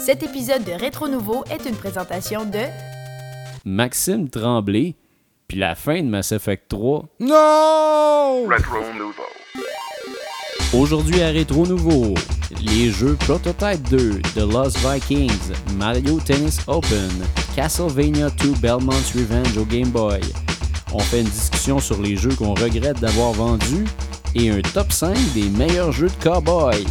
Cet épisode de Rétro Nouveau est une présentation de Maxime Tremblay, puis la fin de Mass Effect 3. Non! Retro Nouveau. Aujourd'hui à Rétro Nouveau, les jeux Prototype 2, The Lost Vikings, Mario Tennis Open, Castlevania 2 Belmont's Revenge au Game Boy. On fait une discussion sur les jeux qu'on regrette d'avoir vendus et un top 5 des meilleurs jeux de cowboy.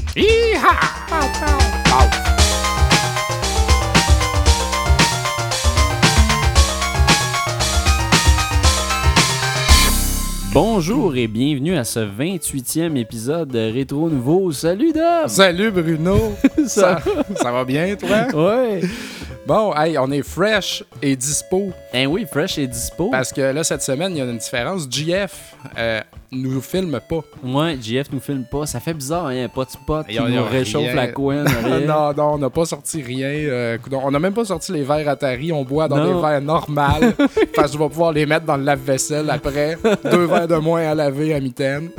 Bonjour et bienvenue à ce 28e épisode de Rétro Nouveau. Salut Dom! Salut Bruno! ça, ça va bien toi? Ouais! Bon, hey, on est fresh et dispo Eh oui, Fresh est dispo. parce que là, cette semaine, il y a une différence. GF euh, nous filme pas. Ouais, JF nous filme pas. Ça fait bizarre, hein? Pas de spot nous réchauffe rien. la couenne. non, non, on n'a pas sorti rien. euh, on n'a même pas sorti les verres Atari. On boit dans Non. des verres normales. parce que je vais pouvoir les mettre dans le lave-vaisselle après. Deux verres de moins à laver à mitaine.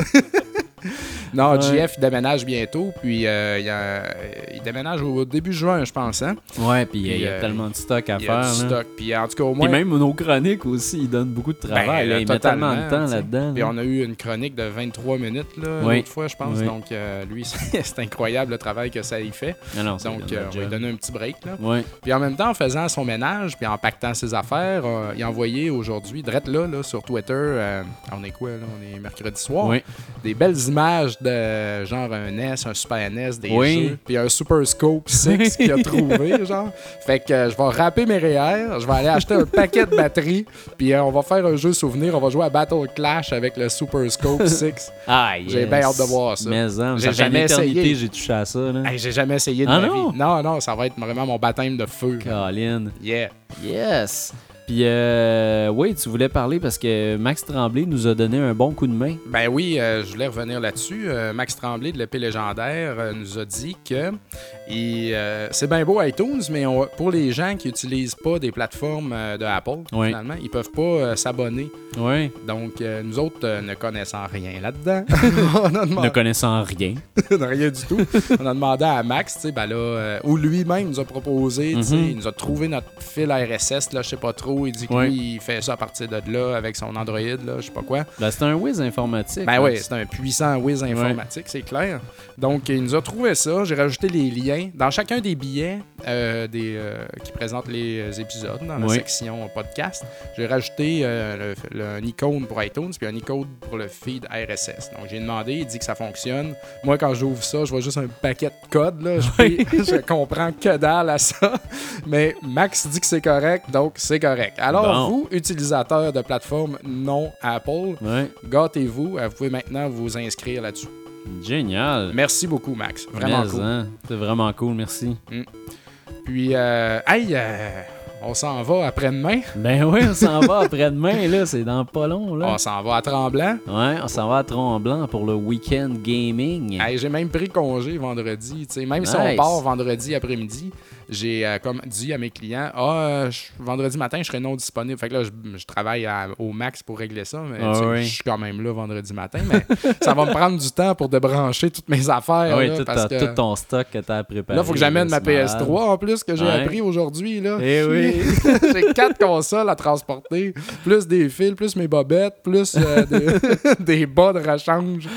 Non, Ouais. GF, il déménage bientôt. Puis euh, il, a- il déménage au début juin, je pense. Hein? Ouais, puis il y a- il y a euh, tellement de stock à Il y a faire. du stock. Puis en tout cas, au Puis moins. même nos chroniques aussi, ils donnent beaucoup de travail. Ben, là. Ils mettent tellement de temps là-dedans. Puis là. on a eu une chronique de 23 minutes là, Oui. l'autre fois, je pense. Oui. Donc, euh, lui, c'est incroyable le travail que ça y fait. Non, non, Donc, euh, on va lui donner un petit break. Là. Ouais. Puis en même temps, en faisant son ménage, puis en pactant ses affaires, euh, il a envoyé aujourd'hui, direct là, là, sur Twitter, euh, on est quoi là? On est mercredi soir. Oui. Des belles images de genre un NES, un Super NES, des Oui. jeux, puis un Super Scope 6 qu'il a trouvé, genre. Fait que euh, je vais rapper mes REER, je vais aller acheter un paquet de batteries, puis euh, on va faire un jeu souvenir, on va jouer à Battle Clash avec le Super Scope 6. Ah, J'ai yes. bien hâte de voir ça. Mais hein, J'ai jamais essayé. j'ai touché à ça. Hey, J'ai jamais essayé de Ah ma non? vie. Non, non, ça va être vraiment mon baptême de feu. Colin. Yeah. Yes. Puis, euh, oui, tu voulais parler parce que Max Tremblay nous a donné un bon coup de main. Ben oui, euh, je voulais revenir là-dessus. Euh, Max Tremblay de l'épée légendaire nous a dit que c'est bien beau iTunes, mais on- pour les gens qui n'utilisent pas des plateformes de Apple, Oui. finalement, ils peuvent pas s'abonner. Oui. Donc, nous autres, ne connaissant rien là-dedans, on a Ne connaissant rien. rien du tout. On a demandé à Max, tu sais, ben là, ou lui-même nous a proposé, tu sais, Mhm. il nous a trouvé notre fil RSS, là, je sais pas trop. Il dit que Ouais. lui, il fait ça à partir de là avec son Android, là, je sais pas quoi. Ben, c'est un whiz informatique. Ben hein. oui, c'est un puissant whiz informatique, c'est clair. Donc, il nous a trouvé ça. J'ai rajouté les liens dans chacun des billets euh, des, euh, qui présentent les épisodes dans la Oui. section podcast. J'ai rajouté euh, le, le- un icône pour iTunes puis un icône pour le feed RSS. Donc, j'ai demandé, il dit que ça fonctionne. Moi, quand j'ouvre ça, je vois juste un paquet de codes. Là. Je, Oui. je comprends que dalle à ça. Mais Max dit que c'est correct, donc c'est correct. Alors, Bon. vous, utilisateurs de plateformes non Apple, Ouais. Gâtez-vous, vous pouvez maintenant vous inscrire là-dessus. Génial. Merci beaucoup, Max. Vraiment Mais, cool. hein, C'est vraiment cool, merci. Puis, euh, hey, euh, on s'en va après-demain. Ben oui, on s'en va après-demain, là. C'est dans pas long, là. On s'en va à Tremblant. Ouais, on s'en va à Tremblant pour le week-end gaming. Hey, j'ai même pris congé vendredi. tu sais. Même si on part vendredi après-midi, j'ai euh, comme dit à mes clients Ah, je- vendredi matin, je serai non disponible. Fait que là, je, je travaille à- au max pour régler ça. Mais Ah tu sais, oui. je suis quand même là vendredi matin. Mais ça va me prendre du temps pour débrancher toutes mes affaires. Ah oui, là, tout, parce que- tout ton stock que t'as préparé. Là, il faut que j'amène ma c'est malade. PS3 en plus que j'ai Ouais. appris aujourd'hui. là. Eh oui. j'ai quatre consoles à transporter, plus des fils, plus mes bobettes, plus euh, des, des bas de rechange.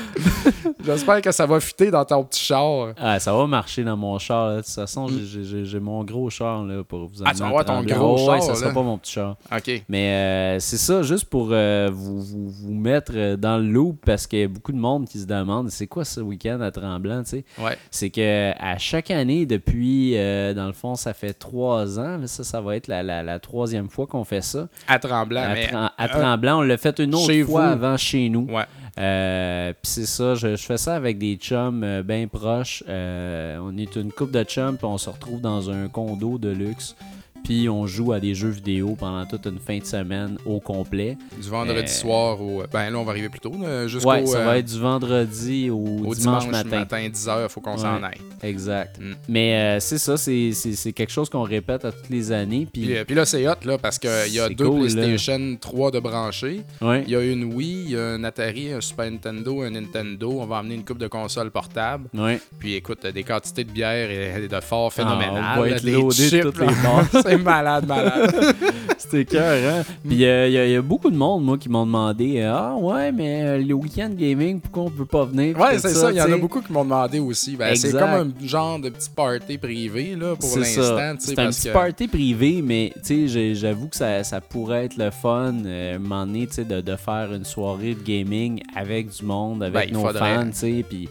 J'espère que ça va fitter dans ton petit char. Ah, ça va marcher dans mon char. là. De toute façon, j'ai mon gros char là, pour vous Ah, amener tu vas avoir ton gros Ouais, char, ça sera pas mon petit char. OK. Mais euh, c'est ça, juste pour euh, vous, vous, vous mettre euh, dans le loop, parce qu'il y a beaucoup de monde qui se demande c'est quoi ce week-end à Tremblant, tu sais? Ouais. C'est que à chaque année, depuis, euh, dans le fond, ça fait trois ans, là, ça, ça va être la, la- la troisième fois qu'on fait ça. À Tremblant. à, mais, à Tremblant, on l'a fait une autre fois vous. avant chez nous. Ouais. Euh, puis c'est ça, je, je fais ça avec des chums bien proches. Euh, on est une couple de chums, puis on se retrouve dans un condo de luxe. Puis on joue à des jeux vidéo pendant toute une fin de semaine au complet. Du vendredi Euh, soir au. Ben là, on va arriver plus tôt, là, jusqu'au. Ouais, ça euh, va être du vendredi au, au dimanche, dimanche, matin. matin. 10h, il faut qu'on s'en Ouais. aille. Exact. Mm. Mais euh, c'est ça, c'est- quelque chose qu'on répète à toutes les années. Puis, Puis, euh, puis là, c'est hot, là, parce qu'il y a deux cool, là. PlayStation 3 de branchés. ouais. Il y a une Wii, il y a un Atari, un Super Nintendo, un Nintendo. On va emmener une coupe de consoles portables. Ouais. Puis écoute, des quantités de bière et de fort phénoménales. Ah, on va être chips, toutes les malade, malade. C'était cœur, hein? Puis il y, a- y a beaucoup de monde, moi, qui m'ont demandé Ah, ouais, mais euh, le week-end gaming, pourquoi on peut pas venir? Ouais, c'est ça. Il y en a beaucoup qui m'ont demandé aussi. Ben, c'est comme un genre de petit party privé là, pour l'instant. C'est un petit que- party privé, mais tu sais, j'ai- j'avoue que ça, ça pourrait être le fun, euh, tu sais, de, de faire une soirée de gaming avec du monde, avec Ben, nos faudrait- fans, tu sais, puis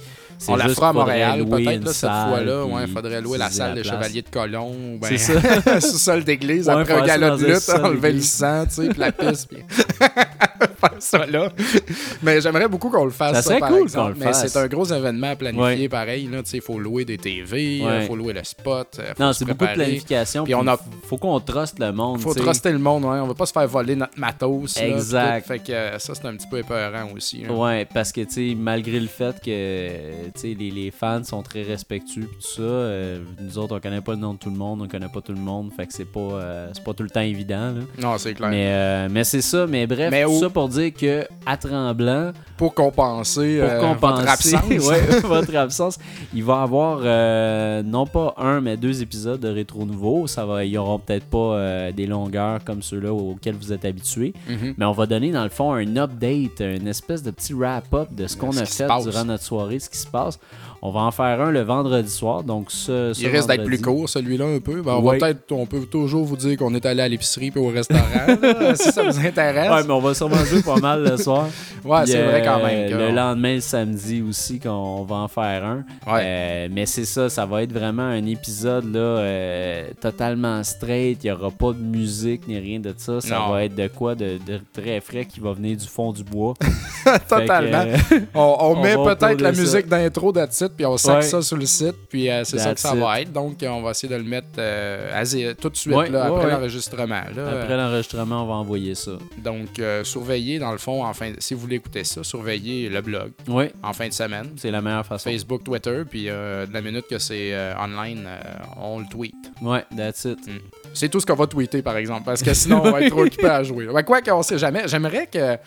On la fera à Montréal, peut-être cette fois-là. puis Ouais, il faudrait louer la salle des. Chevaliers de Colomb. ou Ben, C'est ça. sous-sol d'église, Ouais, après un galop de lutte, enlever le sang, tu sais, puis la piste. Puis... faire ça là. Mais j'aimerais beaucoup qu'on le fasse. Ça serait par cool qu'on le Mais fasse. c'est un gros événement à planifier, Ouais. pareil. Il faut louer des TV, il Ouais. faut louer le spot. euh, faut Non, c'est beaucoup de planification. Puis on a- faut qu'on truste le monde. faut tu sais. truster le monde, ouais. on va pas se faire voler notre matos. Exact. Fait que euh, ça, c'est un petit peu épeurant aussi. là. Ouais, parce que, tu malgré le fait que, les, les fans sont très respectueux tout ça, euh, nous autres, on connaît pas le nom de tout le monde, on connaît pas tout le monde, fait que c'est pas, euh, c'est pas tout le temps évident, là. Non, c'est clair. Mais, euh, mais c'est ça, mais bref, Mais tout au- ça pour dire que, à Tremblant, Pour compenser, pour euh, compenser votre absence. ouais, votre absence, il va y avoir euh, non pas un, mais deux épisodes de Rétro Nouveau. Ça va, ils auront peut-être pas euh, des longueurs comme ceux-là auxquels vous êtes habitués. Mhm. Mais on va donner dans le fond un update, une espèce de petit wrap-up de ce qu'on a fait durant notre soirée, ce qui se passe. On va en faire un le vendredi soir, donc ce, ce Il risque d'être plus court, celui-là, un peu. Ben, on, va peut-être, on peut toujours vous dire qu'on est allé à l'épicerie puis au restaurant, là, si ça vous intéresse. Ouais, mais on va sûrement jouer pas mal le soir. Ouais, Puis, c'est vrai quand euh, même. que- Le lendemain, le samedi aussi, qu'on va en faire un. Ouais. Euh, mais c'est ça, ça va être vraiment un épisode là, euh, totalement straight. Il n'y aura pas de musique ni rien de ça. Ça Non. va être de quoi de, de très frais qui va venir du fond du bois. Totalement. Que, On, on On met peut-être la musique d'intro titre, puis on sac Ouais. ça sur le site, puis euh, c'est ça que ça it. va être. Donc, euh, on va essayer de le mettre euh, assez- tout de suite, Ouais, là, après ouais. l'enregistrement. Après l'enregistrement, on va envoyer ça. Donc, surveillez, dans le fond, en fin si vous voulez écouter ça, surveillez le blog Oui, en fin de semaine. c'est la meilleure façon. Facebook, Twitter, puis de la minute que c'est online, on le tweet. Ouais, that's it. C'est tout ce qu'on va tweeter, par exemple, parce que sinon, on va être trop occupé à jouer. Quoi qu'on sait jamais. J'aimerais que.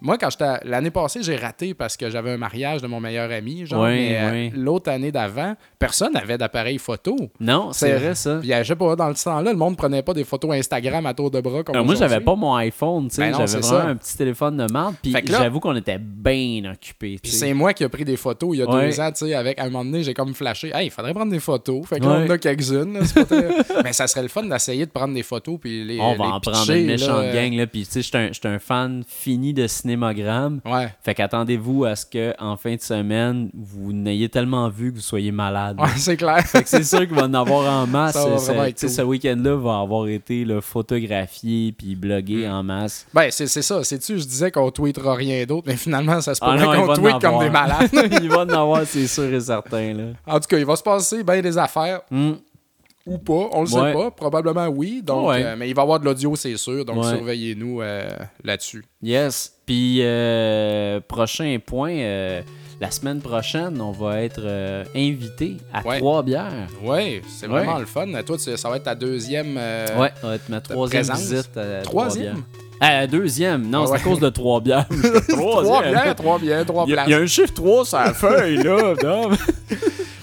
Moi, quand j'étais. L'année passée, j'ai raté parce que j'avais un mariage de mon meilleur ami. Genre, mais euh, ouais. l'autre année d'avant, personne n'avait d'appareil photo. Non, c'est vrai ça. Puis, je sais pas, dans le temps-là, le monde prenait pas des photos Instagram à tour de bras comme moi, j'avais pas mon iPhone, tu sais. Ben j'avais vraiment ça. un petit téléphone de marde. Puis là- j'avoue qu'on était bien occupés. Puis c'est moi qui ai pris des photos il y a Ouais. deux ans, tu sais, avec à un moment donné, j'ai comme flashé. Hey, il faudrait prendre des photos. Fait que là, Ouais. on en a quelques-unes. là, Mais ça serait le fun d'essayer de prendre des photos puis les. On les va en prendre une méchante là. gang, là. Puis, tu sais, j'étais un- un fan fini de cinémogramme. Ouais. Fait qu'attendez-vous à ce qu'en fin de semaine, vous n'ayez tellement vu que vous soyez malade. Ouais, c'est clair. Fait que c'est sûr qu'il va en avoir en masse. Ça Ce- cool. Week-end-là va avoir été là, photographié puis blogué Mm. en masse. Ben, c'est c'est ça. Sais-tu, je disais qu'on tweetera rien d'autre, mais finalement, ça se Ah pourrait qu'on tweet comme des malades. il va en avoir, c'est sûr et certain. Là. en tout cas, il va se passer bien des affaires Hmm. ou pas. On le Ouais. sait pas. Probablement oui. Donc, Ouais. euh, mais il va y avoir de l'audio, c'est sûr. Donc, Ouais. surveillez-nous euh, là-dessus. Yes. Puis, euh, prochain point, euh, la semaine prochaine, on va être euh, invité à Ouais. Trois-Bières. Ouais, c'est Ouais. vraiment le fun. Toi, tu- ça va être ta deuxième. euh, ouais, ça va être ma troisième visite à Troisième? Deuxième. Non, Ah c'est ouais. à cause de. Trois bières, trois bières, trois y, a, places. il y a un chiffre 3 sur la feuille, là.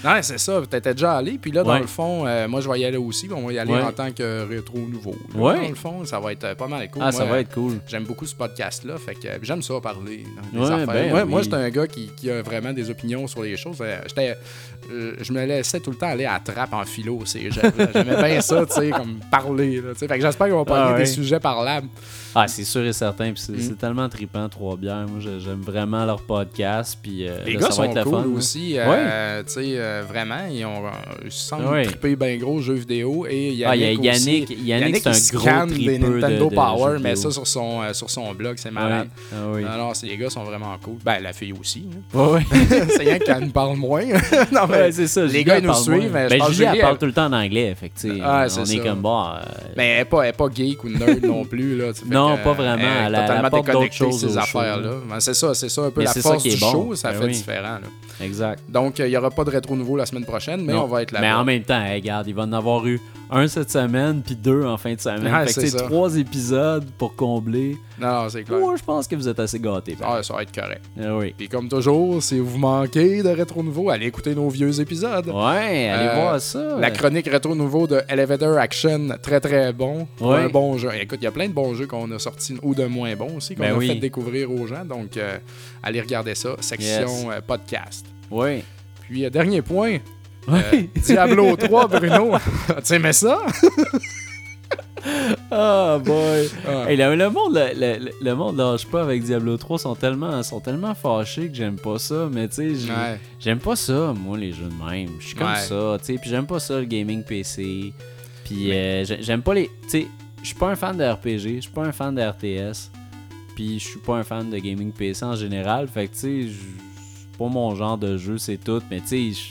Non? C'est ça. T'étais déjà allé. Puis là, dans Ouais. le fond, euh, moi, je vais y aller aussi. On va y aller Ouais. en tant que rétro nouveau. Là, Ouais. Dans le fond, ça va être euh, pas mal cool. Ah, ça va être cool. J'aime beaucoup ce podcast-là, fait que j'aime ça parler dans des affaires. ben moi, oui. moi j'étais un gars qui, qui a vraiment des opinions sur les choses. Euh, j'étais, euh, je me laissais tout le temps aller à trappe en philo. J'aimais bien ça, tu sais, comme parler. Là, fait que j'espère qu'on va parler Ah des sujets parlables. Ah, c'est sûr et certain. Puis c'est Mm. c'est tellement trippant, Trois Bières. Moi, j'ai- j'aime vraiment leur podcast. Puis euh, Les là, gars ça va sont être le cool fun. aussi. euh, Tu sais, euh, vraiment, ils, ont, euh, ils semblent Ouais. triper bien gros jeux vidéo. Et Yannick Ah, il y a aussi. Yannick. Yannick, c'est un gros des tripeux de- Nintendo de Power, mais ça sur son, euh, sur son blog, c'est Ouais. malade. Ah oui. Les gars sont vraiment cool. Ben, la fille aussi. hein. C'est rien qu'elle nous parle moins. non, mais Ouais, c'est ça. les gars, ils nous suivent, je Ben, Julie, elle parle tout le temps en anglais. Fait que, tu sais, Ah, on c'est est comme, bah. Mais elle n'est pas, elle est pas geek ou nerd non plus. Là, fait Non, pas vraiment. Elle est Elle a- elle totalement déconnectée de choses ces affaires-là. Ben, c'est ça, c'est ça un peu Mais la ça force qui est du bon. show. Ça Ben fait oui. différent. là. Exact. Donc, euh, il n'y aura pas de rétro nouveau la semaine prochaine, mais Non. on va être là. Mais en même temps, hey, regarde, il va en avoir eu un cette semaine, puis deux en fin de semaine. Ouais, fait que c'est trois épisodes pour combler. Non, non, c'est clair. Moi, je pense que vous êtes assez gâtés. Ah, ça va être correct. Ah oui. Puis comme toujours, si vous manquez de rétro nouveau, allez écouter nos vieux épisodes. Ouais, allez Euh, voir ça. La chronique rétro nouveau de Elevator Action, très très bon. Ouais. Un bon jeu. Écoute, il y a plein de bons jeux qu'on a sortis ou de moins bons aussi qu'on Ben a oui. fait découvrir aux gens. Donc, euh, allez regarder ça. Section Yes. euh, podcast. Oui. Puis, dernier point. Ouais. euh, Diablo 3, Bruno. tu aimais ça? Ah, boy. Ah. Hey, le, le monde, le, le- le monde lâche pas avec Diablo 3. sont tellement, sont tellement fâchés que j'aime pas ça. Mais tu sais, Ouais. j'aime pas ça, moi, les jeux de même. Je suis comme Ouais. ça, tu sais. Puis j'aime pas ça, le gaming PC. Puis euh, j'ai- j'aime pas les. Tu sais, je suis pas un fan de RPG, je suis pas un fan de RTS. Puis je suis pas un fan de gaming PC en général. Fait que tu sais, pas mon genre de jeu, c'est tout. Mais tu sais,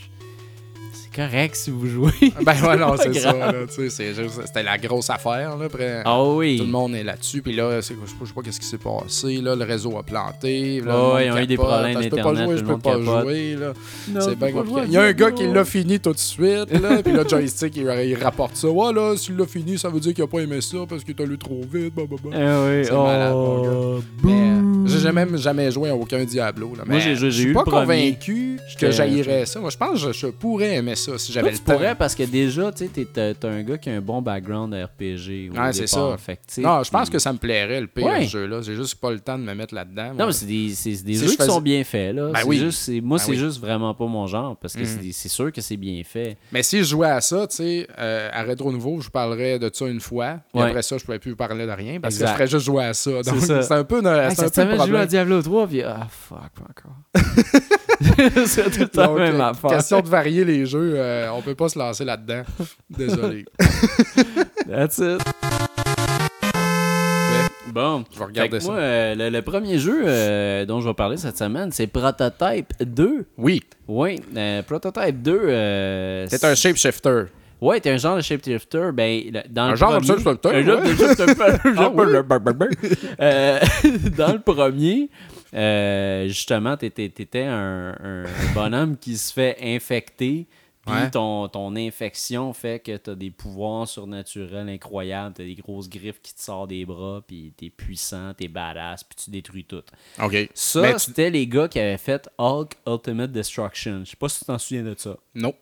correct si vous jouez. Ben ouais, non, c'est ça. là, c'est juste- C'était la grosse affaire. Là, après, Ah oui. Tout le monde est là-dessus. Puis là, c'est- je sais pas, je sais pas qu'est-ce qui s'est passé. Là, le réseau a planté. Là, monde ils ont eu des problèmes Je peux pas jouer, je peux pas capote. jouer. Là. Non, C'est bien compliqué. Il y a un gars qui l'a fini tout de suite. Là, puis le joystick, il, il rapporte ça. Ouais, là, s'il l'a fini, ça veut dire qu'il a pas aimé ça parce qu'il t'a lu trop vite. blablabla. Ah oui. C'est malade, mon oh, Mais euh, j'ai jamais, jamais joué à aucun Diablo. Là. Moi, Mais j'ai- j'ai je suis pas convaincu que j'haïrais ça. Moi, je pense que je pourrais aimer ça si j'avais Toi, le tu temps. pourrais parce que déjà, tu sais, t'es- un gars qui a un bon background RPG. au Ouais, c'est ça. Fait Non, je pense que ça me plairait le pire Ouais. ce jeu-là. J'ai juste pas le temps de me mettre là-dedans. Non, mais c'est des, c'est des jeux je qui sont bien faits, là. Ben oui. juste- moi, Ben c'est oui. juste vraiment pas mon genre parce que Mhm. c'est sûr que c'est bien fait. Mais si je jouais à ça, tu sais, euh, à Rétro Nouveau, je parlerais de ça une fois. Puis Ouais. après ça, je pourrais plus parler de rien parce que je ferais juste jouer à ça. Donc, ça. c'est un peu, un peu joué à. Diablo 3, puis ah, fuck, encore. c'est tout le temps même euh, affaire. question de varier les jeux, euh, on peut pas se lancer là-dedans. Désolé. That's it. Bon, Je vais regarder ça. moi, euh, le, le premier jeu euh, dont je vais parler cette semaine, c'est Prototype 2. Oui, Oui, euh, Prototype 2. Euh, t'es un shapeshifter. Ouais, t'es un genre de shapeshifter. Ben, le- dans Un le genre de premier- shapeshifter, Un genre ouais. de shapeshifter. Ah Euh, dans le premier, euh, justement, t'étais, t'étais un, un bonhomme qui se fait infecter. Puis Ouais. ton, ton infection fait que t'as des pouvoirs surnaturels incroyables. T'as des grosses griffes qui te sortent des bras. Puis t'es puissant, t'es badass. Puis tu détruis tout. OK. Ça, Mais tu- c'était les gars qui avaient fait Hulk Ultimate Destruction. Je sais pas si tu t'en souviens de ça. Non.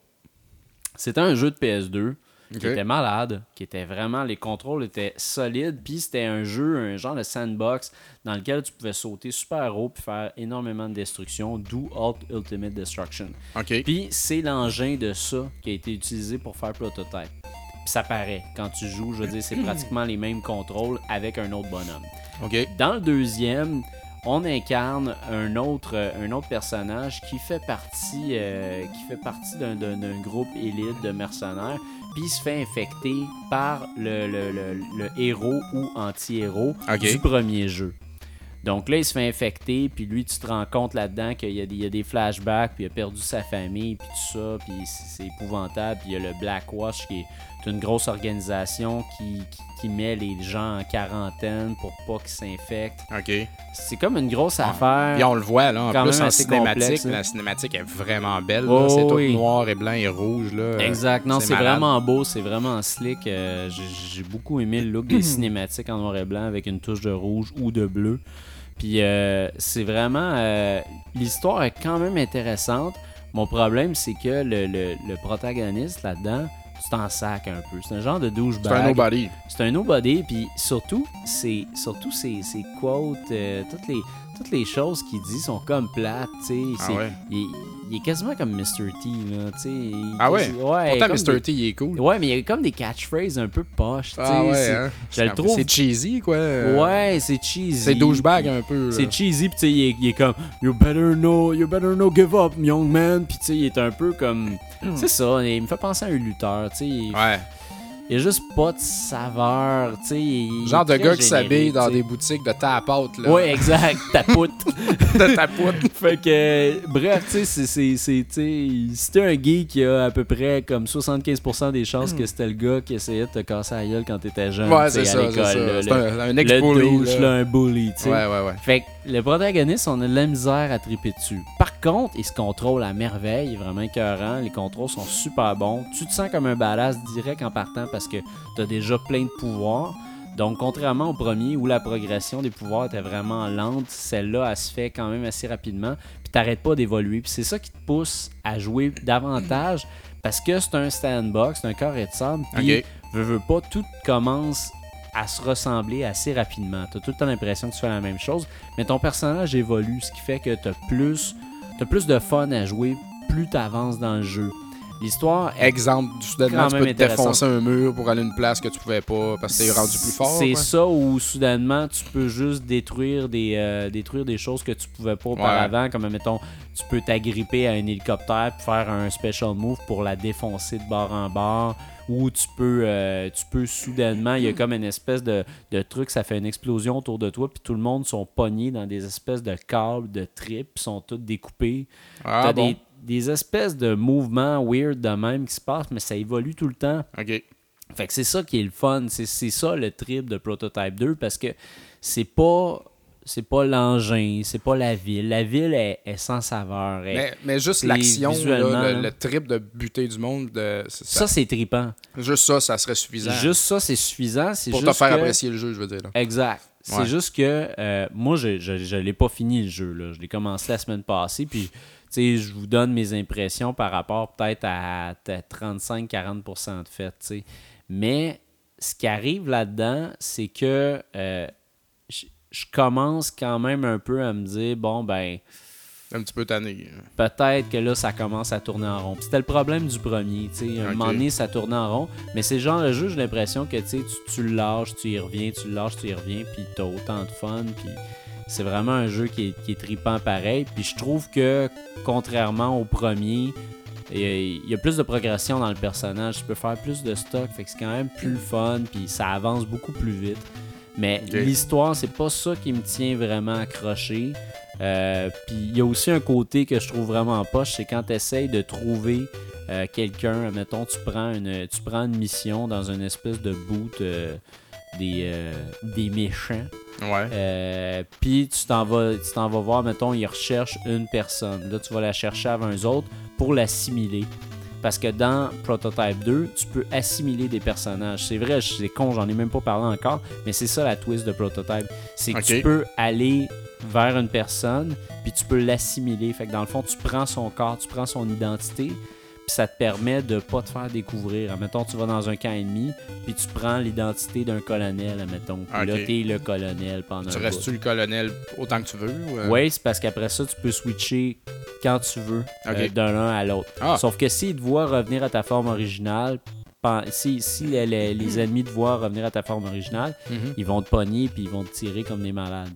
C'était un jeu de PS2 Qui était malade, qui était vraiment, les contrôles étaient solides, puis c'était un jeu, un genre de sandbox dans lequel tu pouvais sauter super haut puis faire énormément de destruction, d'où Hulk Ultimate Destruction. OK. Puis c'est l'engin de ça qui a été utilisé pour faire Prototype. Puis ça paraît, quand tu joues, je veux dire, c'est pratiquement les mêmes contrôles avec un autre bonhomme. OK. Dans le deuxième, on incarne un autre, un autre personnage qui fait partie, euh, qui fait partie d'un groupe élite de mercenaires, puis il se fait infecter par le, le- le- le héros ou anti-héros du premier jeu. Donc là, il se fait infecter, puis lui, tu te rends compte là-dedans qu'il y a, des, il y a des flashbacks, puis il a perdu sa famille, puis tout ça, puis c'est, épouvantable. Puis il y a le Blackwatch qui est une grosse organisation qui, qui, qui met les gens en quarantaine pour pas qu'ils s'infectent. OK. C'est comme une grosse affaire. Puis on le voit, là, en Quand plus, en cinématique, complexe, hein. la cinématique est vraiment belle. Oh, c'est tout oui. noir et blanc et rouge. Là. Exact, non, c'est c'est vraiment beau, c'est vraiment slick. euh, j'ai, j'ai beaucoup aimé le look des cinématiques en noir et blanc avec une touche de rouge ou de bleu. Puis euh, c'est vraiment. euh, l'histoire est quand même intéressante. Mon problème, c'est que le, le- le protagoniste là-dedans, tu t'en sacs un peu. C'est un genre de douchebag. C'est un nobody. C'est un nobody, puis surtout, c'est surtout ses, ses quotes, euh, toutes les toutes les choses qu'il dit sont comme plates, tu sais. Ah ouais. il, est- il est quasiment comme Mr. T, là, tu sais. Ah ouais? ouais Pourtant, Mr. des- T, il est cool. Ouais, mais il y a comme des catchphrases un peu poches, tu sais. Ah ouais, c'est- hein? je le C'est- trouve- C'est cheesy, quoi. Ouais, c'est cheesy. C'est douchebag un peu. C'est cheesy, pis tu sais, il, est- il est comme You better know, you better know give up, young man. Pis tu sais, il est un peu comme. C'est ça, il me fait penser à un lutteur, tu sais. Ouais. Il a juste pas de saveur, tu sais. il Genre de gars qui s'habille dans des boutiques de tap-out, là. Ouais, exact, tapoute. de tapoute. fait que, bref, tu sais, t'es un geek qui a à peu près comme 75% des chances que c'était le gars qui essayait de te casser la gueule quand t'étais jeune, Ouais, c'est à ça, c'est le- un, un Le ex-bully, douche, là. un bully, tu sais. Ouais, ouais, ouais. Fait que le protagoniste, on a de la misère à triper dessus. Par contre, il se contrôle à merveille, il est vraiment écœurant. Les contrôles sont super bons. Tu te sens comme un badass direct en partant parce que t'as déjà plein de pouvoirs. Donc, contrairement au premier où la progression des pouvoirs était vraiment lente, celle-là, elle se fait quand même assez rapidement. Puis t'arrêtes pas d'évoluer. Puis c'est ça qui te pousse à jouer davantage parce que c'est un stand-box, c'est un carré de sable. Puis, Ok. veux, veux pas, tout commence à se ressembler assez rapidement. T'as tout le temps l'impression que tu fais la même chose, mais ton personnage évolue, ce qui fait que t'as plus, t'as plus de fun à jouer plus t'avances dans le jeu. L'histoire Exemple, soudainement, tu peux te défoncer un mur pour aller à une place que tu pouvais pas parce que t'es rendu plus fort. C'est ça où soudainement tu peux juste détruire des, euh, détruire des choses que tu pouvais pas auparavant, comme mettons, tu peux t'agripper à un hélicoptère puis faire un special move pour la défoncer de bord en bord. Ou tu peux, euh, tu peux soudainement, il y a comme une espèce de, de truc, ça fait une explosion autour de toi, puis tout le monde sont pognés dans des espèces de câbles, de tripes, sont tous découpés. Ah, T'as bon? des, des espèces de mouvements weird de même qui se passent, mais ça évolue tout le temps. Ok. Fait que c'est ça qui est le fun, c'est c'est ça le trip de Prototype 2 parce que c'est pas c'est pas l'engin, c'est pas la ville. La ville est, est sans saveur. elle- Mais, mais juste l'action, là, le, trip de buter du monde, de, c'est ça, ça, c'est trippant. juste ça, ça serait suffisant. Juste ça, c'est suffisant. C'est pour juste te faire que- apprécier le jeu, je veux dire. là. Exact. C'est Ouais. juste que euh, moi, je, je l'ai pas fini le jeu. Là. Je l'ai commencé la semaine passée. Puis, je vous donne mes impressions par rapport peut-être à, à 35-40% de fait. tu sais. Mais ce qui arrive là-dedans, c'est que euh, je, commence quand même un peu à me dire bon, ben Un petit peu tanné. peut-être que là, ça commence à tourner en rond. C'était le problème du premier. tu sais. À un moment donné, ça tournait en rond. Mais c'est le genre de jeu, j'ai l'impression que tu, tu, le lâches, tu y reviens, tu le lâches, tu y reviens, puis t'as autant de fun. Puis c'est vraiment un jeu qui est, qui est trippant pareil. Puis je trouve que, contrairement au premier, il y, a, plus de progression dans le personnage. Tu peux faire plus de stock. Fait que c'est quand même plus fun. Puis ça avance beaucoup plus vite. Mais l'histoire, c'est pas ça qui me tient vraiment accroché. Euh, Puis il y a aussi un côté que je trouve vraiment poche, c'est quand tu essayes de trouver euh, quelqu'un, mettons, tu prends une tu prends une mission dans une espèce de boot euh, des, des méchants. Ouais. Euh, puis tu t'en vas tu t'en vas voir, mettons, ils recherchent une personne. Là, tu vas la chercher avant eux autres pour l'assimiler. Parce que dans Prototype 2, tu peux assimiler des personnages. C'est vrai, c'est con, j'en ai même pas parlé encore, mais c'est ça la twist de Prototype. C'est que tu peux aller vers une personne, puis tu peux l'assimiler. Fait que dans le fond, tu prends son corps, tu prends son identité, puis ça te permet de pas te faire découvrir. Admettons, tu vas dans un camp ennemi, puis tu prends l'identité d'un colonel, admettons. Puis là, t'es le colonel pendant Tu restes-tu le colonel autant que tu veux? ou, euh? oui, c'est parce qu'après ça, tu peux switcher quand tu veux euh, Ok. d'un un à l'autre. Ah. Sauf que s'ils te voient revenir à ta forme originale, si, si les, les- les ennemis te voient revenir à ta forme originale, Mhm. ils vont te pogner puis ils vont te tirer comme des malades.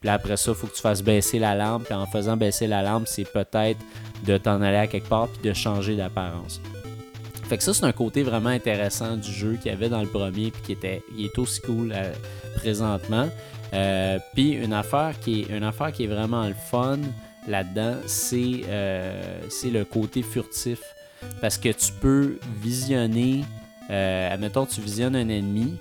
Puis après ça, il faut que tu fasses baisser la lampe. Puis en faisant baisser la lampe, c'est peut-être de t'en aller à quelque part puis de changer d'apparence. Fait que ça, c'est un côté vraiment intéressant du jeu qu'il y avait dans le premier puis qui était, il est aussi cool euh, présentement. Euh, puis une affaire qui est une affaire qui est vraiment le fun là-dedans, c'est euh, c'est le côté furtif parce que tu peux visionner, euh, admettons tu visionnes un ennemi,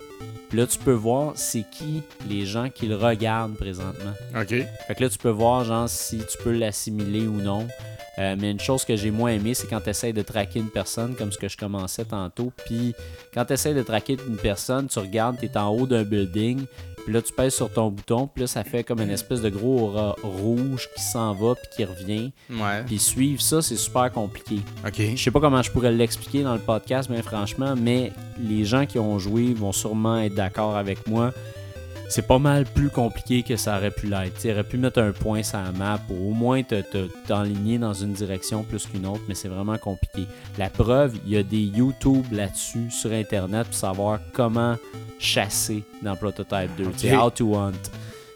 puis là tu peux voir c'est qui les gens qui le regardent présentement. Ok. Fait que là, tu peux voir, genre, si tu peux l'assimiler ou non. Euh, mais une chose que j'ai moins aimé, c'est quand tu essaies de traquer une personne, comme ce que je commençais tantôt. Puis quand tu essaies de traquer une personne, tu regardes, tu es en haut d'un building. Puis là, tu pèses sur ton bouton. Puis là, ça fait comme une espèce de gros aura rouge qui s'en va puis qui revient. Ouais. Puis suivre ça, c'est super compliqué. Ok. Je sais pas comment je pourrais l'expliquer dans le podcast, mais franchement, mais les gens qui ont joué vont sûrement être d'accord avec moi. C'est pas mal plus compliqué que ça aurait pu l'être. Tu aurais pu mettre un point sur la map pour au moins te- te- t'enligner dans une direction plus qu'une autre, mais c'est vraiment compliqué. La preuve, il y a des YouTube là-dessus sur Internet pour savoir comment chasser dans Prototype 2. Tu sais, Ok. how to hunt.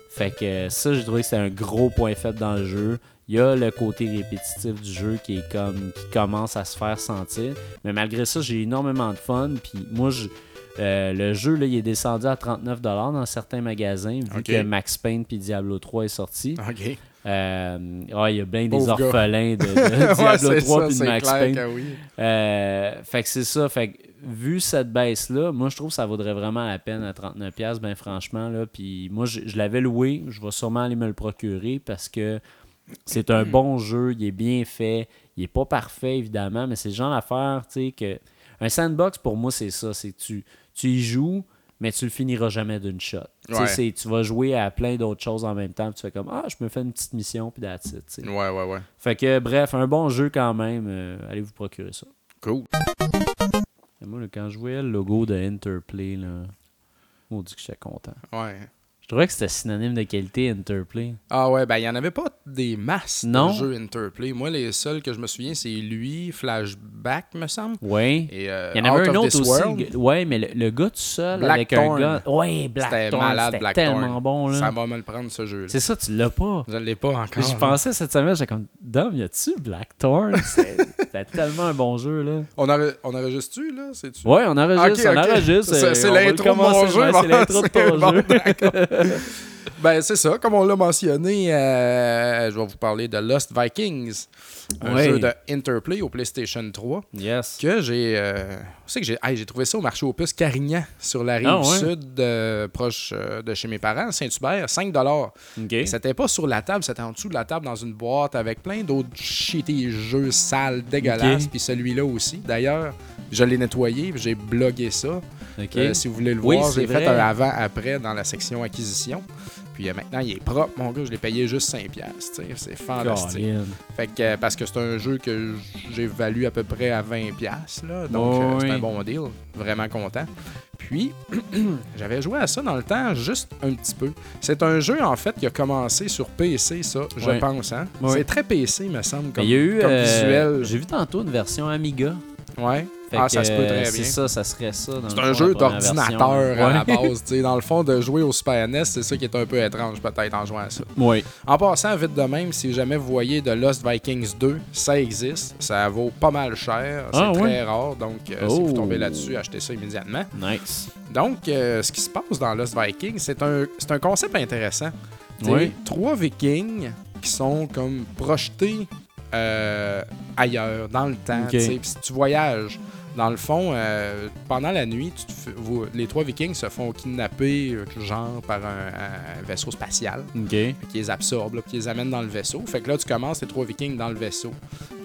Fait que ça, j'ai trouvé que c'est un gros point faible dans le jeu. Il y a le côté répétitif du jeu qui est comme qui commence à se faire sentir. Mais malgré ça, j'ai énormément de fun. Puis moi, je- euh, le jeu, là, il est descendu à 39$ dans certains magasins, vu que Max Payne puis Diablo 3 est sorti. OK. Euh, il y a bien des orphelins de, Diablo c'est 3 ça, puis de Max clair Payne. que oui. Euh, fait que c'est ça. Fait que vu cette baisse-là, moi je trouve que ça vaudrait vraiment la peine à 39$, ben franchement. Là, puis moi je, je l'avais loué, je vais sûrement aller me le procurer parce que c'est un bon jeu, il est bien fait, il est pas parfait évidemment, mais c'est le genre d'affaire, tu sais, que. Un sandbox pour moi c'est ça, c'est que tu, tu y joues, mais tu le finiras jamais d'une shot. Tu Ouais. vas jouer à plein d'autres choses en même temps, puis tu fais comme Ah, je me fais une petite mission, puis that's it, tu sais. Ouais, ouais, ouais. Fait que bref, un bon jeu quand même, euh, allez vous procurer ça. Cool. Et moi, là, quand je voyais le logo de Interplay, là, on dit que j'étais content. Ouais. Je trouvais que c'était synonyme de qualité Interplay. Ah ouais, ben il n'y en avait pas des masses Non. de jeux Interplay. Moi, les seuls que je me souviens, c'est lui, Flashback, me semble. Et, euh, Il y en avait Out un autre aussi. World. Ouais, mais le, le gars tout seul avec un Blackthorn. gars. Ouais, C'était Blackthorn. malade, C'était Blackthorn. tellement bon, là. Ça va me le prendre, ce jeu-là. C'est ça, tu l'as pas. Je ne l'ai pas encore. J'y hein. pensais cette semaine, j'étais comme, Dom, y a-tu Blackthorn? C'est- C'était tellement un bon jeu, là. On, enre- on enregistre-tu, là? C'est-tu? Ouais, on enregistre, Ok, on enregistre. C'est- l'intro de mon jeu, C'est l'intro de ton jeu. Ben, c'est ça. Comme on l'a mentionné, euh, je vais vous parler de Lost Vikings, un jeu de Interplay au PlayStation 3 Yes. que j'ai euh, que j'ai hey, j'ai trouvé ça au marché aux puces Carignan sur la rive Ah, ouais? sud euh, proche euh, de chez mes parents Saint-Hubert 5 Ok. Et C'était pas sur la table, c'était en dessous de la table dans une boîte avec plein d'autres shitty jeux sales dégueulasses puis celui-là aussi. D'ailleurs, je l'ai nettoyé, j'ai blogué ça. Ok. Euh, si vous voulez le Oui, voir, j'ai fait un avant-après dans la section acquisition. Puis euh, maintenant, il est propre, mon gars. Je l'ai payé juste 5$. piastres, tu sais, C'est fantastique. Fait que, euh, parce que c'est un jeu que j'ai valu à peu près à 20$. piastres, Là, donc, Oh, euh, c'est oui. un bon deal. Vraiment content. Puis, j'avais joué à ça dans le temps, juste un petit peu. C'est un jeu, en fait, qui a commencé sur PC, ça, je Ouais. pense. Hein? Ouais. C'est très PC, me semble, comme, Mais il y a eu. comme euh, visuel. J'ai vu tantôt une version Amiga. Ouais. Fait ah, ça se peut très C'est bien. ça, ça serait ça. C'est un fond, jeu d'ordinateur à la base. tu sais. Dans le fond, de jouer au Super NES, c'est ça qui est un peu étrange peut-être en jouant à ça. Oui. En passant vite de même, si jamais vous voyez de Lost Vikings 2, ça existe. Ça vaut pas mal cher. C'est Ah, très ouais? rare. Donc, euh, si Oh. vous tombez là-dessus, achetez ça immédiatement. Nice. Donc, euh, ce qui se passe dans Lost Vikings, c'est un, c'est un concept intéressant. Oui. Trois vikings qui sont comme projetés euh, ailleurs, dans le temps. Si tu voyages, dans le fond, euh, pendant la nuit, tu te fais- vous- les trois vikings se font kidnapper, euh, genre, par un, un vaisseau spatial, qui les absorbe, là, qui les amène dans le vaisseau. Fait que là, tu commences les trois vikings dans le vaisseau.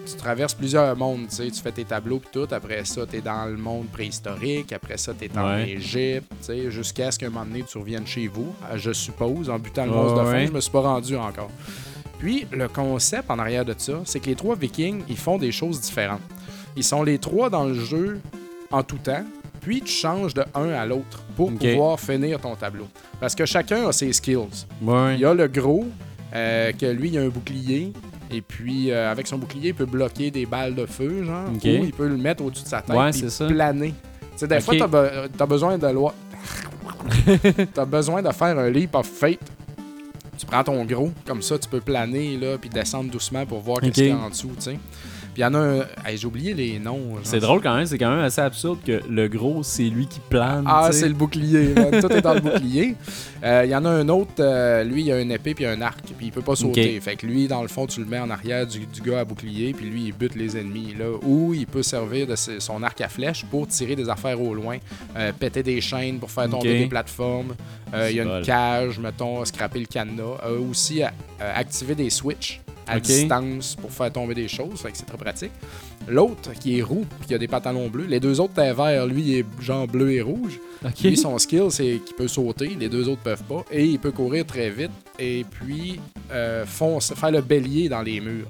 Tu traverses plusieurs mondes, tu sais, tu fais tes tableaux puis tout. Après ça, tu es dans le monde préhistorique. Après ça, tu es en Ouais. Égypte, tu sais, jusqu'à ce qu'un moment donné, tu reviennes chez vous, je suppose, en butant le Ouais, monstre de ouais. Je me suis pas rendu encore. Puis, le concept en arrière de ça, c'est que les trois vikings, ils font des choses différentes. Ils sont les trois dans le jeu en tout temps, puis tu changes de un à l'autre pour pouvoir finir ton tableau. Parce que chacun a ses skills. Ouais. Il y a le gros, euh, que lui, il a un bouclier. Et puis, euh, avec son bouclier, il peut bloquer des balles de feu, genre. Ou il peut le mettre au-dessus de sa tête Ouais, ça. planer. Tu sais, des fois, t'as be- besoin de loi. t'as besoin de faire un leap of faith. Tu prends ton gros, comme ça, tu peux planer, là, puis descendre doucement pour voir qu'est-ce qu'il y a en dessous, tu sais. Puis il y en a un... hey, J'ai oublié les noms. C'est drôle quand même, c'est quand même assez absurde que le gros, c'est lui qui plane. Ah, c'est le bouclier. là. Tout est dans le bouclier. Euh, Il y en a un autre, euh, lui, il a une épée puis un arc, puis il peut pas sauter. Fait que lui, dans le fond, tu le mets en arrière du, du gars à bouclier, puis lui, il bute les ennemis. Là, ou il peut servir de son arc à flèche pour tirer des affaires au loin, euh, péter des chaînes pour faire tomber des plateformes. Euh, Il y a une cage, mettons, scraper le cadenas. Euh, aussi, euh, activer des switches à distance pour faire tomber des choses. Fait que c'est très pratique. L'autre, qui est roux, puis qui a des pantalons bleus. Les deux autres, t'es vert. Lui, il est genre bleu et rouge. Ok. Lui, son skill, c'est qu'il peut sauter, les deux autres peuvent pas, et il peut courir très vite, et puis euh, fonce- faire le bélier dans les murs.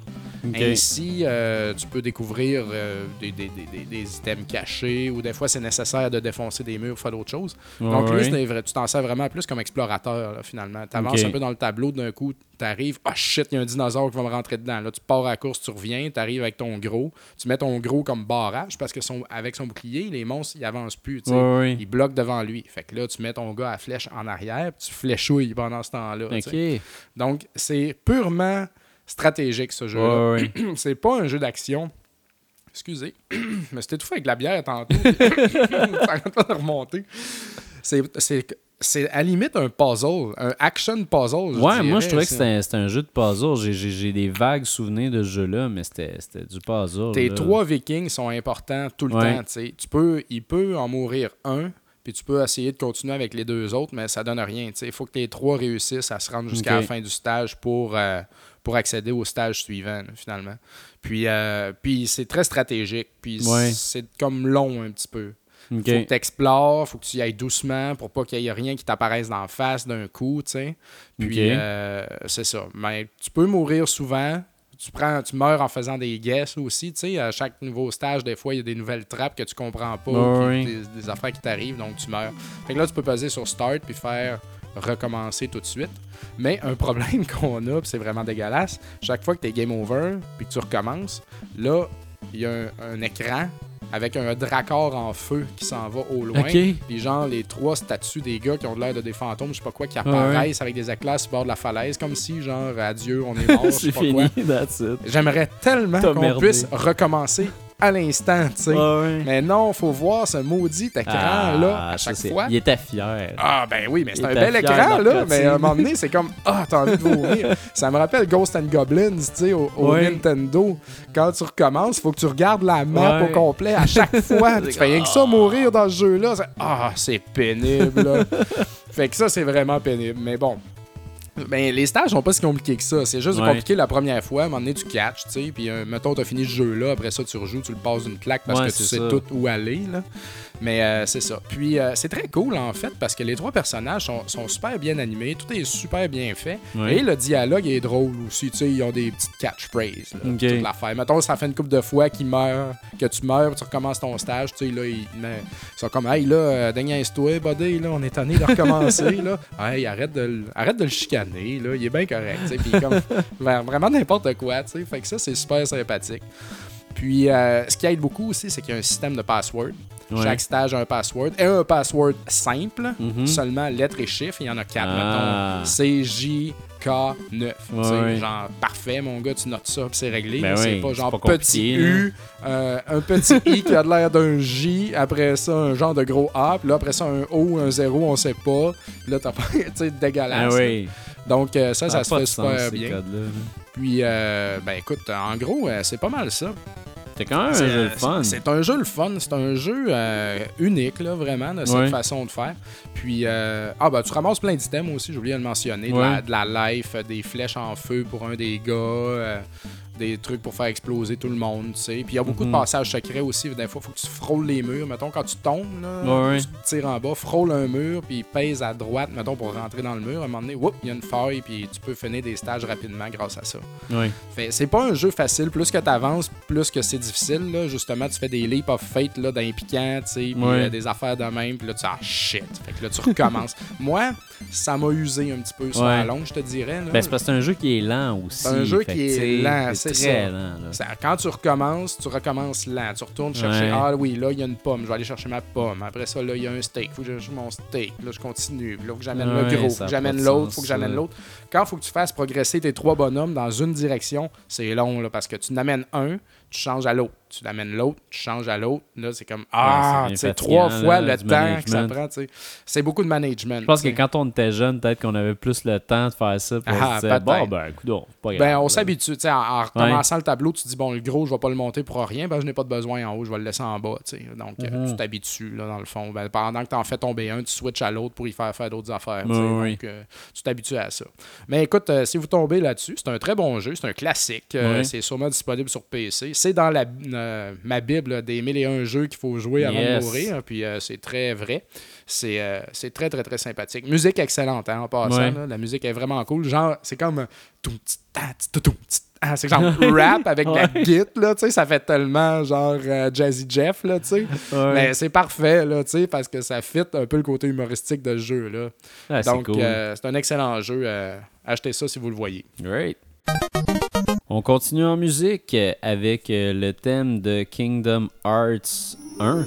Ainsi, euh, tu peux découvrir euh, des, des- des- des- items cachés ou des fois, c'est nécessaire de défoncer des murs pour faire d'autres choses. Donc, lui, ouais. tu t'en sers vraiment plus comme explorateur, là, finalement. Tu avances un peu dans le tableau, d'un coup, tu arrives, ah shit, il y a un dinosaure qui va me rentrer dedans. Là, tu pars à la course, tu reviens, tu arrives avec ton gros, tu mets ton gros comme barrage parce que son, avec son bouclier, les monstres, ils avancent plus. Ouais. Ils bloquent devant lui. Fait que là, tu mets ton gars à flèche en arrière, puis tu fléchouilles pendant ce temps-là. Donc, c'est purement stratégique, ce jeu-là. Ouais, ouais. c'est pas un jeu d'action. Excusez, mais c'était tout fait avec la bière tantôt. Pas de remonter. C'est, à la limite un puzzle, un action puzzle. Ouais, moi je trouvais que c'était un, un jeu de puzzle. J'ai- des vagues souvenirs de ce jeu-là, mais c'était du puzzle. Tes là. trois vikings sont importants tout le Ouais. temps. tu peux, il peut en mourir un, puis tu peux essayer de continuer avec les deux autres, mais ça donne rien. Il faut que les trois réussissent à se rendre jusqu'à la fin du stage pour, euh, pour accéder au stage suivant, là, finalement. Puis, euh, puis c'est très stratégique, puis Ouais. c'est comme long un petit peu. Ok. Faut que tu explores, faut que tu y ailles doucement pour pas qu'il y ait rien qui t'apparaisse d'en face d'un coup, tu sais. Puis euh, c'est ça. Mais tu peux mourir souvent. Tu prends, tu meurs en faisant des guesses aussi, tu sais. À chaque nouveau stage, des fois, il y a des nouvelles trappes que tu comprends pas, des affaires qui t'arrivent, donc tu meurs. Fait que là, tu peux peser sur Start puis faire recommencer tout de suite. Mais un problème qu'on a, c'est vraiment dégueulasse, chaque fois que tu es game over puis que tu recommences, là, il y a un, un écran avec un dracor en feu qui s'en va au loin. Ok. Puis genre les trois statues des gars qui ont l'air de des fantômes, je sais pas quoi, qui ouais. apparaissent avec des éclats sur le bord de la falaise, comme si genre adieu, on est mort, je sais pas quoi. fini, it. J'aimerais tellement qu'on puisse recommencer à l'instant, tu sais. Ah. Mais non, faut voir ce maudit écran Ah, là à chaque fois. Il était fier. Ah ben oui, mais c'est un bel écran là, mais à un moment donné, c'est comme ah, t'as envie de vomir. Ça me rappelle Ghost and Goblins, tu sais, au. Nintendo. Quand tu recommences, faut que tu regardes la map au complet à chaque fois. tu fais rien que ça mourir dans ce jeu là. C'est- Ah, c'est pénible. là. fait que ça c'est vraiment pénible, mais bon. Ben, les stages sont pas si compliqués que ça. C'est juste Ouais. compliqué la première fois. À un moment donné, tu catches, tu sais. Puis, euh, mettons, t'as fini ce jeu-là. Après ça, tu rejoues, tu le passes d'une claque parce Ouais, que tu sais ça. tout où aller, là. Mais euh, c'est ça. Puis, euh, c'est très cool, en fait, parce que les trois personnages sont, sont super bien animés. Tout est super bien fait. Ouais. Et le dialogue est drôle aussi. Tu sais, ils ont des petites catchphrases, là. Ok. Toute l'affaire. Mettons, ça fait une couple de fois qu'ils meurent, que tu meurs, tu recommences ton stage. Tu sais, là, ils, ils sont comme, hey, là, euh, déniaise-toi, buddy, là, on est tanné de recommencer, là. Hey, arrête de, arrête de le chicaner, là. Il est bien correct, tu sais. Puis, comme, vers vraiment n'importe quoi, tu sais. Fait que ça, c'est super sympathique. Puis, euh, ce qui aide beaucoup aussi, c'est qu'il y a un système de password. Ouais. Chaque stage a un password. Et un password simple, Mhm. seulement lettres et chiffres. Il y en a quatre, Ah. mettons. C, J, K, 9. Tu sais, Ouais. Genre, parfait, mon gars, tu notes ça, puis c'est réglé. Ben c'est oui, pas genre pas petit U, euh, un petit I qui a l'air d'un J, après ça, un genre de gros A, puis là, après ça, un O, un 0, on sait pas. Là, t'as pas, tu sais, dégueulasse. oui. Donc, euh, ça, ça, se fait super bien. Puis, euh, ben écoute, en gros, euh, c'est pas mal ça. C'était quand même un C'est- jeu de fun. C'est un jeu le fun. C'est un jeu euh, unique, là, vraiment, de cette Ouais. façon de faire. Puis, euh, ah, ben, tu ramasses plein d'items aussi, j'ai oublié de le mentionner. De, la, de la life, euh, des flèches en feu pour un des gars, euh, des trucs pour faire exploser tout le monde, tu sais. Puis, il y a beaucoup Mhm. de passages secrets aussi. Des fois, il faut que tu frôles les murs. Mettons, quand tu tombes, là, Ouais, ouais. tu tires en bas, frôle un mur, puis pèse à droite, mettons, pour rentrer dans le mur. À un moment donné, whoop, il y a une faille, puis tu peux finir des stages rapidement grâce à ça. Ouais. C'est pas un jeu facile. Plus que tu avances, plus que c'est difficile. Là. Justement, tu fais des leap of fate là, d'un piquant, tu sais, puis Ouais. euh, des affaires de même, puis là, tu ah shit. Fait que là, tu recommences. Moi, ça m'a usé un petit peu sur Ouais. la longue, je te dirais. Ben, c'est parce que c'est un jeu qui est lent aussi. C'est un jeu Fait qui est lent, c'est très ça. lent. là. Ça- quand tu recommences, tu recommences lent. Tu retournes chercher. Ouais. Ah oui, là, il y a une pomme. Je vais aller chercher ma pomme. Après ça, là, il y a un steak. Faut que je cherche mon steak. Là, je continue. Là, faut que j'amène Ouais, le gros. Faut que j'amène l'autre. Faut que j'amène l'autre. Quand faut que tu fasses progresser tes trois bonhommes dans une direction, c'est long, là, parce que tu n'amènes un, tu changes à l'autre. Tu l'amènes l'autre, tu changes à l'autre. Là, c'est comme Ah, c'est tu sais, fatigant, trois fois là, le temps que ça prend. C'est beaucoup de management. Je pense que quand on était jeune, peut-être qu'on avait plus le temps de faire ça. Pour Ah, se bon, ben, pas grave. Ben, on s'habitue. En, en recommençant le tableau, tu te dis, bon, le gros, je vais pas le monter pour rien. Ben, je n'ai pas de besoin en haut, je vais le laisser en bas. Donc, euh, Mhm. tu t'habitues, là, dans le fond. Ben, pendant que tu en fais tomber un, tu switches à l'autre pour y faire faire d'autres affaires. Ouais, ouais. Donc, euh, tu t'habitues à ça. Mais écoute, euh, si vous tombez là-dessus, c'est un très bon jeu. C'est un classique. Euh, Ouais. C'est sûrement disponible sur PC. c'est dans la, euh, ma Bible des mille et un jeux qu'il faut jouer avant Yes. de mourir. Puis euh, c'est très vrai. C'est euh, c'est très, très, très sympathique. Musique excellente, hein, en passant. Ouais. là. La musique est vraiment cool. Genre, c'est comme. ta. C'est genre rap avec la git, là, tu sais, ça fait tellement genre euh, Jazzy Jeff, là, tu sais. Mais c'est parfait, là, tu sais, parce que ça fit un peu le côté humoristique de ce jeu, là. Ah, c'est Donc, cool. euh, c'est un excellent jeu. euh, achetez ça si vous le voyez. Great. On continue en musique avec euh, le thème de Kingdom Hearts 1.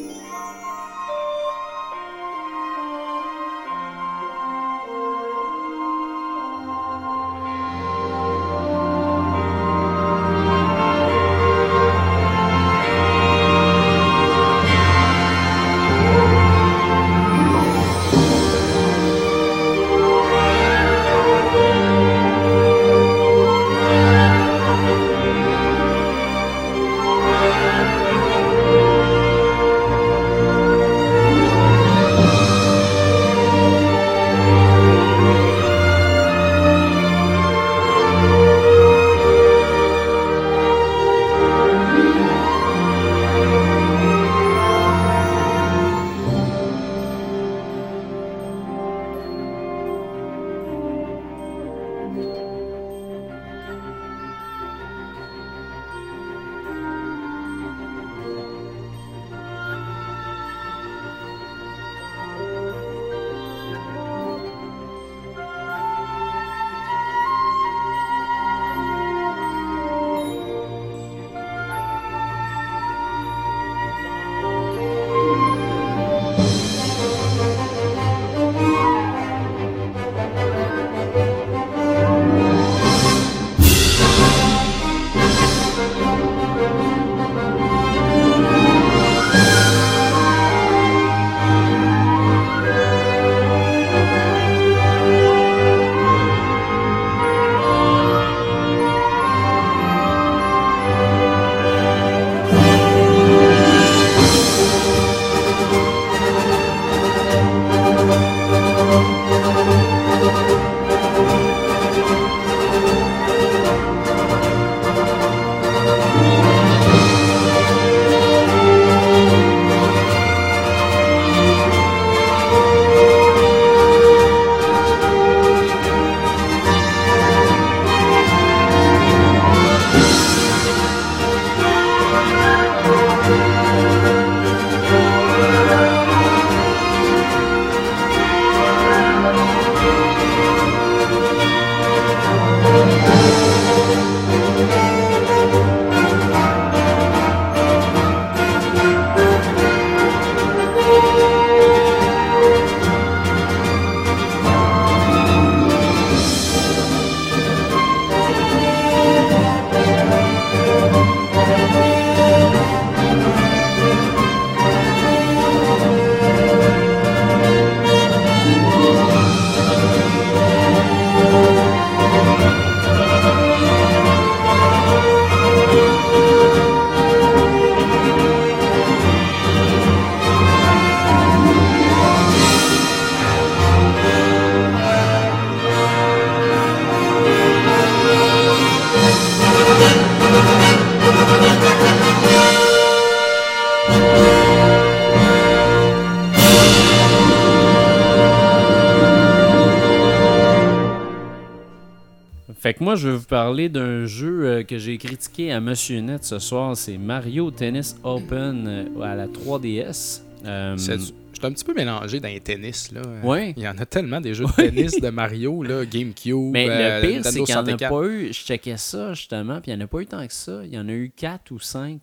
Moi, je vais vous parler d'un jeu euh, que j'ai critiqué à Monsieur Net ce soir. C'est Mario Tennis Open euh, à la 3DS. Euh, C'est du- Je suis un petit peu mélangé dans les tennis. Là. Ouais. Il y en a tellement des jeux de tennis de Mario, là, GameCube, Mais euh, le pire, c'est qu'il n'y en a 64. pas eu. Je checkais ça justement, puis il n'y en a pas eu tant que ça. Il y en a eu 4 ou 5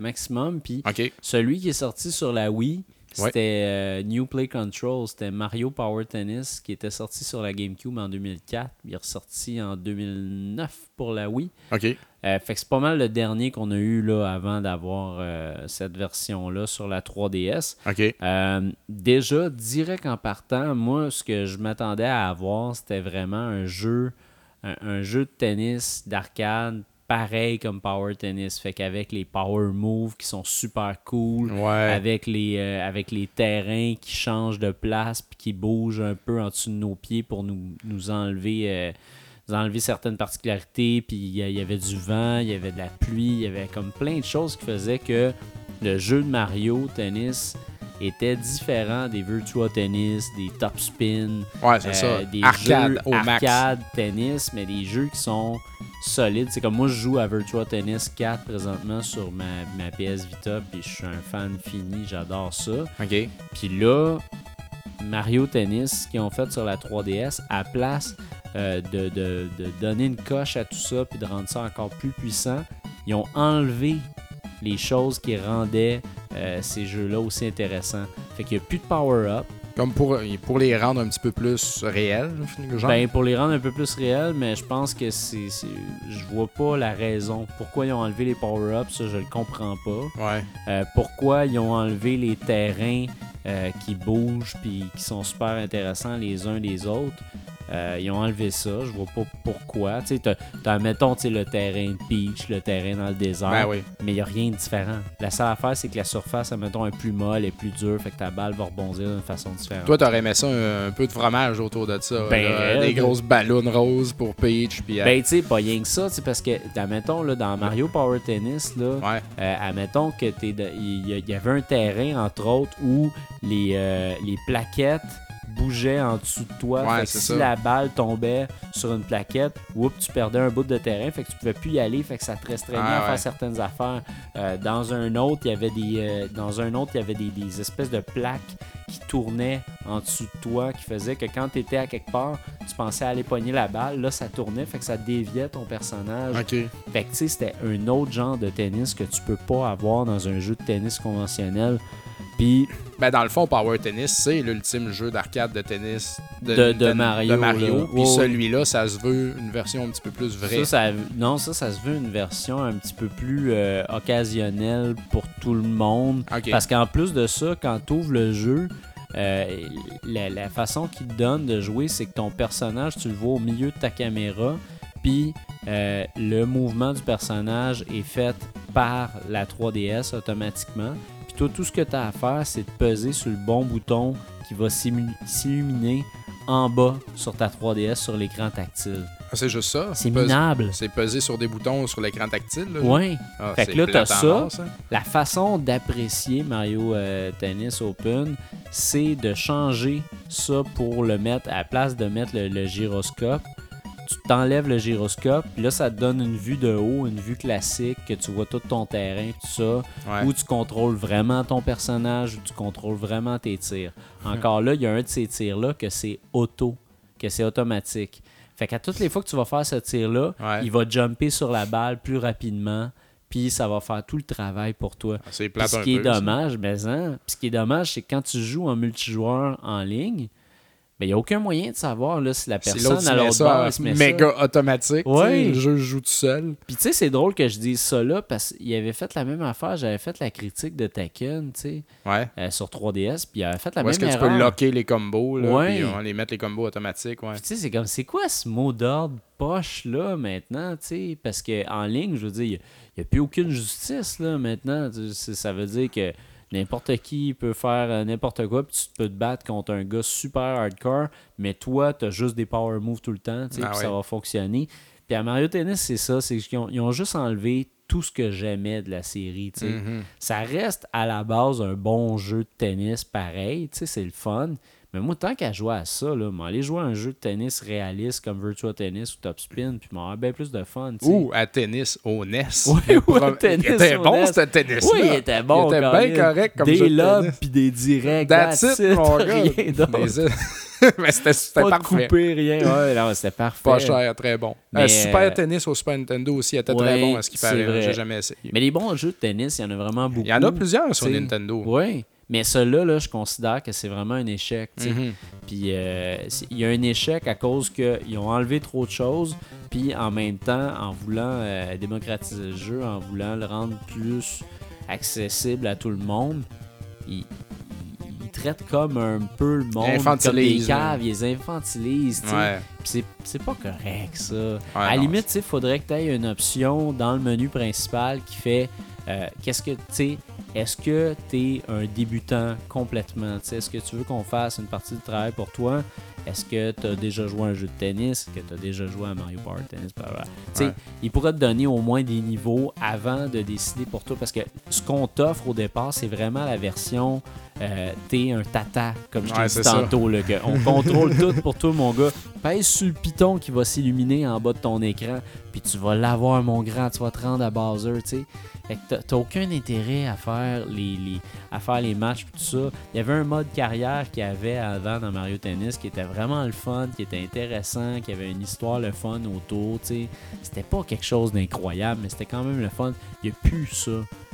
maximum. Puis celui qui est sorti sur la Wii. C'était euh, New Play Control. C'était Mario Power Tennis qui était sorti sur la GameCube en 2004. Il est ressorti en 2009 pour la Wii. OK. Euh, fait que c'est pas mal le dernier qu'on a eu là avant d'avoir euh, cette version-là sur la 3DS. OK. Euh, déjà, direct en partant, moi, ce que je m'attendais à avoir, c'était vraiment un jeu, un, un jeu de tennis d'arcade pareil comme Power Tennis. Fait qu'avec les power moves qui sont super cool, Ouais. avec, les, euh, avec les terrains qui changent de place puis qui bougent un peu en dessous de nos pieds pour nous, nous enlever. euh, enlevé certaines particularités, puis il y, y avait du vent, il y avait de la pluie, il y avait comme plein de choses qui faisaient que le jeu de Mario Tennis était différent des Virtua Tennis, des Top Spin, Ouais, euh, des Arcade jeux au max. arcade, tennis, mais des jeux qui sont solides. C'est comme moi, je joue à Virtua Tennis 4 présentement sur ma, ma PS Vita, puis je suis un fan fini, j'adore ça. OK. Puis là, Mario Tennis, ce qu'ils ont fait sur la 3DS, à place euh, de, de- de donner une coche à tout ça, puis de rendre ça encore plus puissant, ils ont enlevé les choses qui rendaient euh, ces jeux-là aussi intéressants. Fait qu'il n'y a plus de power-up. Comme pour, pour les rendre un petit peu plus réels, genre? Ben, pour les rendre un peu plus réels, mais je pense que c'est. Je vois pas la raison. Pourquoi ils ont enlevé les power-ups, ça, je le comprends pas. ouais. Euh, pourquoi ils ont enlevé les terrains euh, qui bougent puis qui sont super intéressants les uns des autres. Euh, ils ont enlevé ça, je vois pas pourquoi. Tu sais, mettons, tu sais, le terrain de Peach, le terrain dans le désert, Ben oui. mais il n'y a rien de différent. La seule affaire, c'est que la surface, mettons, est plus molle, est plus dure, fait que ta balle va rebondir d'une façon différente. Toi, t'aurais aimé ça un, un peu de fromage autour de ça. Ben, là. des grosses ballons roses pour Peach. Puis, euh, Ben, tu sais, pas rien que ça, parce que, admettons, là, dans Mario Power Tennis, là, ouais. Euh, admettons que y, il y avait un terrain, entre autres, où les, euh, les plaquettes bougeaient en dessous de toi. Ouais, Fait que si ça. la balle tombait sur une plaquette, oups, tu perdais un bout de terrain, fait que tu pouvais plus y aller, fait que ça te restreignait Ah, à faire certaines affaires. Euh, dans un autre, il y avait des euh, dans un autre, il y avait des, des espèces de plaques qui tournaient en dessous de toi, qui faisaient que quand tu étais à quelque part, tu pensais aller pogner la balle, là ça tournait, fait que ça déviait ton personnage. Fait que tu sais, c'était un autre genre de tennis que tu peux pas avoir dans un jeu de tennis conventionnel. Puis Ben, dans le fond, Power Tennis, c'est l'ultime jeu d'arcade de tennis De- Mario, de Mario. Puis Ouais, celui-là, ça se veut une version un petit peu plus vraie. ça, ça, non, ça, ça se veut une version un petit peu plus euh, occasionnelle pour tout le monde. Parce qu'en plus de ça, quand tu ouvres le jeu, euh, la, la façon qu'il te donne de jouer, c'est que ton personnage, tu le vois au milieu de ta caméra, puis euh, le mouvement du personnage est fait par la 3DS automatiquement. Puis toi, tout ce que tu as à faire, c'est de peser sur le bon bouton qui va s'illuminer en bas sur ta 3DS sur l'écran tactile. Ah, c'est juste ça. C'est Pes- minable. C'est peser sur des boutons sur l'écran tactile. Là, Ouais. Ah, Fait c'est que là, t'as ça. ça. La façon d'apprécier Mario euh, Tennis Open, c'est de changer ça pour le mettre à la place de mettre le, le gyroscope. Tu t'enlèves le gyroscope, puis là ça te donne une vue de haut, une vue classique, que tu vois tout ton terrain, tout ça, Ouais. où tu contrôles vraiment ton personnage, où tu contrôles vraiment tes tirs. Encore là, il y a un de ces tirs-là que c'est auto, que c'est automatique. Fait qu'à toutes les fois que tu vas faire ce tir-là, Ouais. il va jumper sur la balle plus rapidement, puis ça va faire tout le travail pour toi. C'est ce un qui est dommage, mais hein, puis ce qui est dommage, c'est que quand tu joues en multijoueur en ligne, il n'y a aucun moyen de savoir là, si la personne à l'autre bord se met ça. méga automatique, Ouais. le jeu joue tout seul. Puis tu sais, c'est drôle que je dise ça là parce qu'il avait fait la même affaire. J'avais fait la critique de Tekken, tu sais, Ouais. euh, sur 3DS, puis il avait fait la Où est-ce même que tu peux locker les combos, là, Ouais. puis on les mettre les combos automatiques, ouais. Puis tu sais, c'est comme, c'est quoi ce mot d'ordre poche là maintenant, tu sais, parce que en ligne, je veux dire, il n'y a, plus aucune justice là maintenant. Ça veut dire que n'importe qui peut faire euh, n'importe quoi, puis tu peux te battre contre un gars super hardcore, mais toi, tu as juste des power moves tout le temps, tu sais, Ah puis ouais. ça va fonctionner. Puis à Mario Tennis, c'est ça, c'est qu'ils ont, ils ont juste enlevé tout ce que j'aimais de la série, tu sais. Mhm. Ça reste à la base un bon jeu de tennis pareil, tu sais, c'est le fun. Mais moi, tant qu'à jouer à ça, là, m'aller jouer à un jeu de tennis réaliste comme Virtua Tennis ou Top Spin, puis m'avoir bien plus de fun. Ou à tennis au NES. Ouais, ouais, Prom- tennis Il était au bon, NES. ce tennis Oui, il était bon. Il était bien correct comme Des jeu de lobes puis des directs. That's that's it, it, mon gars. rien d'autre. Mais, mais c'était c'était Pas parfait. couper, rien. Ouais, non, c'était parfait. Pas cher, très bon. Mais, Euh, Super euh, Tennis au Super Nintendo aussi était ouais, très bon à ce qui paraît. vrai. J'ai jamais essayé. Mais les bons jeux de tennis, il y en a vraiment beaucoup. Il y en a plusieurs sur. Nintendo. Oui. Mais celui-là, là, je considère que c'est vraiment un échec. Mhm. Puis euh, il y a un échec à cause qu'ils ont enlevé trop de choses, puis en même temps, en voulant euh, démocratiser le jeu, en voulant le rendre plus accessible à tout le monde, ils, traitent comme un peu le monde comme des caves, ils les infantilisent. Ouais. Puis c'est- pas correct, ça. à la limite, il faudrait que tu aies une option dans le menu principal qui fait euh, qu'est-ce que tu sais, est-ce que tu es un débutant complètement? Est-ce que tu veux qu'on fasse une partie du travail pour toi? Est-ce que tu as déjà joué à un jeu de tennis? Est-ce que tu as déjà joué à Mario Party Tennis? Ouais. il pourrait te donner au moins des niveaux avant de décider pour toi. Parce que ce qu'on t'offre au départ, c'est vraiment la version euh, t'es un tata, comme je t'ai Ouais, dit tantôt. Là, que on contrôle tout pour toi, mon gars. Pèse sur le piton qui va s'illuminer en bas de ton écran, puis tu vas l'avoir, mon grand. Tu vas te rendre à Bowser, tu sais. Fait que t'as- aucun intérêt à faire les, à faire les matchs tout ça. Il y avait un mode carrière qu'il y avait avant dans Mario Tennis qui était vraiment le fun, qui était intéressant, qui avait une histoire le fun autour, tu sais. C'était pas quelque chose d'incroyable, mais c'était quand même le fun. Il n'y a plus ça.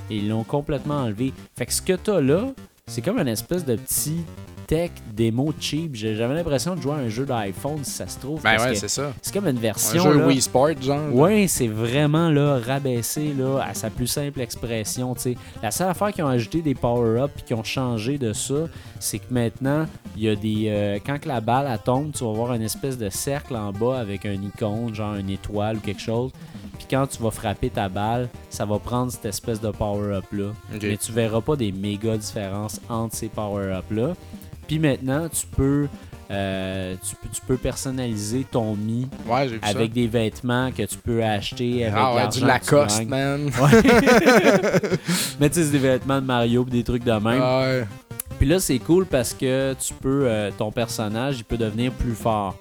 Et ils l'ont complètement enlevé. Fait que ce que t'as là, c'est comme une espèce de petit tech démo cheap. J'ai- J'avais l'impression de jouer à un jeu d'iPhone si ça se trouve. Ben parce ouais, c'est ça. c'est comme une Un version. jeu là, Wii Sport, genre. Ouais, c'est vraiment là, rabaissé là, à sa plus simple expression. tu sais. La seule affaire qui ont ajouté des power-ups et qui ont changé de ça, c'est que maintenant, il y a des. euh, quand que la balle elle tombe, tu vas voir une espèce de cercle en bas avec un icône, genre une étoile ou quelque chose. Puis quand tu vas frapper ta balle, ça va prendre cette espèce de power-up là. Ok. Mais tu verras pas des méga différences entre ces power-up là. Puis maintenant, tu peux. euh, tu, peux- tu peux personnaliser ton Mi Ouais, avec des vêtements que tu peux acheter avec. Ah ouais, du tu Lacoste, man. Mais tu sais, c'est des vêtements de Mario des trucs de même. Ah ouais. Puis là, c'est cool parce que tu peux, euh, ton personnage, il peut devenir plus fort.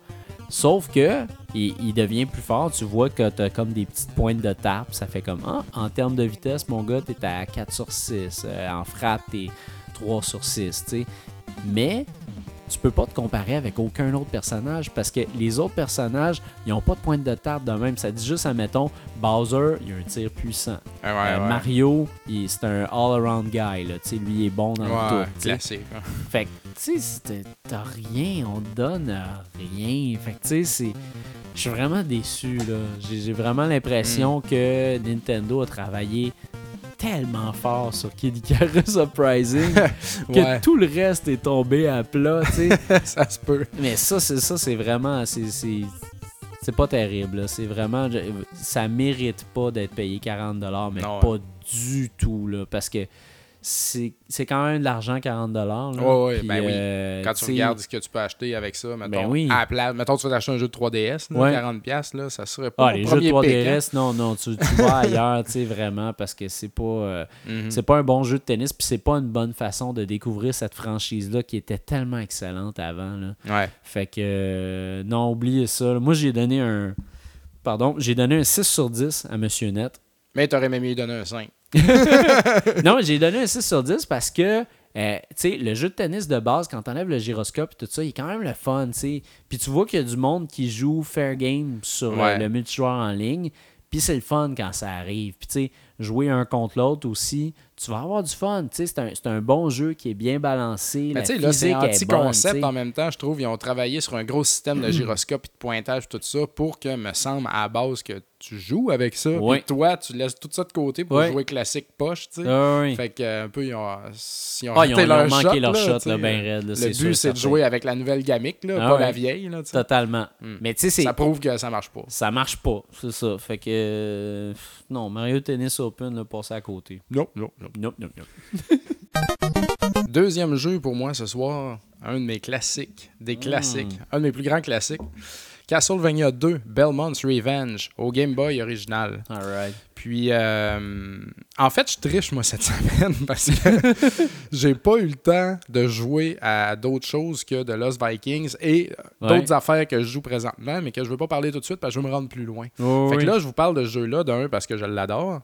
Sauf que, il, il devient plus fort. Tu vois que tu as comme des petites pointes de tape. Ça fait comme, ah, en termes de vitesse, mon gars, t'es à 4 sur 6. Euh, en frappe, t'es 3 sur 6, tu sais. Mais, tu peux pas te comparer avec aucun autre personnage parce que les autres personnages, ils ont pas de pointe de tape de même. Ça dit juste, admettons, Bowser, il a un tir puissant. Ouais, Euh, ouais. Mario, c'est un all-around guy. Là. Lui, il est bon dans Ouais, le tout. classique. hein. Fait que, tu sais, t'as rien, on te donne euh, rien. Fait que, tu sais, c'est. Je suis vraiment déçu, là. J'ai vraiment Mm. l'impression que Nintendo a travaillé tellement fort sur Kid Icarus Uprising que Ouais, tout le reste est tombé à plat, tu sais. ça se peut. Mais ça, c'est ça, c'est vraiment. C'est, pas terrible. là. C'est vraiment. Ça mérite pas d'être payé 40$, mais Non, pas du tout. Là, parce que c'est, quand même de l'argent 40$. Là, Ouais, ouais, Puis, ben oui. euh, Quand tu tu regardes ce que tu peux acheter avec ça, mettons, oui. à la place, mettons tu veux acheter un jeu de 3DS, là, Ouais. 40$, piastres, là, ça serait pas Ah, les jeux de 3DS, pick, hein. non, non, tu, tu vas ailleurs, tu sais, vraiment, parce que c'est pas, euh, Mhm. c'est pas un bon jeu de tennis, puis c'est pas une bonne façon de découvrir cette franchise-là qui était tellement excellente avant. Là. Ouais. Fait que, euh, non, oubliez ça. là. Moi, j'ai donné un. Pardon, j'ai donné un 6 sur 10 à Monsieur Net. Mais t'aurais même mieux donné un 5. non, j'ai donné un 6 sur 10 parce que, euh, le jeu de tennis de base, quand t'enlèves le gyroscope et tout ça, il est quand même le fun, tu sais. Puis tu vois qu'il y a du monde qui joue fair game sur euh, le multijoueur en ligne. Puis c'est le fun quand ça arrive. Puis tu sais, jouer un contre l'autre aussi, tu vas avoir du fun. Tu sais, c'est un, un bon jeu qui est bien balancé. Mais tu sais, là, c'est anti-concept en même temps, je trouve. Ils ont travaillé sur un gros système de gyroscope et de pointage, tout ça, pour que, me semble, à la base, que tu joues avec ça. Ouais. Puis toi, tu laisses tout ça de côté pour jouer classique poche, tu sais. Ah oui. Fait que, euh, un peu, ils ont, ils ont Ah, ils leur manqué shot, leur là, shot, tu sais. là, ben raide. là, Le but, c'est de jouer avec la nouvelle gamique, là, Ah pas la vieille. Là, tu sais. Totalement. Hmm. Mais tu sais, c'est. Ça prouve que ça marche pas. Ça marche pas, c'est ça. Fait que. euh, non, Mario Tennis Open, là, passé à côté. Non, non, non. Nope, nope, nope. Deuxième jeu pour moi ce soir, un de mes classiques, des Hmm. classiques, un de mes plus grands classiques. Castlevania 2, Belmont's Revenge, au Game Boy original. Alright. Puis, euh, en fait, je triche, moi, cette semaine, parce que j'ai pas eu le temps de jouer à d'autres choses que de Lost Vikings et Ouais. d'autres affaires que je joue présentement, mais que je veux pas parler tout de suite parce que je veux me rendre plus loin. Oh, fait oui. que là, je vous parle de ce jeu-là, d'un, parce que je l'adore,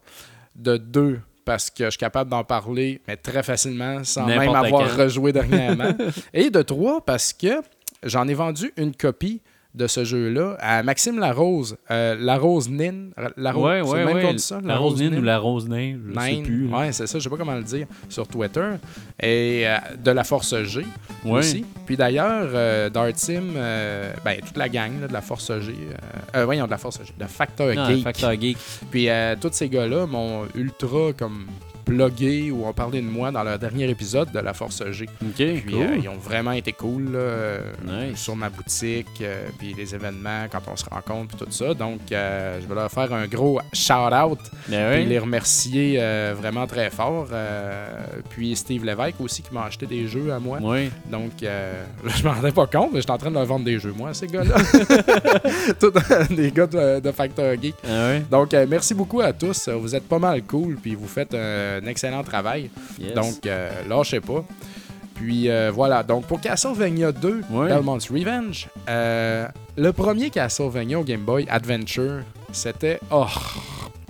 de deux, parce que je suis capable d'en parler, mais très facilement, sans même avoir rejoué dernièrement. et de trois, parce que j'en ai vendu une copie de ce jeu-là à Maxime Larose, euh, Larose Nin. Larose, ouais, ouais, même ouais. ça? La rose naine Nin? ou la rose naine, je sais Nine. plus. là. Ouais, c'est ça, je sais pas comment le dire sur Twitter. Et euh, de la Force G Ouais. aussi. Puis d'ailleurs, euh, Dartim, euh, ben, toute la gang là, de la Force G, euh, euh, voyons, de la Force G, de Factor Non, Geek. Factor Geek. Puis euh, tous ces gars-là m'ont ultra comme blogué ou ont parlé de moi dans leur dernier épisode de La Force G. Ok, Puis cool. euh, ils ont vraiment été cool là, euh, Nice. sur ma boutique, euh, puis les événements quand on se rencontre, puis tout ça. Donc, euh, je vais leur faire un gros shout-out Ben puis oui. les remercier vraiment très fort. Puis Steve Lévesque aussi qui m'a acheté des jeux à moi. Oui. Donc, là, je m'en rendais pas compte, mais j'étais en train de leur vendre des jeux, moi, ces gars-là. Tous des gars de, de Factor Geek. Ah. Donc, merci beaucoup à tous. Vous êtes pas mal cool, puis vous faites un, un excellent travail. Yes. Donc, euh, lâchez pas. Puis euh, voilà, donc pour Castlevania 2, Ouais. Belmont's Revenge, euh, le premier Castlevania au Game Boy Adventure, c'était oh,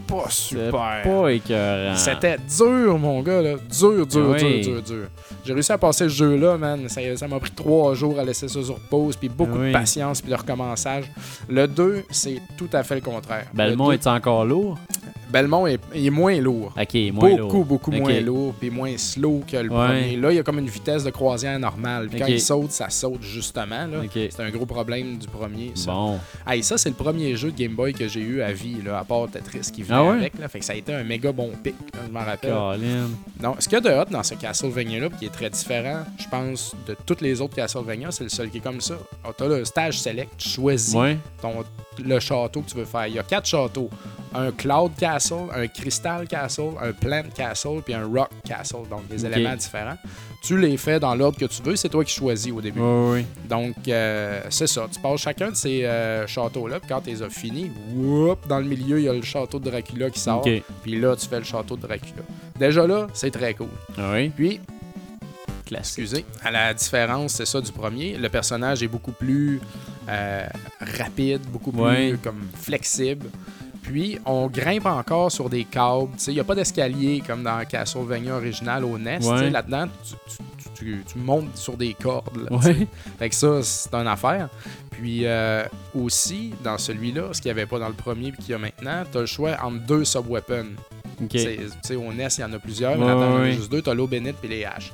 pas super. pas écœurant. C'était dur, mon gars, là. Dur, dur, Oui. dur, dur, dur. J'ai réussi à passer ce jeu-là, man. Ça ça m'a pris trois jours à laisser ça sur pause, puis beaucoup Oui. de patience, puis de recommençage. Le 2, c'est tout à fait le contraire. Belmont Le est encore lourd? Belmont est, est moins lourd. Ok, moins beaucoup, lourd. beaucoup moins lourd, puis moins slow que le Ouais. premier. Là, il y a comme une vitesse de croisière normale. Puis quand il saute, ça saute justement. Là. Ok. C'est un gros problème du premier. Ça, Bon. Hey, ça c'est le premier jeu de Game Boy que j'ai eu à vie, là, à part Tetris qui venait Ah ouais? avec. Là. Fait que ça a été un méga bon pic, là, je m'en rappelle. Colin. Non, ce qu'il y a de hot dans ce Castlevania-là, qui est très différent, je pense, de tous les autres Castlevania, c'est le seul qui est comme ça. Ah, T'as le stage select, tu choisis Ouais. ton, le château que tu veux faire. Il y a quatre châteaux. Un Cloud Castle, un Crystal Castle, un Plant Castle, puis un Rock Castle. Donc, des éléments différents. Tu les fais dans l'ordre que tu veux. C'est toi qui choisis au début. Donc, euh, c'est ça. Tu passes chacun de ces euh, châteaux-là. Puis quand tu les as finis, whoop, dans le milieu, il y a le château de Dracula qui sort. Puis là, tu fais le château de Dracula. Déjà là, c'est très cool. Ah oui. Puis, Classique. excusez, à la différence, c'est ça du premier. Le personnage est beaucoup plus euh, rapide, beaucoup plus Ouais. comme flexible. Puis, on grimpe encore sur des câbles. Il n'y a pas d'escalier comme dans Castlevania original au NES. Ouais. Là-dedans, tu, tu- tu- tu- tu montes sur des cordes. là. Ouais. Fait que ça, c'est une affaire. Puis euh, aussi, dans celui-là, ce qu'il n'y avait pas dans le premier et qu'il y a maintenant, tu as le choix entre deux sub-weapons. Ok. C'est- Tu sais, au NES, il y en a plusieurs, mais là-dedans, il y en a juste deux. Tu as l'eau bénite et les haches.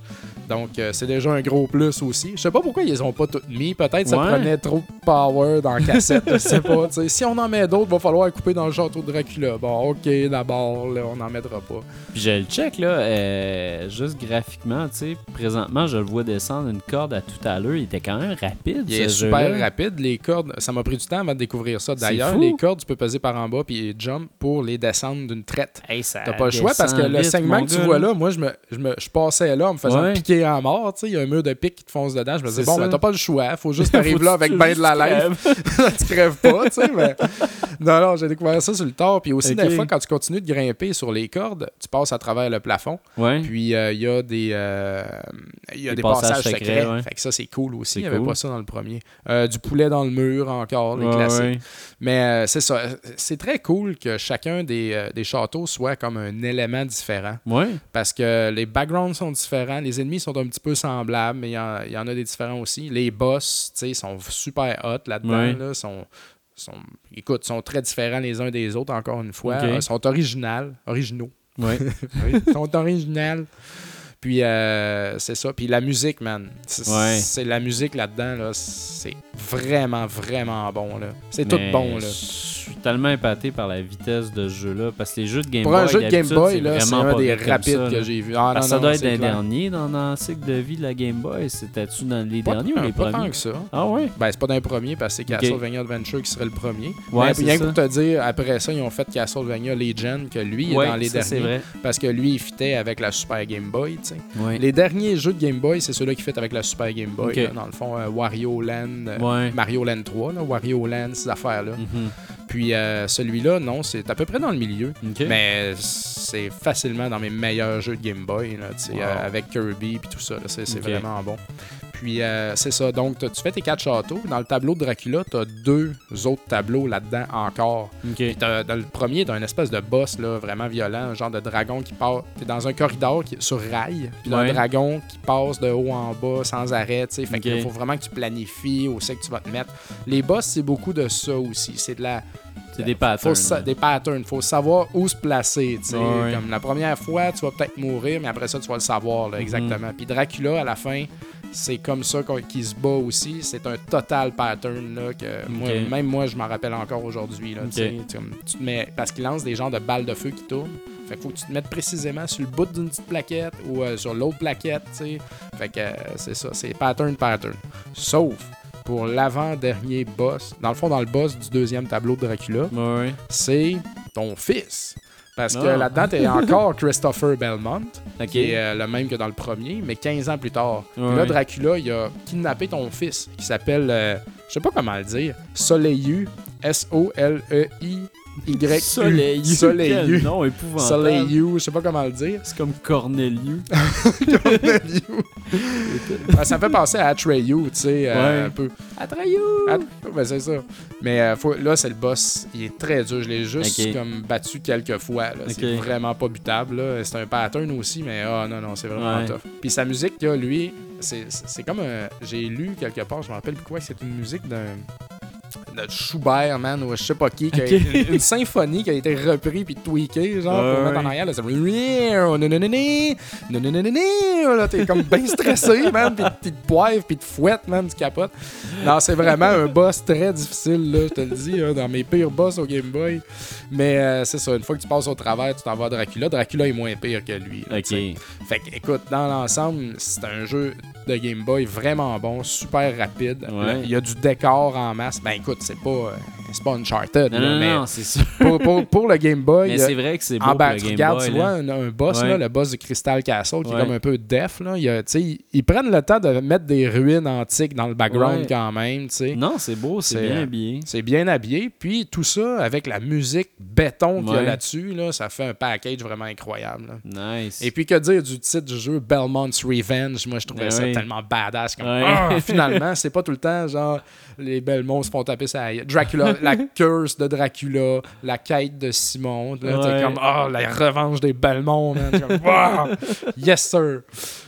Donc, euh, c'est déjà un gros plus aussi. Je sais pas pourquoi ils les ont pas toutes mis. Peut-être ça Ouais. prenait trop de power dans la cassette. je sais pas. Si on en met d'autres, va falloir couper dans le château de Dracula. Bon, ok, d'abord, là, on n'en mettra pas. Puis je le check là, euh, juste graphiquement, tu sais, présentement je le vois descendre une corde à tout à l'heure, il était quand même rapide Il ce est super rapide. Les cordes, ça m'a pris du temps avant de découvrir ça. D'ailleurs, les cordes, tu peux peser par en bas puis jump pour les descendre d'une traite. Hey, ça T'as pas le choix parce que le segment que tu vois là, moi, je, me, je, me, je passais là en me faisant Ouais. piquer en mort. tu sais, Il y a un mur de pique qui te fonce dedans. Je me disais, bon, ben, t'as pas le choix. Faut juste que là avec ben de la lèvre. tu crèves pas, tu sais. Mais... Non, non, j'ai découvert ça sur le tard. Puis aussi, des fois, quand tu continues de grimper sur les cordes, tu passes à travers le plafond. Ouais. Puis euh, il y a des, euh, y a Des des passages, passages secrets. secrets, ouais. Fait que ça, c'est cool aussi. Il n'y avait pas ça dans le premier. Euh, du poulet dans le mur encore, les Ouais, classiques. Mais c'est ça. C'est très cool que chacun des, des châteaux soit comme un élément différent. Ouais. Parce que les backgrounds sont différents, les ennemis sont un petit peu semblables, mais il y, y en a des différents aussi. Les boss, tu sais, sont super hot là-dedans. Ouais. Là, sont, sont, écoute, sont très différents les uns des autres, encore une fois. Euh, sont originales, originaux. Ouais. Ils sont originales. Puis euh, c'est ça. Puis la musique, man. C'est Ouais. c'est la musique là-dedans, là. C'est vraiment, vraiment bon, là. C'est tout bon, là. Je suis tellement épaté par la vitesse de ce jeu-là. Parce que les jeux de Game Pour Boy. un jeu de Game Boy, là, c'est vraiment un des rapides ça, que j'ai vu. Ah, non, ça non, doit être un dernier dans, le cycle de vie de la Game Boy. C'était-tu dans les Pas derniers tant- ou les pas tant premiers? que ça. Ah ouais? Ben, c'est pas dans les premiers parce que c'est Ok. Castlevania Adventure qui serait le premier. Ouais, Mais rien que pour te dire, après ça, ils ont fait Castlevania Legend, que lui il est dans les ça, c'est derniers. vrai. Parce que lui, il fitait avec la Super Game Boy, Les derniers jeux de Game Boy, c'est ceux-là qui fit avec la Super Game Boy. Là. dans le fond, euh, Wario Land, euh, Ouais. Mario Land 3, là, Wario Land, ces affaires-là. Mhm. Puis euh, celui-là, non, c'est à peu près dans le milieu. Mais c'est facilement dans mes meilleurs jeux de Game Boy, là, Wow. avec Kirby et tout ça. C'est c'est Ok. vraiment bon. Puis euh, c'est ça. Donc, tu fais tes quatre châteaux. Dans le tableau de Dracula, tu as deux autres tableaux là-dedans encore. Puis dans le premier, tu as une espèce de boss là, vraiment violent, un genre de dragon qui part. Tu dans un corridor qui, sur rail, puis Ouais. un dragon qui passe de haut en bas sans arrêt. tu sais. Fait qu'il faut vraiment que tu planifies où c'est que tu vas te mettre. Les boss, c'est beaucoup de ça aussi. C'est de la. C'est des Faut patterns. sa- des patterns. faut savoir où se placer. Ouais, ouais. Comme la première fois, tu vas peut-être mourir, mais après ça, tu vas le savoir là, Mhm. exactement. Puis Dracula, à la fin, c'est comme ça qu'il se bat aussi. C'est un total pattern là, que moi- même moi, je m'en rappelle encore aujourd'hui. parce qu'il lance des genres de balles de feu qui tournent. Fait qu'il faut que tu te mettes précisément sur le bout d'une petite plaquette ou euh, sur l'autre plaquette. tu sais. Fait que euh, c'est ça, c'est pattern, pattern. Sauf pour l'avant-dernier boss. Dans le fond, dans le boss du deuxième tableau de Dracula, c'est ton fils. Parce que Ah. là-dedans, t'es encore Christopher Belmont, Ok. qui est euh, le même que dans le premier, mais 15 ans plus tard. Puis là, Dracula, il a kidnappé ton fils, qui s'appelle, euh, je sais pas comment le dire, Soleil S-O-L-E-I-Y. Soleil. Soleil. Quel nom épouvantable. Soleil je sais pas comment le dire. C'est comme Corneliu. Ah, ça me fait penser à Atreyu, tu sais, euh, Ouais. un peu. Atreyu. Ah, ben, c'est ça. Mais euh, faut- là, c'est le boss. Il est très dur. Je l'ai juste comme battu quelques fois. C'est vraiment pas butable. C'est un pattern aussi, mais ah non, non, c'est vraiment Ouais. tough. Puis sa musique, là, lui, c'est comme un. J'ai lu quelque part, je me rappelle plus quoi, c'est une musique d'un. De Schubert, man, ou je sais pas qui, qui a- une, une symphonie qui a été repris puis tweakée, genre, pour mettre en arrière. Là, nananani, là, t'es comme bien stressé, man, puis puis te poivre, puis te fouette, man, tu capotes. Non, c'est vraiment un boss très difficile, là, je te le dis, hein, dans mes pires boss au Game Boy. Mais euh, c'est ça, une fois que tu passes au travers, tu t'en vas à Dracula. Dracula est moins pire que lui. là, Ok. Fait que, écoute, dans l'ensemble, c'est un jeu de Game Boy vraiment bon, super rapide. Ouais. Il y a du décor en masse. Ben écoute, c'est pas, euh, c'est pas Uncharted, Non, là, non, mais non, c'est sûr. pour, pour- pour le Game Boy, Mais c'est vrai que c'est beau pour le tu Game regardes, Boy, tu là. vois, un, un boss, Ouais. là, le boss de Crystal Castle, qui Ouais. est comme un peu def. Là. Il a, ils, prennent le temps de mettre des ruines antiques dans le background Ouais. quand même. tu sais. Non, c'est beau, c'est bien euh, habillé. C'est bien habillé. Puis tout ça, avec la musique béton qu'il y a là-dessus, là, ça fait un package vraiment incroyable. Nice. Et puis que dire du titre du jeu Belmont's Revenge, moi je trouvais Ben ça tellement badass. Comme. Ah, finalement, c'est pas tout le temps genre les Belmonts se font taper ça. Dracula, la curse de Dracula, la quête de Simon. Là, Ouais. Comme ah la revanche des comme, Wow! yes sir.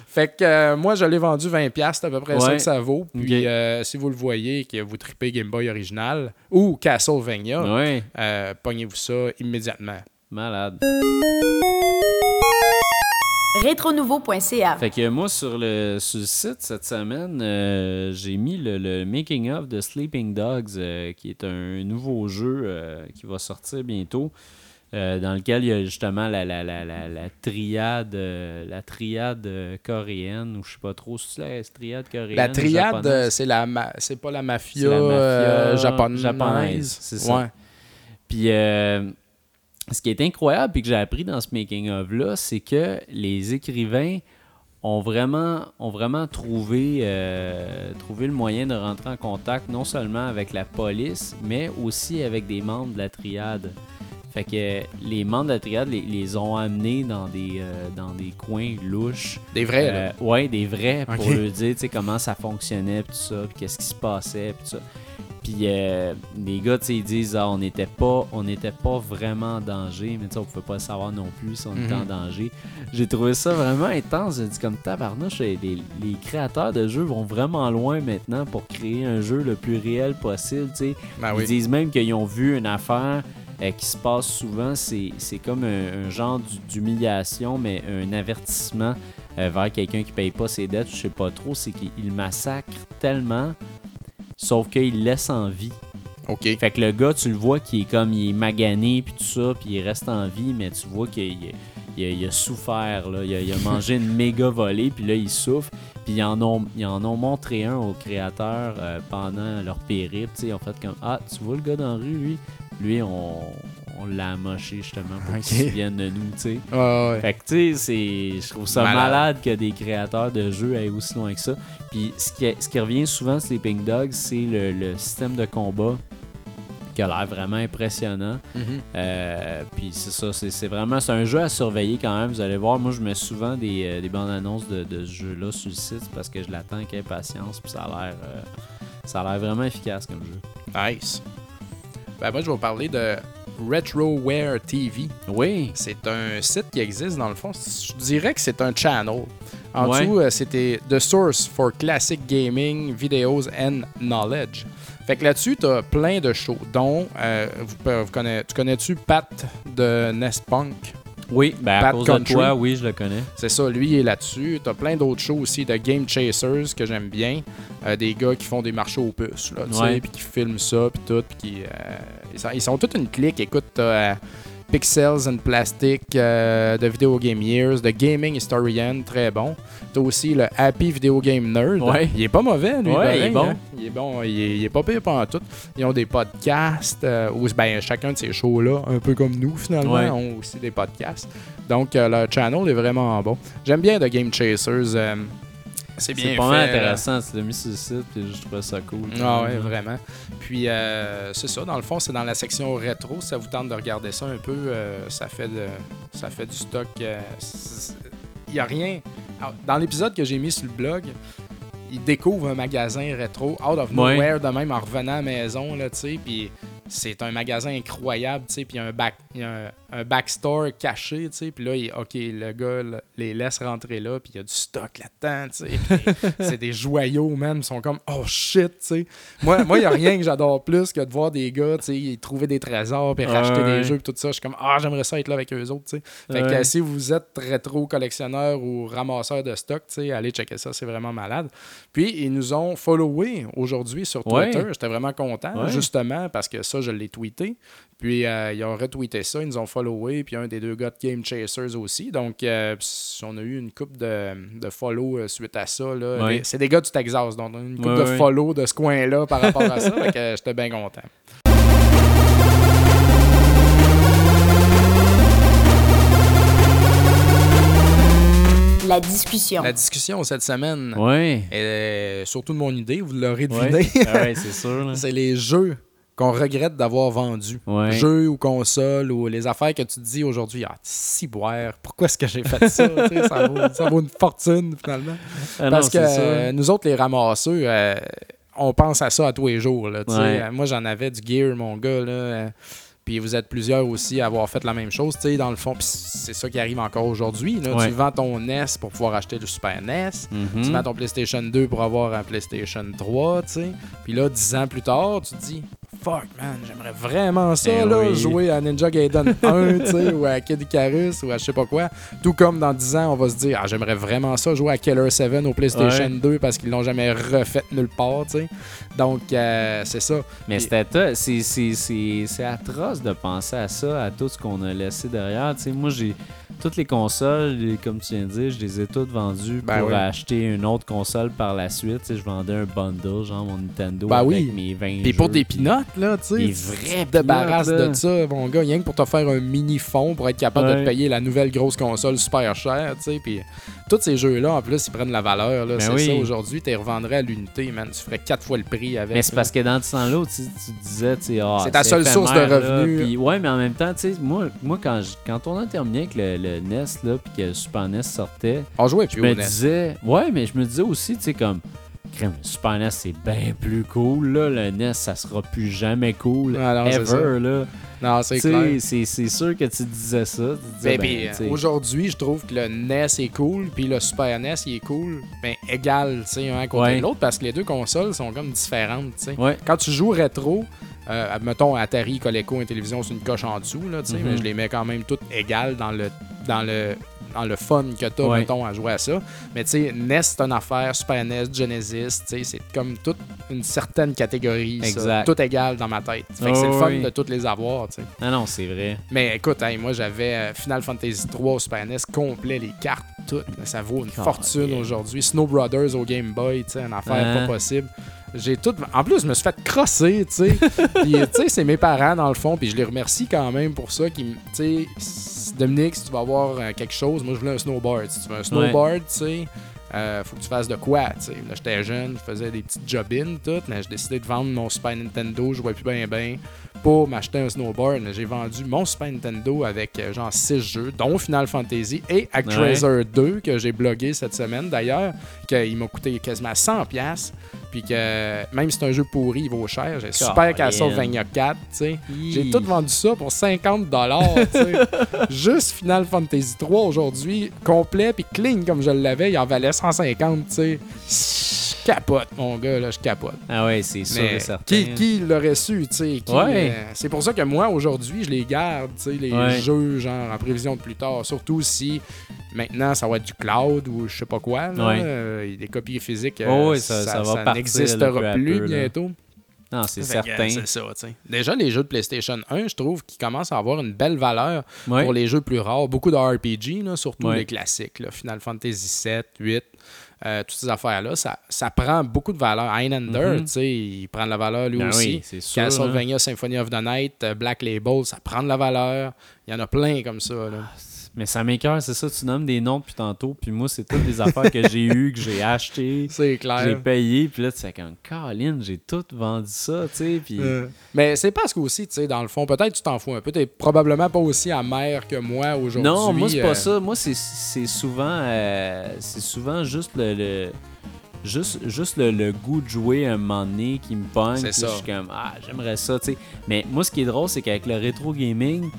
Fait que euh, moi, je l'ai vendu 20$, c'est à peu près ça que ça vaut. Puis euh, si vous le voyez que vous tripez Game Boy original ou Castlevania, Ouais, euh, pognez-vous ça immédiatement. malade. Retronouveau.ca. Fait que moi, sur le, sur le site cette semaine, euh, j'ai mis le, le Making of de Sleeping Dogs, euh, qui est un nouveau jeu euh, qui va sortir bientôt. euh, dans lequel il y a justement la, la, la, la, la triade euh, la triade euh, coréenne ou je sais pas trop si c'est la triade coréenne La triade, c'est la c'est pas la mafia, C'est la mafia euh, japonaise. japonaise, c'est ça. Ouais. Puis, euh, ce qui est incroyable et que j'ai appris dans ce making-of-là, c'est que les écrivains ont vraiment, ont vraiment trouvé, euh, trouvé le moyen de rentrer en contact non seulement avec la police, mais aussi avec des membres de la triade. Fait que les membres de la triade les, les ont amenés dans des, euh, dans des coins louches. Des vrais, là. Euh, ouais, des vrais pour Ok. leur dire tu sais, comment ça fonctionnait, puis tout ça, puis qu'est-ce qui se passait, puis tout ça. Puis euh, les gars, tu sais, ils disent ah, on n'était pas, on n'était pas vraiment en danger, mais tu sais, on pouvait pas le savoir non plus si on était en Mhm. danger. J'ai trouvé ça vraiment intense. J'ai dit comme tabarnouche, les, les, créateurs de jeux vont vraiment loin maintenant pour créer un jeu le plus réel possible, tu sais. Ben Ils oui. disent même qu'ils ont vu une affaire euh, qui se passe souvent. C'est comme un, un genre d'hu- d'humiliation, mais un avertissement euh, vers quelqu'un qui paye pas ses dettes. Je sais pas trop. C'est qu'il massacre tellement, sauf qu'il laisse en vie. OK. Fait que le gars, tu le vois qui est comme, il est magané, puis tout ça, puis il reste en vie, mais tu vois qu'il il a, il a souffert, là. Il, a, il a mangé une méga volée, puis là, il souffre. Puis ils en ont, ils en ont montré un aux créateurs euh, pendant leur périple. tu sais, Ils ont fait comme, ah, tu vois le gars dans la rue, lui? Lui, on, on l'a amoché justement pour Ok. qu'il se souvienne de nous, tu sais. Ouais, ouais. Fait que, tu sais, c'est- je trouve ça Malade. malade. que des créateurs de jeux aillent aussi loin que ça. Puis, ce qui, ce qui revient souvent, Sleeping Dogs, c'est le, le système de combat qui a l'air vraiment impressionnant. Mhm. Euh, puis, c'est ça, c'est c'est vraiment c'est un jeu à surveiller quand même. Vous allez voir, moi, je mets souvent des, euh, des bandes annonces de, de ce jeu-là sur le site parce que je l'attends avec impatience. Puis, ça a l'air euh, ça a l'air vraiment efficace comme jeu. Nice. Ben moi, je vais vous parler de RetroWare TV. Oui. C'est un site qui existe dans le fond. Je dirais que c'est un channel. En Ouais. dessous, euh, c'était The Source for Classic Gaming, Videos and Knowledge. Fait que là-dessus, tu as plein de shows, dont, euh, vous, vous connaissez, tu connais-tu Pat de Nest Punk? Oui, ben à Bad cause Country. de toi, oui, je le connais. C'est ça, lui il est là-dessus. T'as plein d'autres shows aussi de Game Chasers que j'aime bien. Euh, des gars qui font des marchés aux puces, là, tu Ouais. sais, puis qui filment ça, puis tout. Puis qui, euh, ils, sont, ils sont toute une clique. Écoute, t'as euh, Pixels and Plastic euh, de Video Game Years, de Gaming Historian, très bon. T'as aussi le Happy Video Game Nerd. Ouais. Il est pas mauvais, lui. Ouais, pareil, il est bon. hein. Il est bon, il est, il est pas pire pendant tout. Ils ont des podcasts, euh, où ben, chacun de ces shows-là, un peu comme nous finalement, Ouais. ont aussi des podcasts. Donc euh, leur channel est vraiment bon. J'aime bien The Game Chasers. Euh, c'est bien C'est pas mal intéressant, tu l'as mis sur le site, puis je trouvais ça cool. Ah ouais, vraiment. Puis euh, c'est ça, dans le fond, c'est dans la section rétro. Si ça vous tente de regarder ça un peu, euh, ça fait de, ça fait du stock. Il y a rien. Alors, Dans l'épisode que j'ai mis sur le blog, il découvre un magasin rétro out of Ouais. nowhere de même en revenant à la maison là, tu sais, puis c'est un magasin incroyable, tu sais, puis il y a un back y a un, un backstore caché, tu sais, puis là il, OK, le gars le- les laisse rentrer là, puis il y a du stock là-dedans, tu sais. c'est des joyaux même, ils sont comme oh shit, tu sais. Moi moi il y a rien que j'adore plus que de voir des gars, tu sais, trouver des trésors puis racheter ouais. des jeux puis tout ça, je suis comme ah, j'aimerais ça être là avec eux autres, tu sais. Fait que Ouais. si vous êtes rétro collectionneur ou ramasseur de stock, tu sais, allez checker ça, c'est vraiment malade. Puis ils nous ont followé aujourd'hui sur Ouais. Twitter. J'étais vraiment content, justement, parce que ça, je l'ai tweeté. Puis euh, ils ont retweeté ça, ils nous ont followé, puis un des deux gars de Game Chasers aussi. Donc euh, on a eu une coupe de, de follow euh, suite à ça. là. Ouais. C'est des gars du Texas, donc on a une coupe Ouais, de ouais. follow de ce coin-là par rapport à ça. euh, j'étais bien content. La discussion. La discussion cette semaine Ouais. est surtout de mon idée, vous l'aurez deviné. Ah ouais, c'est sûr. C'est les jeux qu'on regrette d'avoir. Ouais. Jeux ou consoles ou les affaires que tu te dis aujourd'hui, ah, si boire, pourquoi est-ce que j'ai fait ça? Ça, vaut, ça vaut une fortune finalement. Ah non, Parce que euh, nous autres, les ramasseux, euh, on pense à ça à tous les jours. là. Ouais. Euh, Moi, j'en avais du gear, mon gars. Là, euh, puis vous êtes plusieurs aussi à avoir fait la même chose, tu sais, dans le fond. C'est ça qui arrive encore aujourd'hui. Ouais. Tu vends ton NES pour pouvoir acheter le Super NES. Tu vends ton PlayStation 2 pour avoir un PlayStation 3, tu sais. Puis là, dix ans plus tard, tu te dis, fuck, man, j'aimerais vraiment ça, Ben là, oui. jouer à Ninja Gaiden 1, tu sais, ou à Kid Icarus, ou à je sais pas quoi. Tout comme dans 10 ans, on va se dire, ah, j'aimerais vraiment ça, jouer à Killer 7 au PlayStation Ouais. 2 parce qu'ils l'ont jamais refait nulle part, tu sais. Donc, euh, c'est ça. Mais c'était c'est- atroce de penser à ça, à tout ce qu'on a laissé derrière. Tu sais, moi, j'ai toutes les consoles, les- comme tu viens de dire, je les ai toutes vendues Ben pour oui. acheter une autre console par la suite. Tu sais, je vendais un bundle, genre mon Nintendo Ben avec oui. mes 20 Puis pour des pinottes, là, tu sais. Des là. de ça, mon gars, rien que pour te faire un mini fond pour être capable de te payer la nouvelle grosse console super chère, tu sais. Puis tous ces jeux-là, en plus, ils prennent la valeur, là. Ben c'est oui. ça, aujourd'hui, tu les revendrais à l'unité, man. Tu ferais quatre fois le prix avec. Mais c'est là. parce que dans ce temps-là, tu, tu disais, tu sais, ah, C'est ta seule source de là, revenus. puis ouais, mais en même temps, tu sais, moi, moi quand, je- quand on a terminé avec le, le NES, là, puis que le Super NES sortait, On jouait je plus me au NES. disais, ouais, mais je me disais aussi, tu sais, comme, crème, Super NES, c'est bien plus cool, là. Le NES, ça sera plus jamais cool. Ah ever, là. Non, c'est clair. c'est sûr que tu disais ça. Ben, ben, aujourd'hui, je trouve que le NES est cool, puis le Super NES, il est cool, ben égal, tu sais, un à côté Ouais. de l'autre, parce que les deux consoles sont comme différentes, tu sais. Ouais. Quand tu joues rétro, euh, mettons Atari, Coleco, une télévision, c'est une coche en dessous, là, tu sais, Mhm. mais je les mets quand même toutes égales dans le, dans le, dans le fun que t'as, Ouais. mettons, à jouer à ça. Mais tu sais, NES, c'est une affaire, Super NES, Genesis, c'est comme toute une certaine catégorie, ça. Exact. Tout égal dans ma tête. Fait que c'est le fun oui. de toutes les avoir, tu sais. Ah non, c'est vrai. Mais écoute, hey, moi j'avais euh, Final Fantasy 3 au Super NES complet, les cartes, toutes. mais ça vaut une Oh, fortune aujourd'hui. Snow Brothers au Game Boy, tu sais, une affaire Hein? pas possible. J'ai tout. En plus, je me suis fait crosser, tu sais. Puis, tu sais, c'est mes parents, dans le fond, puis je les remercie quand même pour ça. Qui, tu sais, Dominique, si tu vas avoir euh, quelque chose, moi je voulais un snowboard. Si tu veux un snowboard, tu sais. euh, faut que tu fasses de quoi, tu sais. Là, j'étais jeune, je faisais des petites job-ins, tout, mais j'ai décidé de vendre mon Super Nintendo, je jouais plus bien, bien, pour m'acheter un snowboard. J'ai vendu mon Super Nintendo avec euh, genre 6 jeux, dont Final Fantasy et Actraiser 2, que j'ai blogué cette semaine d'ailleurs, qu'il m'a coûté quasiment 100$. Puis que même si c'est un jeu pourri, il vaut cher. J'ai Super. Castlevania 4, tu sais. J'ai tout vendu ça pour 50 dollars, Juste Final Fantasy 3 aujourd'hui, complet puis clean comme je l'avais, il en valait 150, tu sais. Capote, mon gars, là, je capote. Ah ouais, c'est sûr et certain. qui, qui l'aurait su, tu sais? Ouais. euh, c'est pour ça que moi, aujourd'hui, je les garde, tu sais, les Ouais. jeux, genre, en prévision de plus tard. Surtout si maintenant, ça va être du cloud ou je sais pas quoi. Là, Ouais. Euh, les copies physiques, euh, Oh, ouais, ça- ça va partir, n'existera plus peu, bientôt. Non, c'est que, certain. C'est ça, tu sais. Déjà, les jeux de PlayStation 1, je trouve qu'ils commencent à avoir une belle valeur Ouais. pour les jeux plus rares. Beaucoup de RPG, là, surtout Ouais. les classiques. là, Final Fantasy 7, 8, euh, toutes ces affaires-là. Ça, ça prend beaucoup de valeur. Highlander, tu sais, il prend de la valeur lui Ben aussi. oui, sûr. hein. Castlevania Symphony of the Night, euh, Black Label, ça prend de la valeur. Il y en a plein comme ça. Là. Mais ça m'écoeure, c'est ça, tu nommes des noms depuis tantôt, puis moi, c'est toutes des affaires que j'ai eues, que j'ai achetées, C'est j'ai clair. payé, puis là, tu sais, comme, Colin, j'ai tout vendu ça, tu sais, puis... Euh, Mais c'est parce qu'aussi, tu sais, dans le fond, peut-être tu t'en fous un peu. T'es probablement pas aussi amer que moi aujourd'hui. Non, moi, c'est euh, pas ça. Moi, c'est- c'est souvent, euh, c'est souvent juste le... le- Juste, juste le, le goût de jouer un moment donné qui me pogne. Je suis comme, ah, j'aimerais ça, tu sais. Mais moi, ce qui est drôle, c'est qu'avec le rétro gaming,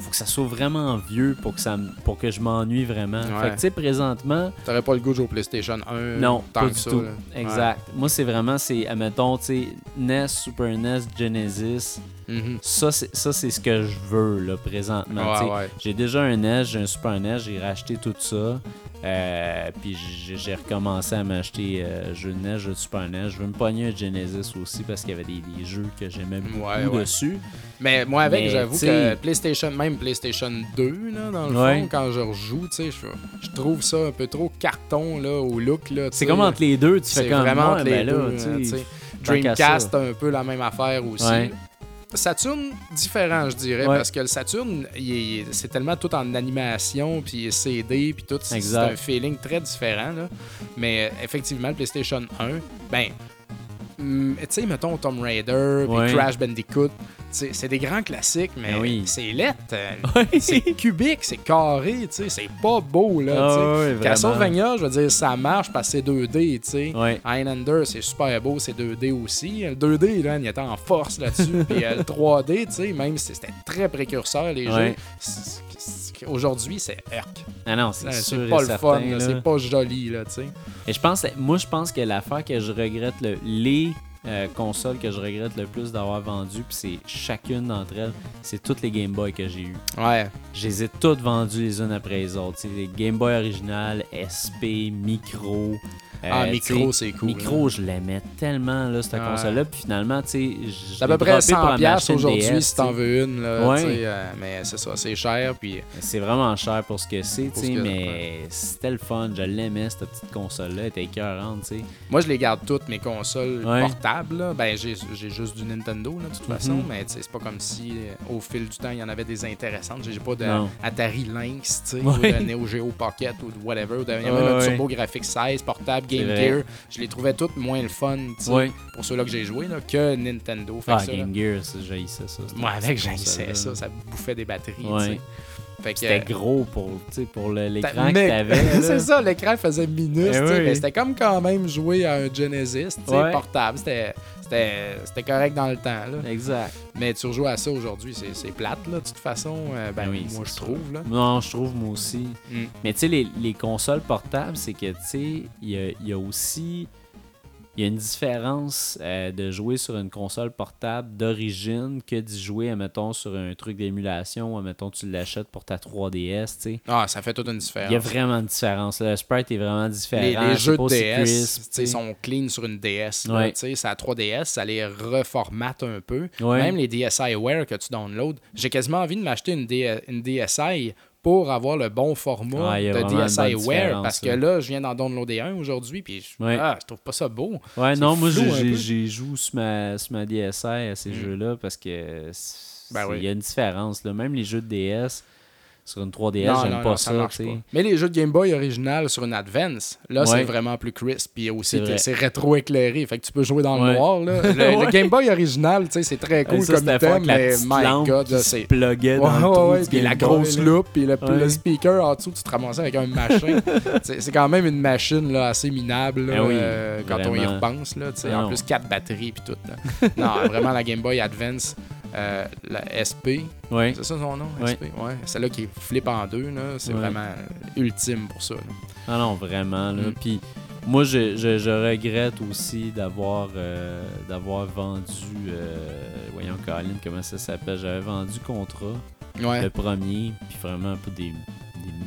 faut que ça soit vraiment vieux pour que, ça, pour que je m'ennuie vraiment. Ouais. Fait que, tu sais, présentement, T'aurais pas le goût de jouer au PlayStation 1 Non, tant pas que du ça. tout. là. Exact. Moi, c'est vraiment, c'est, admettons, tu sais, NES, Super NES, Genesis. Mhm. Ça, c'est, ce que je veux, là, présentement. Ouais, ouais. J'ai déjà un NES, j'ai un Super NES, j'ai racheté tout ça. Euh, puis j'ai, recommencé à m'acheter euh, jeux de NES, jeux de Super NES. Je veux me pogner un Genesis aussi parce qu'il y avait des, des jeux que j'aimais beaucoup Ouais, dessus. Mais moi, avec, j'avoue que PlayStation, même PlayStation 2, là, dans le fond, quand je rejoue, tu sais, je, trouve ça un peu trop carton, là, au look, là. C'est comme entre les deux, tu fais comme vraiment entre les ben là, deux, qu'à Dreamcast, un peu la même affaire aussi. Ouais. Saturn, différent, je dirais, Ouais. parce que le Saturn, c'est tellement tout en animation, puis CD, puis tout. C'est un feeling très différent, là. Mais euh, effectivement, le PlayStation 1, ben, hum, tu sais, mettons Tomb Raider, puis. Crash Bandicoot, c'est des grands classiques, mais Ben oui. c'est lettre. euh, c'est cubique, c'est carré, tu sais, c'est pas beau, là. Ah ouais, vraiment. Castlevania, je veux dire, ça marche parce que c'est 2D, tu sais. Ouais. Highlander, c'est super beau, c'est 2D aussi. Le 2D, là, il était en force là-dessus. Puis euh, le 3D, tu sais, même si c'était très précurseur, les jeux. Aujourd'hui, c'est herc. Ah non, c'est pas le fun, c'est pas joli, là, tu sais. Et je pense, moi, je pense que l'affaire que je regrette, le, les euh, consoles que je regrette le plus d'avoir vendues, puis c'est chacune d'entre elles, c'est toutes les Game Boy que j'ai eues. Ouais. Je les ai toutes vendues les unes après les autres. Sais, les Game Boy originales, SP, Micro. Euh, ah, tu micro, c'est cool. Micro, je l'aimais tellement, là, cette Ouais. console-là. Puis finalement, tu sais, je C'est à peu près droppé pour 100$ la piastres machine aujourd'hui si t'en veux une, là, Ouais. euh, mais c'est ça, c'est cher, puis C'est vraiment cher pour ce que c'est, tu sais, mais c'était le fun. Je l'aimais, cette petite console-là. Elle était écœurante, tu sais. Moi, je les garde toutes, mes consoles Ouais. portables. là. Ben, j'ai juste du Nintendo, là, de toute façon. Mhm. Mais tu sais, c'est pas comme si, euh, au fil du temps, il y en avait des intéressantes. J'ai pas de Non. Atari Lynx, tu sais, ou de Neo Geo Pocket, ou de whatever. Il y avait ouais. Turbo Graphics 16, portable, Game. Gear. Je les trouvais toutes moins le fun, Ouais. pour ceux-là que j'ai joué, là, que Nintendo. Fait Ah, que ça, là, Game Gear, ça, j'haïssais ça. cette- moi, avec, console-là. ça. Ça bouffait des batteries, Ouais. C'était gros pour, pour l'écran que t'avais. c'est ça, l'écran faisait minus. Eh oui. mais C'était comme quand même jouer à un Genesis Ouais. portable. C'était- correct dans le temps. Là. Exact. Mais tu rejoues à ça aujourd'hui, c'est plate là, de toute façon. Euh, ben, Ben oui, moi, je trouve. Là. Non, je trouve, moi aussi. Mm. Mais tu sais, les, les consoles portables, c'est que, tu sais, il y a, il y a aussi... Il y a une différence euh, de jouer sur une console portable d'origine que d'y jouer, admettons, sur un truc d'émulation, ou, admettons, tu l'achètes pour ta 3DS, tu sais. Ah, ça fait toute une différence. Il y a vraiment une différence. Le sprite est vraiment différent. les, jeux de DS tu sont clean sur une DS. Ouais. tu sais, C'est la 3DS, ça les reformate un peu. Ouais. Même les DSiWare que tu downloads. J'ai quasiment envie de m'acheter une, D- une DSi pour avoir le bon format de DSiWare. Parce que là. je viens d'en downloader un aujourd'hui, puis je, Ouais. ah, je trouve pas ça beau. Ouais, non, moi, j'ai- joue sur ma, sur ma DSi à ces Mm. jeux-là parce que Ben oui. il y a une différence. Là. Même les jeux de DS, sur une 3DS, Non, j'aime pas non, ça. Mais les jeux de Game Boy original sur une Advance, là, Ouais. c'est vraiment plus crisp. Puis aussi, C'est rétro-éclairé. Fait que tu peux jouer dans le noir. Là. Le. Game Boy original, tu sais, c'est très cool ça, comme la mais my God, c'est. Ouais, dans ouais, puis la grosse loupe, puis le, speaker en dessous, tu te ramassais avec un machin. c'est quand même une machine là, assez minable là, oui, euh, quand on y repense. Là, tu sais, Ah en plus, quatre batteries puis tout. là. non, vraiment, la Game Boy Advance, euh, la SP, Ouais. c'est ça son nom? SP? Ouais. Celle-là qui flippe en deux, là, c'est vraiment ultime pour ça. là. Ah non, vraiment. Là. Mm. Puis Moi, je, je, je regrette aussi d'avoir euh, d'avoir vendu. euh, voyons, Colin, comment ça s'appelle? J'avais vendu Contrat, Ouais. le premier, puis vraiment un peu des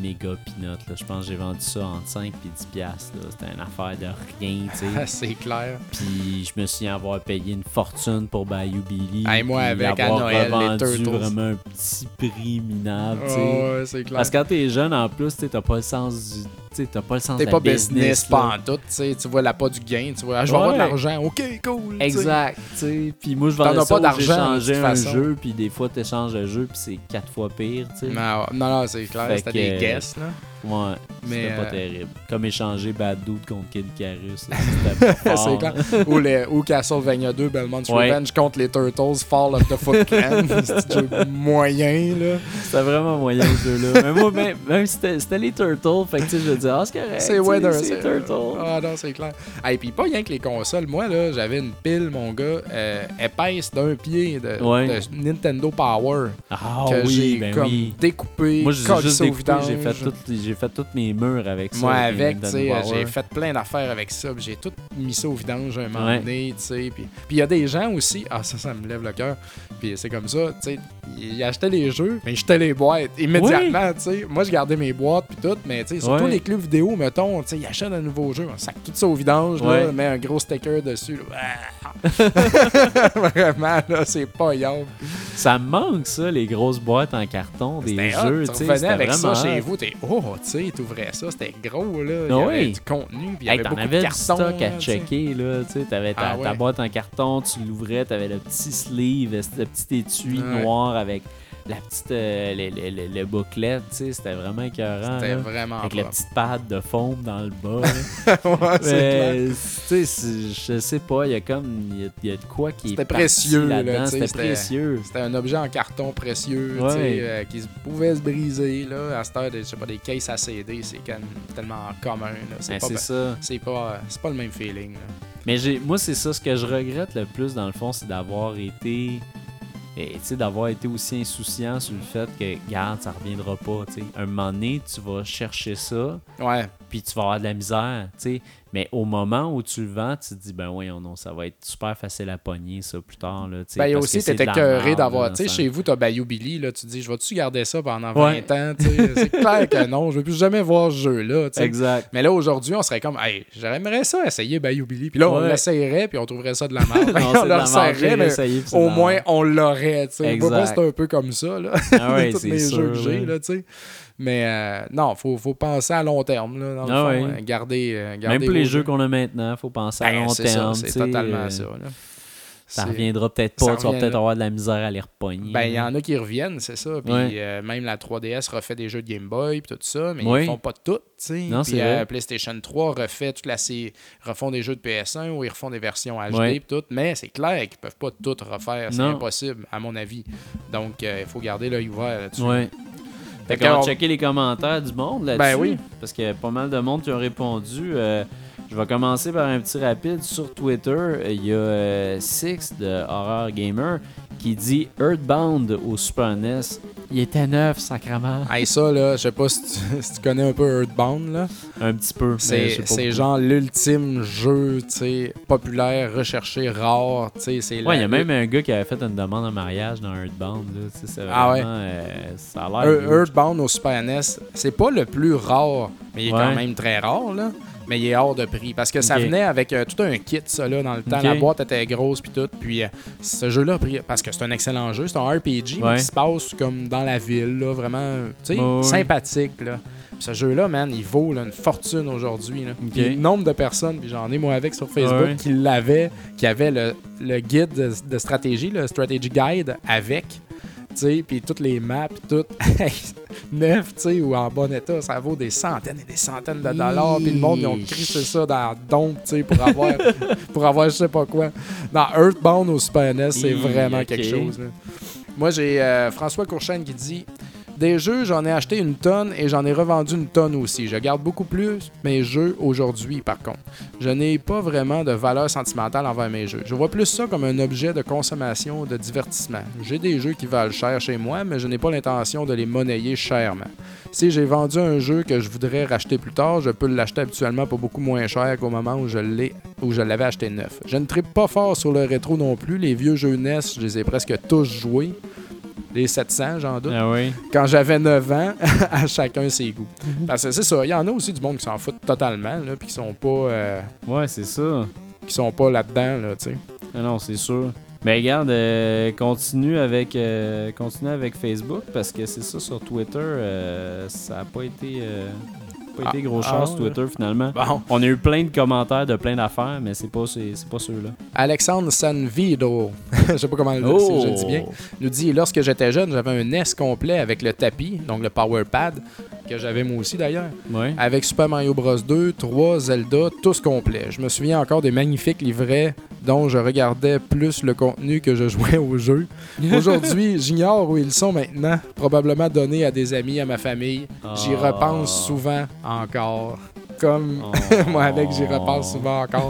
méga peanuts. Là. Je pense que j'ai vendu ça entre 5 et 10 piastres. C'était une affaire de rien, tu sais. C'est clair. Puis je me souviens avoir payé une fortune pour Bayou Billy. Hey, moi, avec avoir Noël, revendu vraiment un petit prix minable, tu sais. Oh, ouais, c'est clair. Parce que quand t'es jeune, en plus, t'as pas le sens du... Tu t'as pas le sens de la pas business, là. pas en tout, tu tu vois l'appât du gain, tu vois, ah, je vais avoir de l'argent, ok, cool. tu. Exact, tu. Puis moi, je vendais ça pas d'argent, toute un façon. jeu, puis des fois, t'échanges le jeu, puis c'est quatre fois pire, tu sais. Non, non, non, c'est clair, c'était que, des guests, là. Ouais, Mais, c'était pas euh, terrible. Comme échanger Bad Dude contre Kid fort. c'est clair. ou, les, ou Castlevania 2, Belmont's Ouais. Revenge contre les Turtles, Fall of the Foot Clan. c'est un jeu moyen, là. C'était vraiment moyen ce jeu-là. Mais moi, même, même si c'était les Turtles, fait que tu sais, je dis, ah, c'est correct. C'est Weather, C'est c'est les Turtles. Ah non, c'est clair. Et puis pas rien que les consoles. Moi, là, j'avais une pile, mon gars, euh, épaisse d'un pied de, Ouais. de Nintendo Power Ah que oui, j'ai ben comme oui. découpé, Moi, j'ai juste découpé, j'ai fait, toutes les- j'ai fait tous mes murs avec ça. Moi, avec, tu sais, j'ai fait plein d'affaires avec ça. J'ai tout mis ça au vidange un moment Ouais. donné, tu sais. Puis il y a des gens aussi, ah, ça, ça me lève le cœur. Puis c'est comme ça, tu sais, ils achetaient les jeux, mais ils jetaient les boîtes immédiatement, tu sais. Moi, je gardais mes boîtes, puis tout, mais tu sais, surtout Ouais. les clubs vidéo, mettons, tu sais, ils achètent un nouveau jeu, on sac tout ça au vidange, là, Ouais. met un gros sticker dessus, là. Ah! Vraiment, là, c'est pas yard. Ça me manque, ça, les grosses boîtes en carton des jeux. Tu sais, avec ça chez vous, t'es, oh, tu sais, t'ouvrais ça, c'était gros, là. Il y Ah avait oui. du contenu, puis il y Hey, avait t'en beaucoup avais de cartons. à checker, là. Tu sais, t'avais ta, Ah ouais. ta boîte en carton, tu l'ouvrais, t'avais le petit sleeve, le petit étui Ouais. noir avec la petite, euh, le, le, sais, c'était vraiment écœurant. C'était vraiment Avec la petite pad de foam dans le bas. Ouais, c'est je sais pas, il y a comme, il y a, il y a de quoi qui est C'était précieux, là, C'était précieux. C'était un objet en carton précieux, Ouais. euh, qui pouvait se briser. Là. À cette heure, des- je sais pas, des cases à CD, c'est quand même tellement commun. C'est Ben, pas, c'est ça. c'est pas, c'est pas le même feeling. là. Mais j'ai, moi, c'est ça. Ce que je regrette le plus, dans le fond, c'est d'avoir été. Et, Tu sais, d'avoir été aussi insouciant sur le fait que, garde, ça reviendra pas. Tu sais, un moment donné, tu vas chercher ça, Ouais, puis tu vas avoir de la misère. Tu sais, mais au moment où tu le vends, tu te dis, ben oui, non, ça va être super facile à pogner, ça, plus tard. Là, Ben, parce aussi, t'étais merde, d'avoir. Tu sais, chez vous, t'as Bayou Billy, là, tu te dis, je vais-tu garder ça pendant 20 Ouais. ans, tu sais? C'est clair que non, je veux plus jamais voir ce jeu-là. Exact. Mais là, aujourd'hui, on serait comme, hey, j'aimerais ça essayer Bayou Billy. Puis là, on Ouais. l'essayerait, puis on trouverait ça de la merde. Non, on le resserrait, mais au moins, on l'aurait, tu sais. C'est un peu comme ça, là. Ah ouais, tous c'est mes sûr, jeux que j'ai, là, tu sais. Mais euh, non, faut, faut penser à long terme, là, dans le Ah fond. euh, Garder, euh, garder Même pour les jeux qu'on a maintenant, faut penser à Ben, long terme. C'est totalement ça, là. Ça reviendra peut-être pas, tu vas peut-être avoir de la misère à les repogner. Ben, il y en a qui reviennent, c'est ça. Puis Ouais. euh, même la 3DS refait des jeux de Game Boy, puis tout ça, mais Oui. ils font pas tout, tu Puis PlayStation 3 refait toute la série, refont des jeux de PS1 ou ils refont des versions HD, Ouais. puis tout. Mais c'est clair qu'ils peuvent pas tout refaire, c'est impossible, à mon avis. Donc, euh, il faut garder l'œil ouvert là-dessus. Ouais. Fait Fait qu'on va checker les commentaires du monde là-dessus. Ben oui. Parce qu'il y a pas mal de monde qui ont répondu. Euh, je vais commencer par un petit rapide. Sur Twitter, il y a euh, Six de Horror Gamer qui dit Earthbound au Super NES. Il était neuf, sacrament. Hey, ça, là, je sais pas si tu, si tu connais un peu Earthbound, là. Un petit peu. C'est genre l'ultime jeu, populaire, recherché, rare, tu sais, c'est Ouais, il y a même un gars qui avait fait une demande en mariage dans Earthbound. Là. Tu sais, c'est Ah ouais. vraiment, euh, ça a l'air. Earthbound au Super NES, c'est pas le plus rare, mais il est Ouais. quand même très rare, là. Mais il est hors de prix. Parce que ça venait avec euh, tout un kit, ça, là, dans le temps. La boîte était grosse, puis tout. Puis euh, ce jeu-là, parce que c'est un excellent jeu, c'est un RPG, Ouais. qui se passe comme dans la ville, là, vraiment, tu sais, sympathique, là. Ce jeu-là, man, il vaut là, une fortune aujourd'hui. là. Ok. Puis le nombre de personnes, puis j'en ai moi avec sur Facebook, Ouais. qui l'avaient, qui avaient le, le guide de, de stratégie, le strategy guide avec, sais, puis toutes les maps, tout neuf, tu sais, ou en bon état, ça vaut des centaines et des centaines de dollars, puis le monde, ils ont crissé ça dans dompe, tu sais, pour avoir, pour avoir je sais pas quoi. Dans Earthbound au Super NES, c'est vraiment quelque chose. Moi, j'ai François Courchaine qui dit Des jeux, j'en ai acheté une tonne et j'en ai revendu une tonne aussi. Je garde beaucoup plus mes jeux aujourd'hui, par contre. Je n'ai pas vraiment de valeur sentimentale envers mes jeux. Je vois plus ça comme un objet de consommation, de divertissement. J'ai des jeux qui valent cher chez moi, mais je n'ai pas l'intention de les monnayer chèrement. Si j'ai vendu un jeu que je voudrais racheter plus tard, je peux l'acheter habituellement pour beaucoup moins cher qu'au moment où je l'ai l'avais acheté neuf. Je ne tripe pas fort sur le rétro non plus. Les vieux jeux NES, je les ai presque tous joués. Les 700, j'en doute. Ah oui. Quand j'avais 9 ans, à chacun ses goûts. Parce que c'est ça, il y en a aussi du monde qui s'en foutent totalement, là, puis qui sont pas, euh, Ouais, c'est ça. qui sont pas là-dedans, là, tu sais. Ah non, c'est sûr. Mais regarde, euh, continue avec euh, continue avec Facebook parce que c'est ça sur Twitter, euh, ça a pas été pas été Ah, gros ah chance. Twitter finalement. Bon. On a eu plein de commentaires de plein d'affaires, mais c'est pas c'est c'est pas ceux-là. Alexandre Sanvido, je sais pas comment le si je le dis bien, nous dit Lorsque j'étais jeune, j'avais un NES complet avec le tapis, donc le Power Pad, que j'avais moi aussi d'ailleurs, Ouais. avec Super Mario Bros 2, 3, Zelda, tous complets. Je me souviens encore des magnifiques livrets dont je regardais plus le contenu que je jouais au jeu. Aujourd'hui, j'ignore où ils sont maintenant, probablement donnés à des amis, à ma famille. J'y Ah. repense souvent encore. Comme Oh. moi avec, j'y repense souvent encore.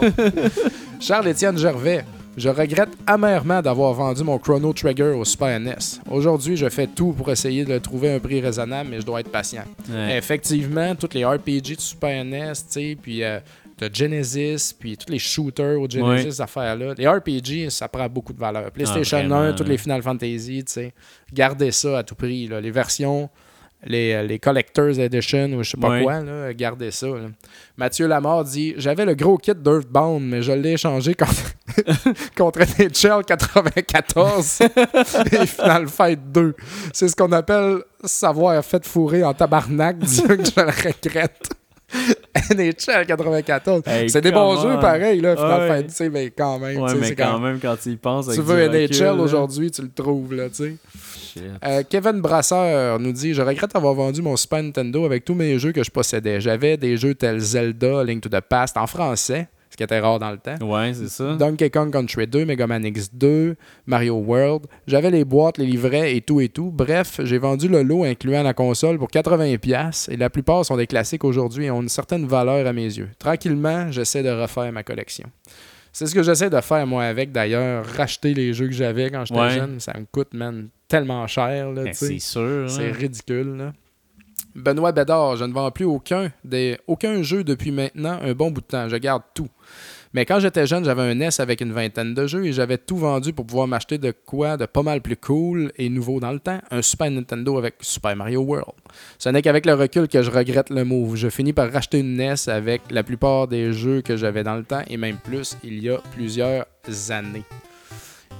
Charles-Étienne Gervais. Je regrette amèrement d'avoir vendu mon Chrono Trigger au Super NES. Aujourd'hui, je fais tout pour essayer de trouver un prix raisonnable, mais je dois être patient. Ouais. Effectivement, tous les RPG de Super NES, tu sais, puis euh, de Genesis, puis tous les shooters au Genesis, Ouais. ces affaires-là. Les RPG, ça prend beaucoup de valeur. PlayStation Ah, vraiment, 1, toutes là. les Final Fantasy, tu sais. Gardez ça à tout prix. là. Les versions, les, euh, les Collector's Edition ou je sais pas Ouais. quoi, là, gardez ça. là. Mathieu Lamar dit J'avais le gros kit d'Earthbound, mais je l'ai échangé contre, contre NHL 94 et Final Fight 2. C'est ce qu'on appelle savoir fait fourrer en tabarnak. Dieu que je le regrette. NHL 94. Hey, c'est des bons jeux pareil, là, Final Ouais. Mais quand même. Ouais, mais quand quand- même quand tu y penses Tu veux NHL aujourd'hui, tu le trouves, là, tu sais. Euh, Kevin Brasseur nous dit Je regrette avoir vendu mon Super Nintendo avec tous mes jeux que je possédais. J'avais des jeux tels Zelda, Link to the Past en français, ce qui était rare dans le temps. Ouais, c'est ça. Donkey Kong Country 2, Mega Man X2, Mario World. J'avais les boîtes, les livrets et tout et tout. Bref, j'ai vendu le lot incluant la console pour 80$ et la plupart sont des classiques aujourd'hui et ont une certaine valeur à mes yeux. Tranquillement, j'essaie de refaire ma collection. C'est ce que j'essaie de faire moi avec d'ailleurs, racheter les jeux que j'avais quand j'étais Ouais. jeune. Ça me coûte, man, tellement cher. Là, Ben, c'est sûr. C'est hein. ridicule, là. Benoît Bédard, je ne vends plus aucun, des, aucun jeu depuis maintenant un bon bout de temps. Je garde tout. Mais quand j'étais jeune, j'avais un NES avec une vingtaine de jeux et j'avais tout vendu pour pouvoir m'acheter de quoi de pas mal plus cool et nouveau dans le temps, un Super Nintendo avec Super Mario World. Ce n'est qu'avec le recul que je regrette le move. Je finis par racheter une NES avec la plupart des jeux que j'avais dans le temps et même plus il y a plusieurs années.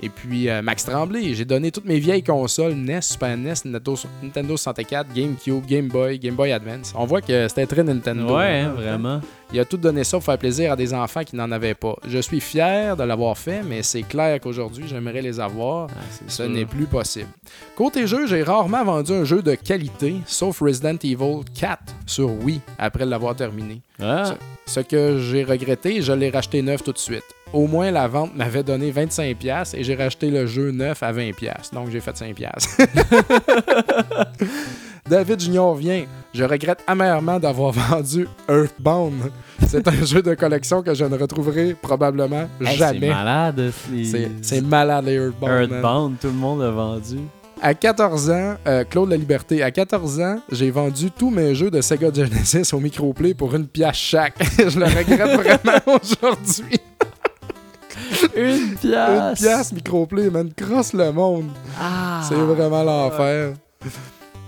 Et puis euh, Max Tremblay, j'ai donné toutes mes vieilles consoles NES, Super NES, Nintendo, Nintendo 64, GameCube, Game Boy, Game Boy Advance. On voit que c'était très Nintendo. Ouais, hein, hein, vraiment. Il a tout donné ça pour faire plaisir à des enfants qui n'en avaient pas. Je suis fier de l'avoir fait, mais c'est clair qu'aujourd'hui, j'aimerais les avoir. Ah, Ce n'est plus possible. Côté jeu, j'ai rarement vendu un jeu de qualité, sauf Resident Evil 4 sur Wii après l'avoir terminé. Ah, Ce que j'ai regretté, je l'ai racheté neuf tout de suite. Au moins, la vente m'avait donné 25$ et j'ai racheté le jeu neuf à 20$. Donc, j'ai fait 5$. David Junior vient. Je regrette amèrement d'avoir vendu Earthbound. C'est un jeu de collection que je ne retrouverai probablement hey, c'est jamais. malade. C'est c'est malade, les Earthbound. Earthbound, tout le monde l'a vendu. À 14 ans, euh, Claude La Liberté, à 14 ans, j'ai vendu tous mes jeux de Sega Genesis au microplay pour une pièce chaque. je le regrette vraiment aujourd'hui. Une Une pièce microplay, man, crosse le monde. Ah. C'est vraiment l'enfer.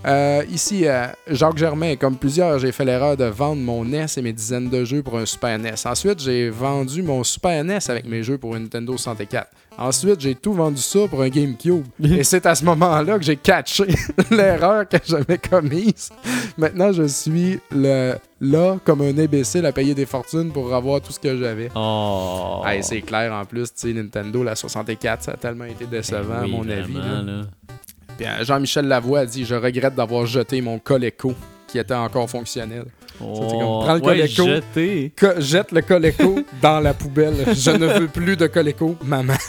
Euh, ici, euh, Jacques Germain, comme plusieurs, j'ai fait l'erreur de vendre mon NES et mes dizaines de jeux pour un Super NES. Ensuite, j'ai vendu mon Super NES avec mes jeux pour une Nintendo 64. Ensuite, j'ai tout vendu ça pour un GameCube. et c'est à ce moment-là que j'ai catché l'erreur que j'avais commise. Maintenant, je suis le, là comme un imbécile à payer des fortunes pour avoir tout ce que j'avais. Oh. Hey, c'est clair en plus, tu sais, Nintendo, la 64, ça a tellement été décevant, oui, à mon avis. vraiment, là. là. Euh, Jean-Michel Lavoie a dit Je regrette d'avoir jeté mon Coleco qui était encore fonctionnel. Oh, c'est comme, prends le Coleco. Co- jette le Coleco dans la poubelle. Je ne veux plus de Coleco, maman.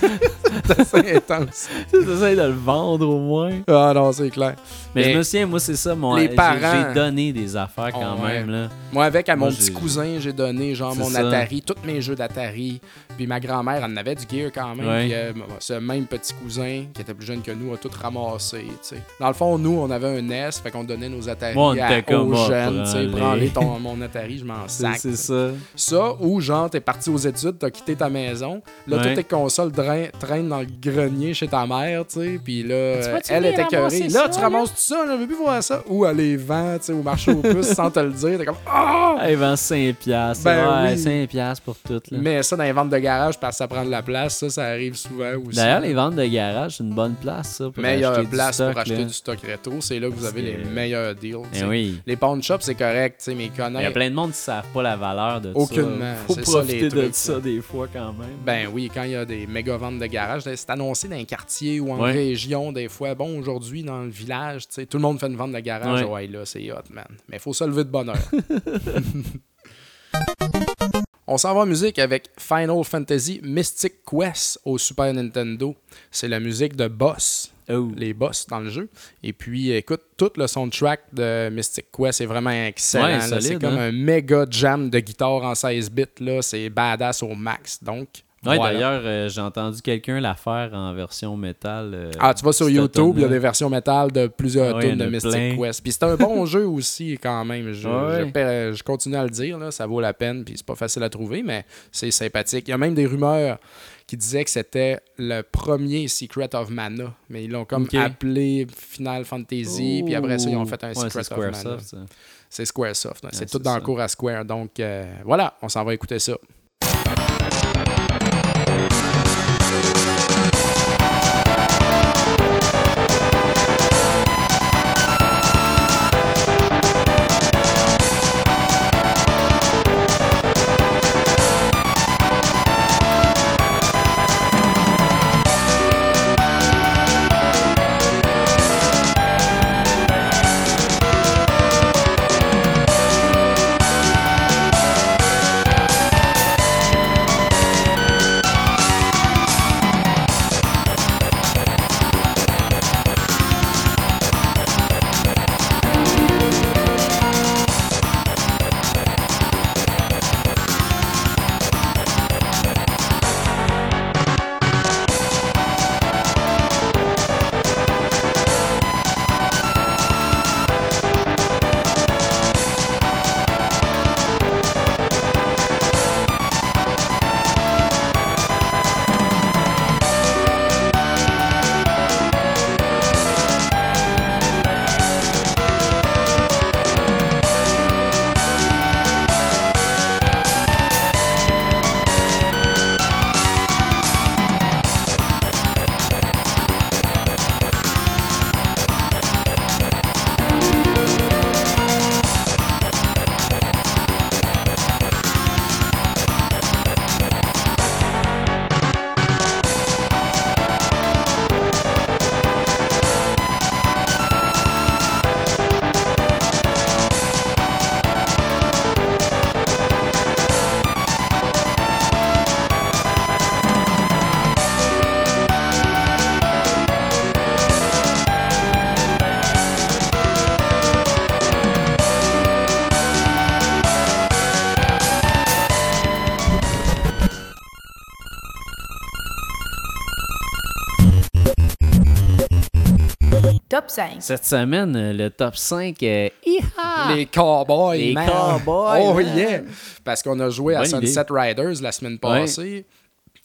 C'est assez intense. De le vendre au moins. Ah non, c'est clair. Mais, Mais je me souviens, moi, c'est ça. Mon, les parents- J'ai donné des affaires quand Oh, ouais. même. Là. Moi, avec à mon petit cousin, j'ai donné genre mon ça. Atari, tous mes jeux d'Atari. Puis ma grand-mère, elle en avait du gear quand même. Ouais. Puis euh, ce même petit cousin, qui était plus jeune que nous, a tout ramassé. Dans le fond, nous, on avait un NES, fait qu'on donnait nos Atari Moi, on à- aux ah, jeunes. tu sais, prends-les. Ton, mon Atari, je m'en sac. c'est ça. Ça, ou genre, t'es parti aux études, t'as quitté ta maison. Là, Ouais. toutes tes consoles drain- traînent dans le grenier chez ta mère, tu sais. Puis là, Tu elle est écœurée. Là, ça, tu ramasses tout ça, j'avais pu voir ça. Ou elle les vend, tu sais, au marché aux puces sans te le dire. T'es comme, ah! Ah, il vend 5 piastres. Ben ouais, oui. 5 piastres pour tout. Là. Mais ça, dans les ventes de garage, parce que ça prend de la place, ça, ça arrive souvent aussi. D'ailleurs, les ventes de garage, c'est une bonne place, ça. Pour meilleure acheter du place stock, pour acheter là. du stock rétro, c'est là que vous avez les meilleurs deals. Eh oui. Les pawn shops, c'est correct, tu sais, mais Il y a plein de monde qui ne savent pas la valeur de Aucunement, ça. Faut c'est ça, les profiter de trucs, ça des fois quand même. Ben oui, quand il y a des méga ventes de garage, c'est annoncé dans un quartier ou en Ouais. région, des fois. Bon, aujourd'hui, dans le village, tu sais, tout le monde fait une vente de garage. Ouais. Ouais, là, c'est hot, man. Mais il faut se lever de bonne heure. On s'en va en musique avec Final Fantasy Mystic Quest au Super Nintendo. C'est la musique de Boss, Oh. les boss dans le jeu. Et puis, écoute, tout le soundtrack de Mystic Quest est vraiment excellent. Ouais, c'est comme hein? un méga jam de guitare en 16 bits. C'est badass au max. Donc, Ouais, voilà. d'ailleurs, euh, j'ai entendu quelqu'un la faire en version métal. euh, Ah, tu vas sur YouTube, il y a des versions métal de plusieurs Ouais, tunes de Mystic plein. Quest. Puis c'est un bon jeu aussi, quand même. Je, Ouais. je paie- je continue à le dire, là, ça vaut la peine, puis c'est pas facile à trouver, mais c'est sympathique. Il y a même des rumeurs qui disaient que c'était le premier Secret of Mana, mais ils l'ont comme appelé Final Fantasy, puis après ça, ils ont fait un Ouais, Secret of Mana. C'est Squaresoft, hein. c'est tout dans le cours à Square. Donc euh, voilà, on s'en va écouter ça. 5. Cette semaine, euh, le top 5 est. Hi-ha! Les Cowboys, Les man. Cowboys, Oh man. yeah! Parce qu'on a joué à idée. Sunset Riders la semaine passée.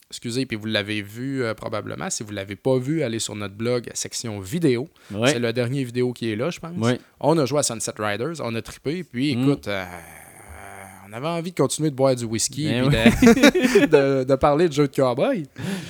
Excusez, puis vous l'avez vu euh, probablement. Si vous ne l'avez pas vu, allez sur notre blog, section vidéo. Ouais. C'est le dernier vidéo qui est là, je pense. Ouais. On a joué à Sunset Riders, on a trippé, puis Mm. écoute, euh, on avait envie de continuer de boire du whisky Ben puis de, de- de parler de jeux de cowboy.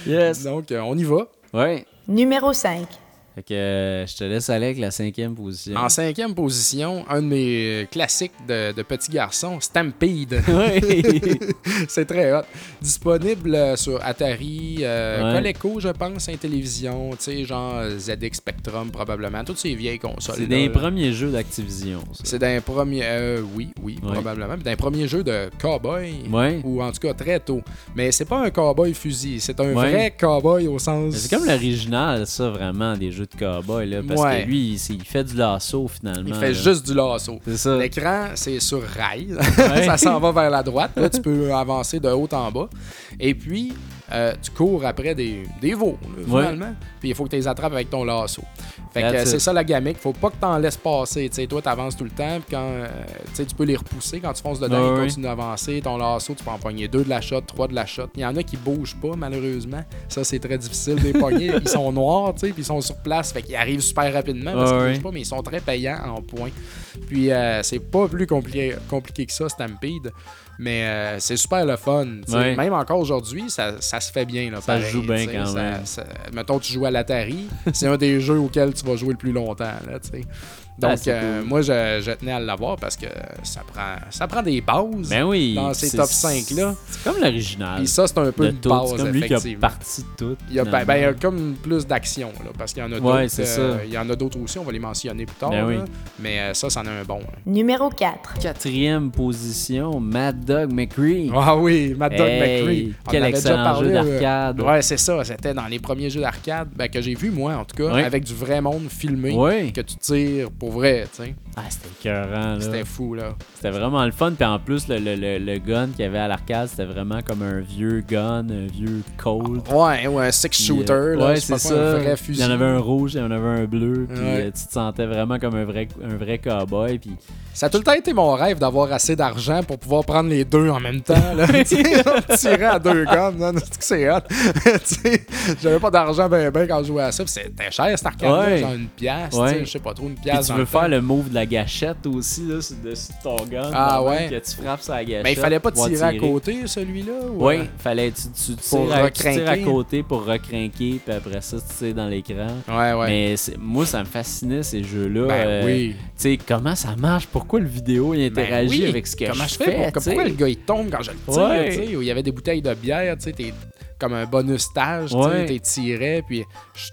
Yes. Donc, euh, on y va. Ouais. Numéro 5. Fait que euh, je te laisse aller avec la cinquième position. En cinquième position, un de mes classiques de, de petits garçons, Stampede. Oui. c'est très hot. Disponible euh, sur Atari, euh, Ouais. Coleco, je pense, Intellivision, tu sais, genre ZX Spectrum probablement, toutes ces vieilles consoles. C'est des premiers jeux d'Activision. ça. C'est d'un premier. euh, oui, oui, Ouais. probablement. D'un premier jeu de cowboy. Ouais. Ou en tout cas très tôt. Mais c'est pas un cowboy fusil, c'est un vrai cowboy au sens. C'est comme l'original, ça, vraiment, des jeux de cowboy, là. Parce Ouais. que lui, il, il fait du lasso, finalement. Il fait là. juste du lasso. L'écran, c'est sur rail. Ouais. ça s'en va vers la droite. Là, tu peux avancer de haut en bas. Et puis, euh, tu cours après des, des veaux, là, Ouais. finalement. Puis il faut que tu les attrapes avec ton lasso. Fait que euh, c'est ça la gamique. Faut pas que tu en laisses passer. Tu sais, toi, tu avances tout le temps. Puis quand euh, tu peux les repousser. Quand tu fonces dedans, Ouais, ils continuent d'avancer. Ton lasso, tu peux en pogner deux de la shot, trois de la shot. Il y en a qui bougent pas, malheureusement. Ça, c'est très difficile de les pogner. ils sont noirs, tu sais, puis ils sont sur place. Fait qu'ils arrivent super rapidement parce Ouais, qu'ils bougent pas, mais ils sont très payants en points. Puis euh, c'est pas plus compliqué, compliqué que ça, Stampede. Mais euh, c'est super le fun. Ouais. Même encore aujourd'hui, ça, ça se fait bien. Là, Ça se joue bien quand Ça- même. mettons, tu joues à l'Atari. c'est un des jeux auxquels tu vas jouer le plus longtemps. Là. Donc, Ah, c'est euh, cool. moi, je, je tenais à l'avoir parce que ça prend, ça prend des bases Ben oui. dans ces top 5-là. C'est comme l'original. Puis ça, c'est un peu de une tout. base, C'est comme lui qui a parti de tout. Il y a, ben, ben, il y a finalement. comme plus d'action, là, parce qu'il y en a Ouais, d'autres. euh, ça. il y en a d'autres aussi, on va les mentionner plus tard. Ben oui. Mais euh, ça, c'en a un bon. là. Numéro 4. Quatrième position, Mad Dog McCree. Ah oui, Mad Dog Hey, McCree. On Quel avait déjà excellent parlé, jeu euh, d'arcade. Ouais, c'est ça. C'était dans les premiers jeux d'arcade ben, que j'ai vu, moi, en tout cas, avec du vrai monde filmé. Que tu tires pour vrai, tu sais. Ah, c'était écœurant, là. C'était fou, là. C'était vraiment le fun. Puis en plus, le, le, le, le gun qu'il y avait à l'arcade, c'était vraiment comme un vieux gun, un vieux Colt. Ouais, ouais, un six Puis, shooter, euh, là. ouais, c'est ça. un vrai Il fusil. y en avait un rouge, il y en avait un bleu. Puis Ouais. euh, tu te sentais vraiment comme un vrai, un vrai cowboy. Puis Ça a tout le temps été mon rêve d'avoir assez d'argent pour pouvoir prendre les deux en même temps. Là. Tirait à deux guns, c'est que c'est hot. Tu sais, J'avais pas d'argent ben ben quand je jouais à ça. puis C'était cher cette arcade Ouais. genre une pièce, Ouais. je sais pas trop, une Puis pièce. tu temps. faire le move de la gâchette aussi, là, de ton gun. Ah ouais. Que tu frappes sur la gâchette. Mais il fallait pas pour tirer à côté, celui-là? ou, Oui, euh, fallait tu, tu, Pour tires à, tu tires à recrinquer? côté pour recrinquer, puis après ça, tu tires dans l'écran. Ouais, ouais. Mais moi, ça me fascinait ces jeux-là. Ben Euh, oui. Tu sais, comment ça marche? Pourquoi le vidéo il Ben interagit oui. avec ce que Comment je fais? pour- sais? pourquoi le gars il tombe quand je le tire? Sais, Où il y avait des bouteilles de bière, tu sais, t'es comme un bonus stage, tu Ouais. sais, t'es tiré, puis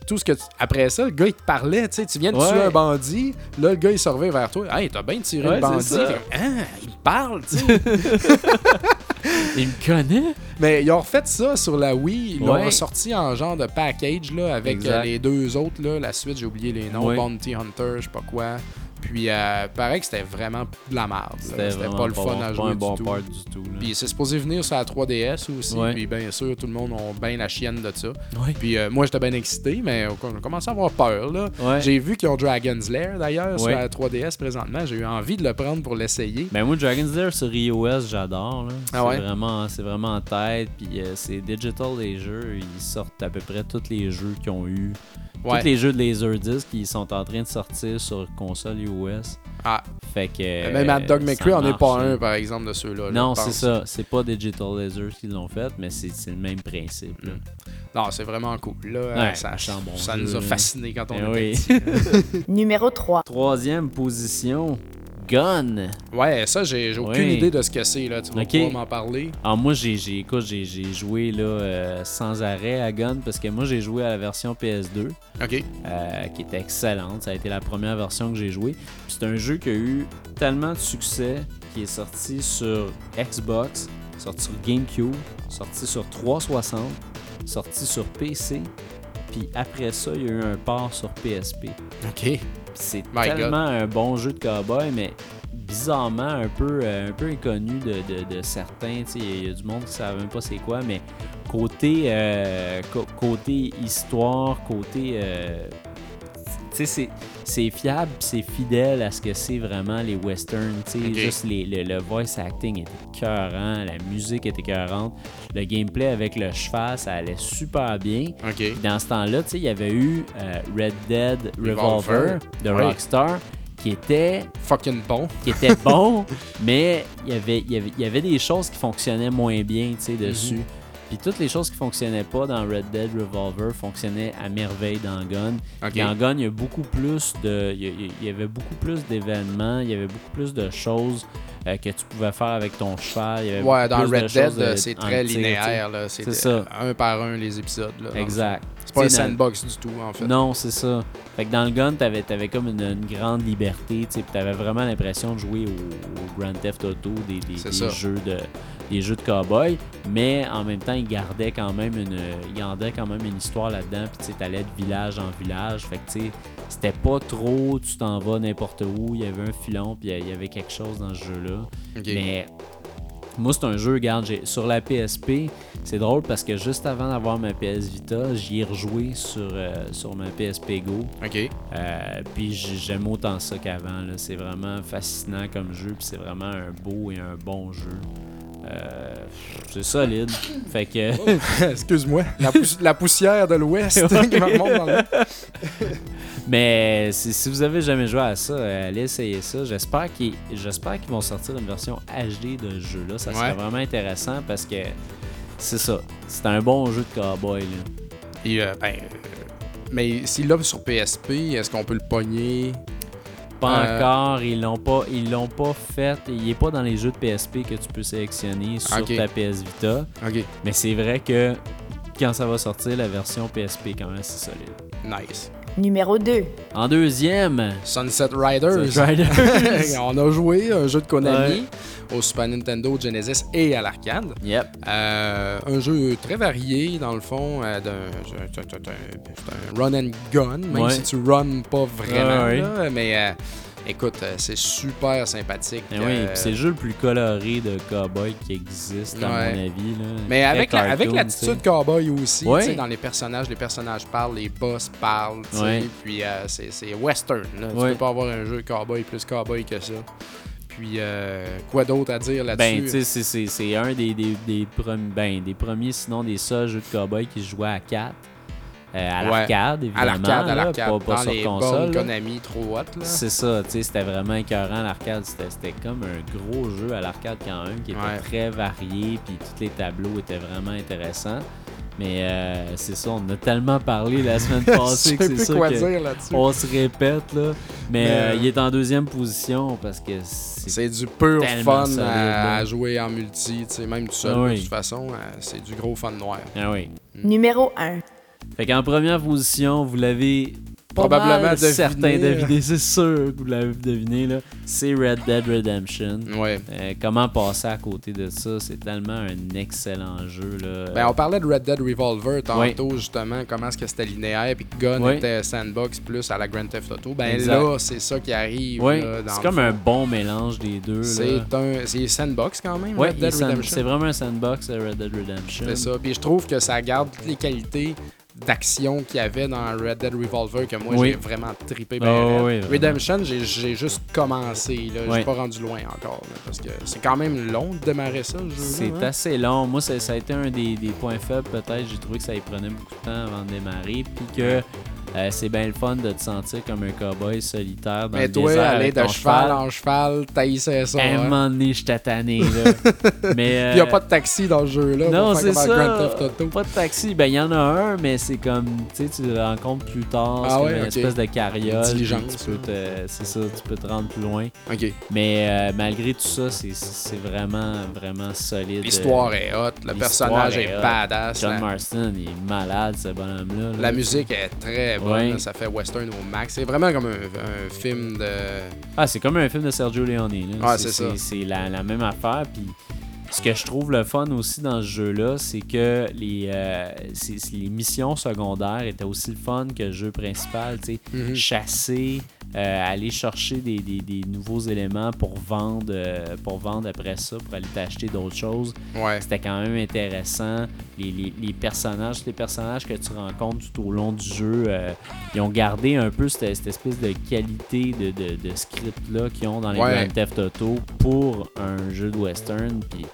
tout ce que tu- Après ça, le gars il te parlait, tu sais, tu viens de Ouais. tuer un bandit, là le gars il revient vers toi, hey, t'as bien tiré Ouais, le bandit, ah, il me parle, tu sais. Il me connaît? Mais ils ont refait ça sur la Wii, ils l'ont ressorti en genre de package là, avec euh, les deux autres, là, la suite, j'ai oublié les noms. Bounty Hunter, je sais pas quoi. Puis, euh, paraît que c'était vraiment de la merde. C'était pas le fun bon, à pas jouer un bon du tout. part du tout. là. Puis c'est supposé venir sur la 3DS aussi. Ouais. Puis bien sûr, tout le monde a bien la chienne de ça. Ouais. Puis euh, moi, j'étais bien excité, mais on a commencé à avoir peur. là. Ouais. J'ai vu qu'ils ont Dragon's Lair d'ailleurs sur la 3DS présentement. J'ai eu envie de le prendre pour l'essayer. Ben moi, Dragon's Lair sur iOS, j'adore. Ah? C'est vraiment, vraiment en tête. Puis euh, c'est digital les jeux. Ils sortent à peu près tous les jeux qui ont eu. Tous les jeux de Laserdisc qui sont en train de sortir sur console iOS. Ah, Fait que. même Mad Dog euh, ça McCree en est marche, pas un, par exemple, de ceux-là. là, Non, c'est ça. C'est pas Digital Lasers qui l'ont fait, mais c'est le même principe. là. Non, c'est vraiment cool. Là, Ouais, ça bon ça jeu, nous a fascinés quand on Eh était oui. Numéro 3. Troisième position, Gun. Ouais, ça, j'ai aucune Oui. idée de ce que c'est. là. Tu vas pouvoir m'en parler. Alors moi, j'ai, joué là, euh, sans arrêt à Gun parce que moi, j'ai joué à la version PS2 OK. euh, qui était excellente. Ça a été la première version que j'ai jouée. C'est un jeu qui a eu tellement de succès qui est sorti sur Xbox, sorti sur GameCube, sorti sur 360, sorti sur PC. Puis après ça, il y a eu un port sur PSP. OK. C'est tellement un bon jeu de cowboy, mais bizarrement un peu, euh, un peu inconnu de, de- de certains. Il y, a- du monde qui ne savent même pas c'est quoi, mais côté, euh, côté histoire, côté. euh, tu sais, c'est- fiable, c'est fidèle à ce que c'est vraiment les westerns. tu sais. Juste les- le, le voice acting était écœurant, la musique était écœurante, le gameplay avec le cheval, ça allait super bien. Dans ce temps-là, tu sais, il y avait eu euh, Red Dead Revolver, Revolver. de Oui. Rockstar qui était, Fucking bon. qui était bon, mais il y avait, il y avait, il y avait des choses qui fonctionnaient moins bien tu sais, dessus. Puis toutes les choses qui fonctionnaient pas dans Red Dead Revolver fonctionnaient à merveille dans Gun. Ok. Dans Gun, il y a beaucoup plus de. Il y, avait beaucoup plus d'événements, il y avait beaucoup plus de choses euh, que tu pouvais faire avec ton cheval. il y avait Ouais, dans plus de Red Dead, de- c'est très linéaire. là. C'est ça. un par un les épisodes. Là, Exact. C'est pas un sandbox du tout, en fait. Non, c'est ça. Fait que dans le gun, t'avais avais comme une, une grande liberté, tu t'avais vraiment l'impression de jouer au, au Grand Theft Auto, des, des- jeux de des jeux de cowboy, mais en même temps, il gardait quand même une il gardait quand même une histoire là-dedans, puis tu t'allais de village en village, fait que tu sais, c'était pas trop tu t'en vas n'importe où, il y avait un filon, puis il y avait quelque chose dans ce jeu-là. Mais moi, c'est un jeu, regarde, sur la PSP, c'est drôle parce que juste avant d'avoir ma PS Vita, j'y ai rejoué sur, euh, sur ma PSP Go. Ok. Euh, puis j'aime autant ça qu'avant. C'est vraiment fascinant comme jeu, puis c'est vraiment un beau et un bon jeu. Euh, c'est solide. Fait que. Excuse-moi. La, pouss- la poussière de l'Ouest qui me remonte dans le... Mais si, si vous avez jamais joué à ça, euh, allez essayer ça. J'espère qu'ils j'espère qu'ils vont sortir une version HD de ce jeu-là. Ça serait Ouais. vraiment intéressant parce que c'est ça. C'est un bon jeu de cowboy. Là. Et, euh, ben, euh, mais s'il l'a sur PSP, est-ce qu'on peut le pogner? Pas Euh, encore, ils l'ont pas, ils l'ont pas fait. Il est pas dans les jeux de PSP que tu peux sélectionner sur ta PS Vita. Ok. Mais c'est vrai que quand ça va sortir, la version PSP quand même c'est solide. Nice. Numéro 2. En deuxième, Sunset Riders. Sunset Riders. on a joué un jeu de Konami au Super Nintendo, Genesis et à l'arcade. yep. Euh, un jeu très varié, dans le fond. euh, c'est un- run and gun, même Ouais. si tu run pas vraiment. Ouais, ouais. là, mais euh, écoute, euh, c'est super sympathique. Oui, c'est le jeu le plus coloré de cowboy qui existe, à mon avis. Là. mais avec, la- avec cartoon, l'attitude cowboy aussi, Ouais. tu sais, dans les personnages, les personnages parlent, les boss parlent, tu sais, Ouais. puis c'est western. Là. Tu peux pas avoir un jeu cowboy plus cowboy que ça. Puis euh, quoi d'autre à dire Ben, là-dessus? tu sais, c'est- un des, des, des, ben, des premiers, sinon des seuls jeux de cowboy qui se jouaient à 4. à Ouais. l'arcade, évidemment. à l'arcade, à l'arcade, Pas, pas sur les console. Konami trop hot. C'est ça, tu sais, c'était vraiment écœurant l'arcade. C'était c'était comme un gros jeu à l'arcade quand même, qui était Ouais. très varié, puis tous les tableaux étaient vraiment intéressants. Mais euh, c'est ça, on a tellement parlé la semaine Je passée sais que c'est plus ça quoi que dire là-dessus. on se répète là. Mais, Mais, euh, euh, il est en deuxième position parce que c'est C'est du pur fun solide, à, jouer en multi, tu sais, même tout seul. Ah oui. De toute façon, euh, c'est du gros fun noir. ah oui. Numéro 1. Fait qu'en première position, vous l'avez Probablement deviné. certains deviné, c'est sûr que vous l'avez deviné là. C'est Red Dead Redemption. Ouais. Euh, comment passer à côté de ça? C'est tellement un excellent jeu. Là. Ben, on parlait de Red Dead Revolver tantôt, justement, comment est-ce que c'était linéaire, puis Gun Ouais. était sandbox plus à la Grand Theft Auto. Ben Exact. là, c'est ça qui arrive. Ouais, c'est comme fond. un bon mélange des deux. C'est un... C'est sandbox quand même, Ouais, Red Dead Redemption. c'est vraiment un sandbox, euh, Red Dead Redemption. C'est ça. Puis je trouve que ça garde toutes les qualités d'action qu'il y avait dans Red Dead Revolver que moi Oui. j'ai vraiment trippé. Ah ben oui. Redemption, j'ai- j'ai juste commencé. là. J'ai Ouais. pas rendu loin encore. là, parce que c'est quand même long de démarrer ça. C'est assez long. Moi, ça, ça a été un des, des points faibles, peut-être. J'ai trouvé que ça y prenait beaucoup de temps avant de démarrer. Puis que euh, c'est bien le fun de te sentir comme un cowboy solitaire dans Mais le toi, désert aller avec de ton cheval en cheval, taillissais ça. À un hein? moment donné, j'étais tanné, là. mais, euh, il n'y a pas de taxi dans ce jeu-là. Non, pour faire c'est ça. Pas de taxi. Ben, il y en a un, mais c'est comme, tu sais, tu le rencontres plus tard. Ah c'est comme ouais, une espèce de carriole. C'est ça, tu peux te rendre plus loin. Mais euh, malgré tout ça, c'est- vraiment, vraiment solide. L'histoire est hot, le personnage est est, badass. John la, Marston, il est malade, ce bonhomme-là. là. la musique est très bonne, Ouais. là, ça fait western au max. C'est vraiment comme un, un film de. Ah, c'est comme un film de Sergio Leone. là. Ouais, c'est ça. C'est la, la même affaire. Puis ce que je trouve le fun aussi dans ce jeu-là, c'est que les, euh, les missions secondaires étaient aussi le fun que le jeu principal. tu. Mhm. Chasser, euh, aller chercher des, des- des nouveaux éléments pour vendre, euh, pour vendre après ça, pour aller t'acheter d'autres choses. Ouais. C'était quand même intéressant. Les, les- les personnages, les personnages que tu rencontres tout au long du jeu, ils ont gardé un peu cette, cette espèce de qualité de, de- de script-là qu'ils ont dans les Ouais. Grand Theft Auto pour un jeu de western. Puis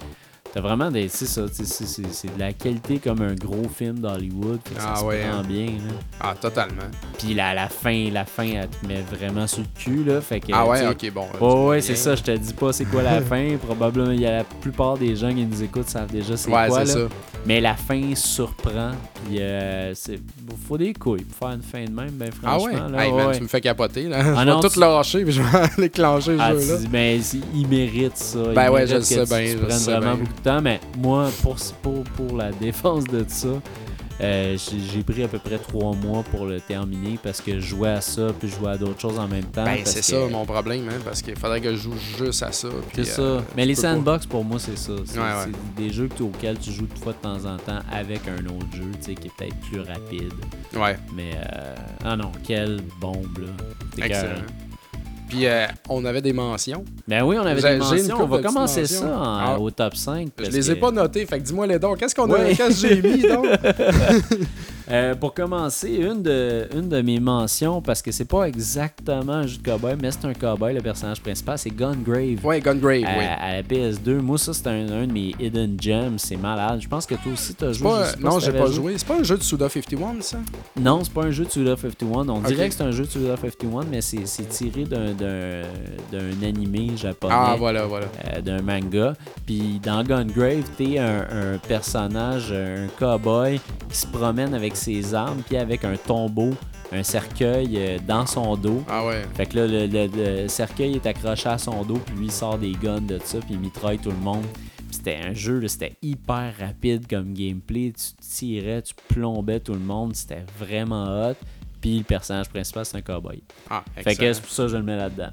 T'as vraiment des. C'est ça, tu sais, c'est- de la qualité comme un gros film d'Hollywood. que Ça Ah se ouais, prend hein. bien. Là. Ah, totalement. Puis la, la fin, la fin, elle te met vraiment sur le cul. Là, fait que, Ah ouais, ok, bon. Ouais, tu ouais, c'est ça, je te dis pas c'est quoi la fin. Probablement, il y a la plupart des gens qui nous écoutent savent déjà c'est Ouais, quoi. c'est là. ça. Mais la fin surprend. Puis euh, c'est faut des couilles pour faire une fin de même, ben Ah franchement. ouais? Là, Hey, man, ouais. tu me fais capoter, là. Ah je non, vais tout lâcher, puis je vais aller clencher Ah, le jeu, là. ben, il mérite ça. Il Ben ouais, je le sais bien, je sais bien. beaucoup temps. Mais moi, pour, pour, pour la défense de ça, euh, j'ai pris à peu près trois mois pour le terminer parce que je jouais à ça puis je jouais à d'autres choses en même temps. Ben, c'est ça mon problème, hein, parce qu'il faudrait que je joue juste à ça. C'est ça. euh, Mais les pas. sandbox, pour moi, c'est ça. C'est Ouais, ouais. c'est des jeux que- auxquels tu joues de fois de temps en temps avec un autre jeu, tu sais, qui est peut-être plus rapide. Ouais, Mais, euh, ah non, quelle bombe, là. Excellent. Puis euh, on avait des mentions. Ben oui, on avait des mentions. On va commencer mentions. ça en- Ah. au top 5. Je parce les ai que- pas notés, fait que dis-moi les dons. Qu'est-ce qu'on a, qu'est-ce que j'ai mis donc? Euh, pour commencer, une de, une de mes mentions, parce que c'est pas exactement un jeu de cowboy, mais c'est un cowboy, le personnage principal, c'est Gungrave. Ouais, Gungrave, À, oui. à la PS2, moi ça c'est un, un de mes hidden gems, c'est malade. Je pense que toi aussi t'as joué. Pas- je sais non, si j'ai pas joué. C'est pas un jeu de Suda 51, ça? Non, c'est pas un jeu de Suda 51. On dirait que c'est un jeu de Suda 51, mais c'est tiré d'un animé japonais. Ah, voilà, voilà. euh, d'un manga. Puis dans Gungrave, t'es un, un personnage, un cowboy qui se promène avec ses armes, puis avec un tombeau, un cercueil euh, dans son dos. Ah ouais. Fait que là, le, le- le cercueil est accroché à son dos, puis lui il sort des guns de ça, puis il mitraille tout le monde. Puis c'était un jeu, là, c'était hyper rapide comme gameplay. Tu tirais, tu plombais tout le monde, c'était vraiment hot. Puis le personnage principal, c'est un cowboy. Ah, Fait que excellent. c'est pour ça que je le mets là-dedans.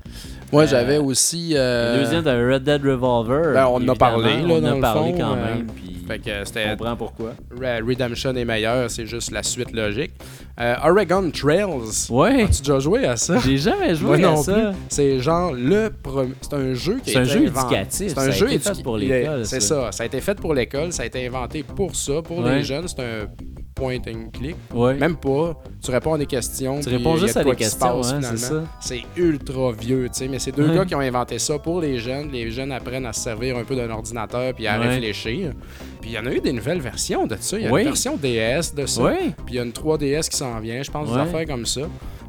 Moi, euh, j'avais aussi. euh, Le deuxième, t'avais Red Dead Revolver. Ben, on en a parlé, là, On en dans a le parlé fond, quand euh, même. Puis Fait que on c'était. comprend pourquoi. Re- Redemption est meilleur, c'est juste la suite logique. Euh, Oregon Trails. Ouais, As-tu déjà joué à ça? j'ai jamais Moi joué à non ça. C'est genre le premier. C'est un jeu qui a C'est un été jeu inventé- éducatif, C'est un jeu été fait édu- pour est- l'école, C'est ça. ça. Ça a été fait pour l'école. Ça a été inventé pour ça, pour Ouais. les jeunes. C'est un point and click. Ouais. Même pas. Tu réponds à des questions. tu réponds juste à des questions, hein, c'est finalement. ça. C'est ultra vieux, tu sais. Mais c'est deux Ouais. gars qui ont inventé ça pour les jeunes. Les jeunes apprennent à se servir un peu d'un ordinateur puis à Ouais. réfléchir. Puis il y en a eu des nouvelles versions de ça. Il y a Oui. une version DS de ça. Puis il y a une 3DS qui s'en vient, je pense, des affaires comme ça.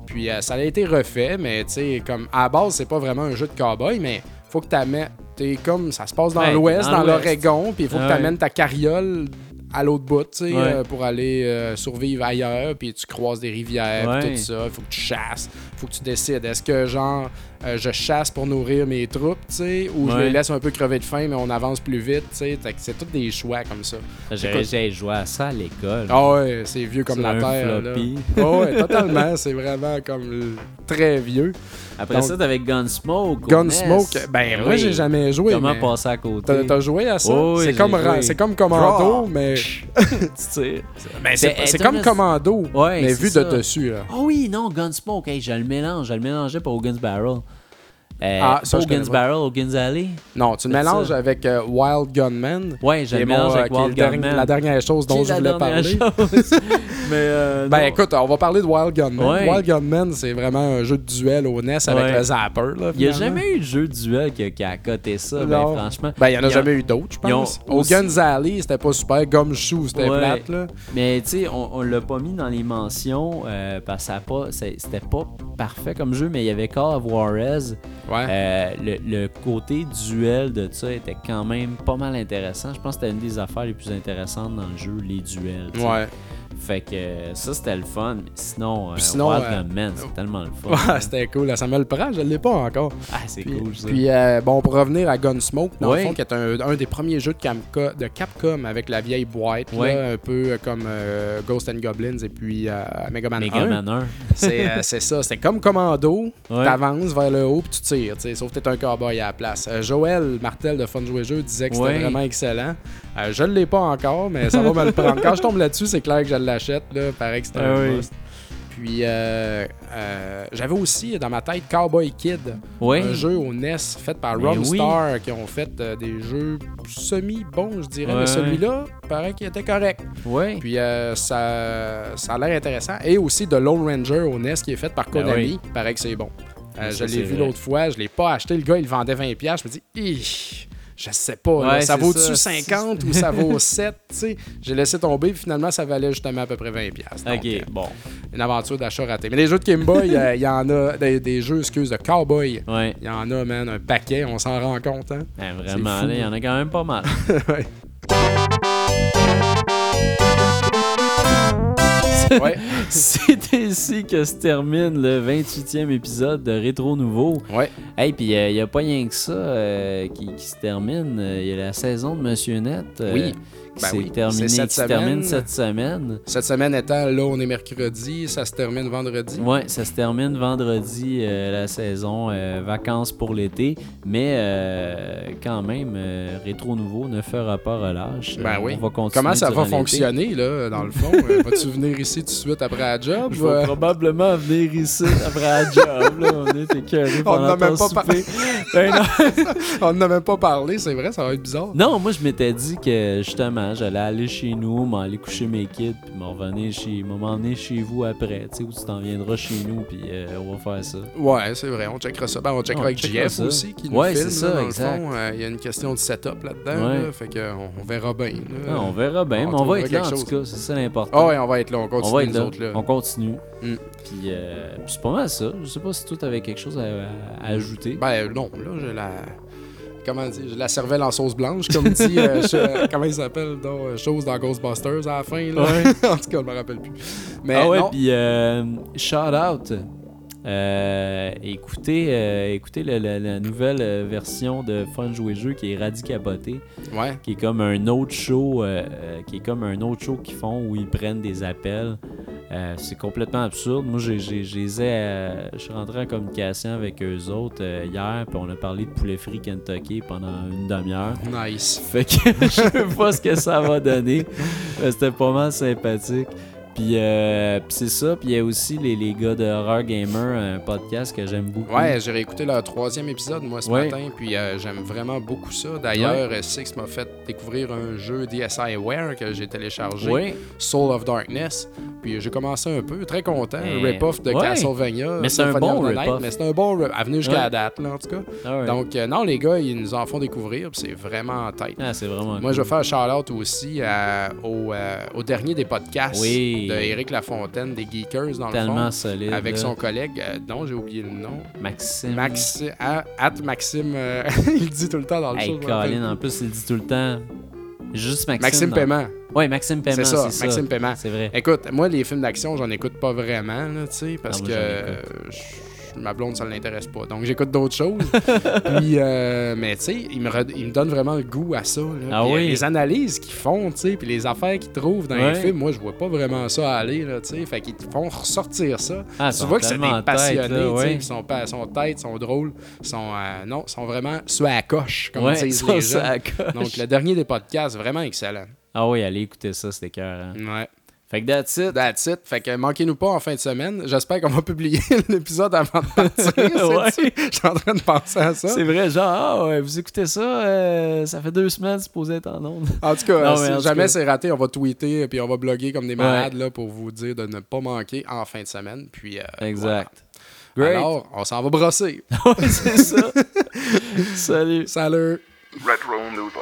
Puis euh, ça a été refait, mais tu sais, comme à la base, c'est pas vraiment un jeu de cowboy, mais faut que tu amènes. T'es comme ça se passe dans Ouais, l'ouest, dans l'Oregon, puis il faut Ah que tu amènes ta carriole à l'autre bout, tu sais, Ouais. euh, pour aller euh, survivre ailleurs, puis tu croises des rivières, tout ça. Il faut que tu chasses, faut que tu décides. Est-ce que, genre, euh, je chasse pour nourrir mes troupes, tu sais, ou je les laisse un peu crever de faim, mais on avance plus vite, tu sais. C'est tous des choix comme ça. J'ai joué à ça à l'école. Ah ouais, c'est vieux comme la un terre. là. Ah ouais, totalement. C'est vraiment comme très vieux. Après Donc- ça, t'avais Gunsmoke. Gunsmoke, NES. ben, moi oui. j'ai jamais joué. Comment passer à côté? T'as joué à ça? Oh oui, c'est comme, Commando, mais. Tu tires. Ben, c'est Ben, comme Commando, Ouais, mais vu ça. de dessus. Là. Oh oui, non, Gunsmoke. Hey, je le mélange. Je le mélangeais au Guns Barrel. Euh, Ah, ça, pas. Barrel, au Guns Alley. Non, tu le mélanges ça. avec euh, Wild Gunman. Ouais, je le mélange euh, avec est Wild Gunman. la dernière chose dont je la voulais parler. Mais euh, Ben non. écoute, on va parler de Wild Gunman. Ouais. Wild Gunman, c'est vraiment un jeu de duel au NES avec le zapper. Là, il n'y a jamais eu de jeu de duel qui a, qui a accoté ça, ben, franchement. Ben, il y en a jamais eu d'autres, je pense. Au aussi- Guns Alley, c'était pas super. Gumshoe, c'était Ouais. plate, là. Mais tu sais, on, on l'a pas mis dans les mentions euh, parce que c'était pas parfait comme jeu, mais il y avait Call of Juarez. Ouais. Euh, le, le côté duel de ça était quand même pas mal intéressant. Je pense que c'était une des affaires les plus intéressantes dans le jeu, les duels. ouais. Fait que euh, ça, c'était le fun. Mais sinon, euh, Puis sinon, Wild euh, c'est tellement le fun. Ouais, c'était cool. Ça me le prend, je l'ai pas encore. ah, c'est Puis, cool ça. puis, euh, bon, pour revenir à Gunsmoke, dans le fond, qui est un, un des premiers jeux de, Capcom avec la vieille boîte, là, un peu comme euh, Ghost and Goblins et puis Mega Man 1. Mega Man 1. C'est c'est ça, c'est comme Commando, Ouais. t'avances vers le haut puis tu tires, sauf que t'es un cowboy à la place. Joël Martel de Fun Jouer Jeu disait que c'était vraiment excellent. Je ne l'ai pas encore, mais ça va me le prendre. Quand je tombe là-dessus, c'est clair que l'achète, là, paraît que Ah un oui. must. Puis euh, euh, j'avais aussi dans ma tête Cowboy Kid, un jeu au NES fait par Ben Romstar qui ont fait euh, des jeux semi-bons, je dirais, Ouais. mais celui-là, paraît qu'il était correct. Ouais. Puis euh, ça, ça a l'air intéressant. Et aussi de Lone Ranger au NES qui est fait par Ben Konami. Paraît que c'est bon. Je l'ai vu l'autre fois, je l'ai pas acheté. Le gars, il vendait 20$. Je me dis, Ih, je sais pas, là, Ouais, ça vaut-tu ça. 50 ou ça vaut 7, tu sais? J'ai laissé tomber, puis finalement, ça valait justement à peu près 20$. piastres. Donc, Ok, euh, bon. une aventure d'achat ratée. Mais les jeux de Game Boy, euh, il y en a, des, des jeux, excuse, de cowboy. Ouais. Il y en a, man, un paquet, on s'en rend compte, hein? Ben, vraiment, il y en a quand même pas mal. ouais. Ouais. C'est ainsi que se termine le 28e épisode de Rétro Nouveau. Ouais. Hey, puis il n'y a pas rien que ça euh, qui, qui se termine. Il y a la saison de Monsieur Net euh, Oui. Ben oui. C'est cette qui se termine semaine. cette semaine. Cette semaine étant, là, on est mercredi, ça se termine vendredi. Ouais, ça se termine vendredi euh, la saison, euh, vacances pour l'été, mais euh, quand même, Rétro Nouveau ne fera pas relâche. Ben oui. On va continuer Comment ça va fonctionner, là, dans le fond? Vas-tu venir ici tout de suite après la job? Je vais probablement venir ici après la job. Là. On est écœurés On n'a même souper. Ben non. On n'en a même pas parlé, c'est vrai, ça va être bizarre. Non, moi, je m'étais dit que justement, j'allais aller chez nous, m'aller coucher mes kids, puis m'en revenir chez, m'emmener chez vous après, tu sais, où tu t'en viendras chez nous, puis euh, on va faire ça. Ouais, c'est vrai, on checkera ça. Ben, on checkera On avec JF aussi, qui nous Ouais, filme, c'est là, ça, dans exact. le fond. Euh, Il y a une question de setup là-dedans, Ouais. là, fait qu'on on verra bien. là. Ah, on verra bien, on mais on va être là en tout cas, c'est ça l'important. Ah ouais, on va être là, on on continue va être nous là, autres, là. on continue. Mm. Puis, euh, puis c'est pas mal ça. Je sais pas si toi t'avais quelque chose à, à ajouter. Ben non, là, j'ai la... Comment dire? La cervelle en sauce blanche, comme dit... euh, je- Comment il s'appelle? donc, euh, chose dans Ghostbusters à la fin, là. en tout cas, je me rappelle plus. Mais ah ouais, puis euh, shout out. Euh, écoutez, euh, écoutez la nouvelle euh, version de Fun Jouer Jeu qui est Radicapoté, ouais. qui est comme un autre show, euh, qui est comme un autre show qu'ils font où ils prennent des appels. C'est complètement absurde. Moi, j'ai, j'ai, j'ai je suis rentré en communication avec eux autres hier, puis on a parlé de poulet frit Kentucky pendant une demi-heure. Nice. Fait que je sais pas ce que ça va donner. C'était pas mal sympathique. Puis, euh, puis c'est ça. Puis il y a aussi les, les gars de Horror Gamer, un podcast que j'aime beaucoup. Ouais, j'ai réécouté leur troisième épisode, moi, ce Ouais. matin, puis euh, j'aime vraiment beaucoup ça. D'ailleurs, euh, Six m'a fait découvrir un jeu DSiWare que j'ai téléchargé, Soul of Darkness, puis j'ai commencé un peu, très content, un Mais- rip-off de ouais. Castlevania. Mais c'est un bon rip-off. Mais c'est un bon rip à venir jusqu'à Ouais. la date, là, en tout cas. Ah ouais. Donc, euh, non, les gars, ils nous en font découvrir, puis c'est vraiment en tête. Ah, c'est vraiment Moi, cool. je vais faire un shout-out aussi à- au, euh, au dernier des podcasts Oui. De Éric Lafontaine, des Geekers, dans tellement le fond, solide. avec son collègue, euh, dont j'ai oublié le nom. Maxime. Maxi à, at Maxime, euh, il dit tout le temps dans le Hey, show. Colin, en plus, il dit tout le temps. Juste Maxime. Maxime dans- Paiement. Ouais, Maxime Paiement. C'est ça, Maxime Paiement. C'est vrai. Écoute, moi, les films d'action, j'en écoute pas vraiment, là, tu sais, parce Non, que moi, ma blonde, ça l'intéresse pas. Donc, j'écoute d'autres choses. Puis, euh, mais tu sais, il me, re- il me donne vraiment le goût à ça. là. Ah Puis, euh, oui? Les analyses qu'ils font, tu sais, puis les affaires qu'ils trouvent dans Ouais. les films, moi, je vois pas vraiment ça aller, là, tu sais. Fait qu'ils font ressortir ça. Ah, tu vois que c'est des passionnés, tu sais, ils sont, pas- sont têtes, sont drôles, sont, euh, non, sont vraiment sur à la coche, comme Ouais, disent les gens. Donc, le dernier des podcasts, vraiment excellent. Ah oui, allez écouter ça, c'était cœur. Ouais. Fait que that's it. That's it. Fait que manquez-nous pas en fin de semaine. J'espère qu'on va publier l'épisode avant de partir. Ouais. Je suis en train de penser à ça. C'est vrai, genre, ah, ouais, vous écoutez ça, euh, ça fait deux semaines, c'est supposé être en ondes. En tout cas, Non, si en jamais c'est raté, on va tweeter puis on va bloguer comme des malades là, pour vous dire de ne pas manquer en fin de semaine. Puis, euh, Exact. voilà. Great. Alors, on s'en va brosser. Ouais, c'est ça. Salut. Salut! Retro Nouveau.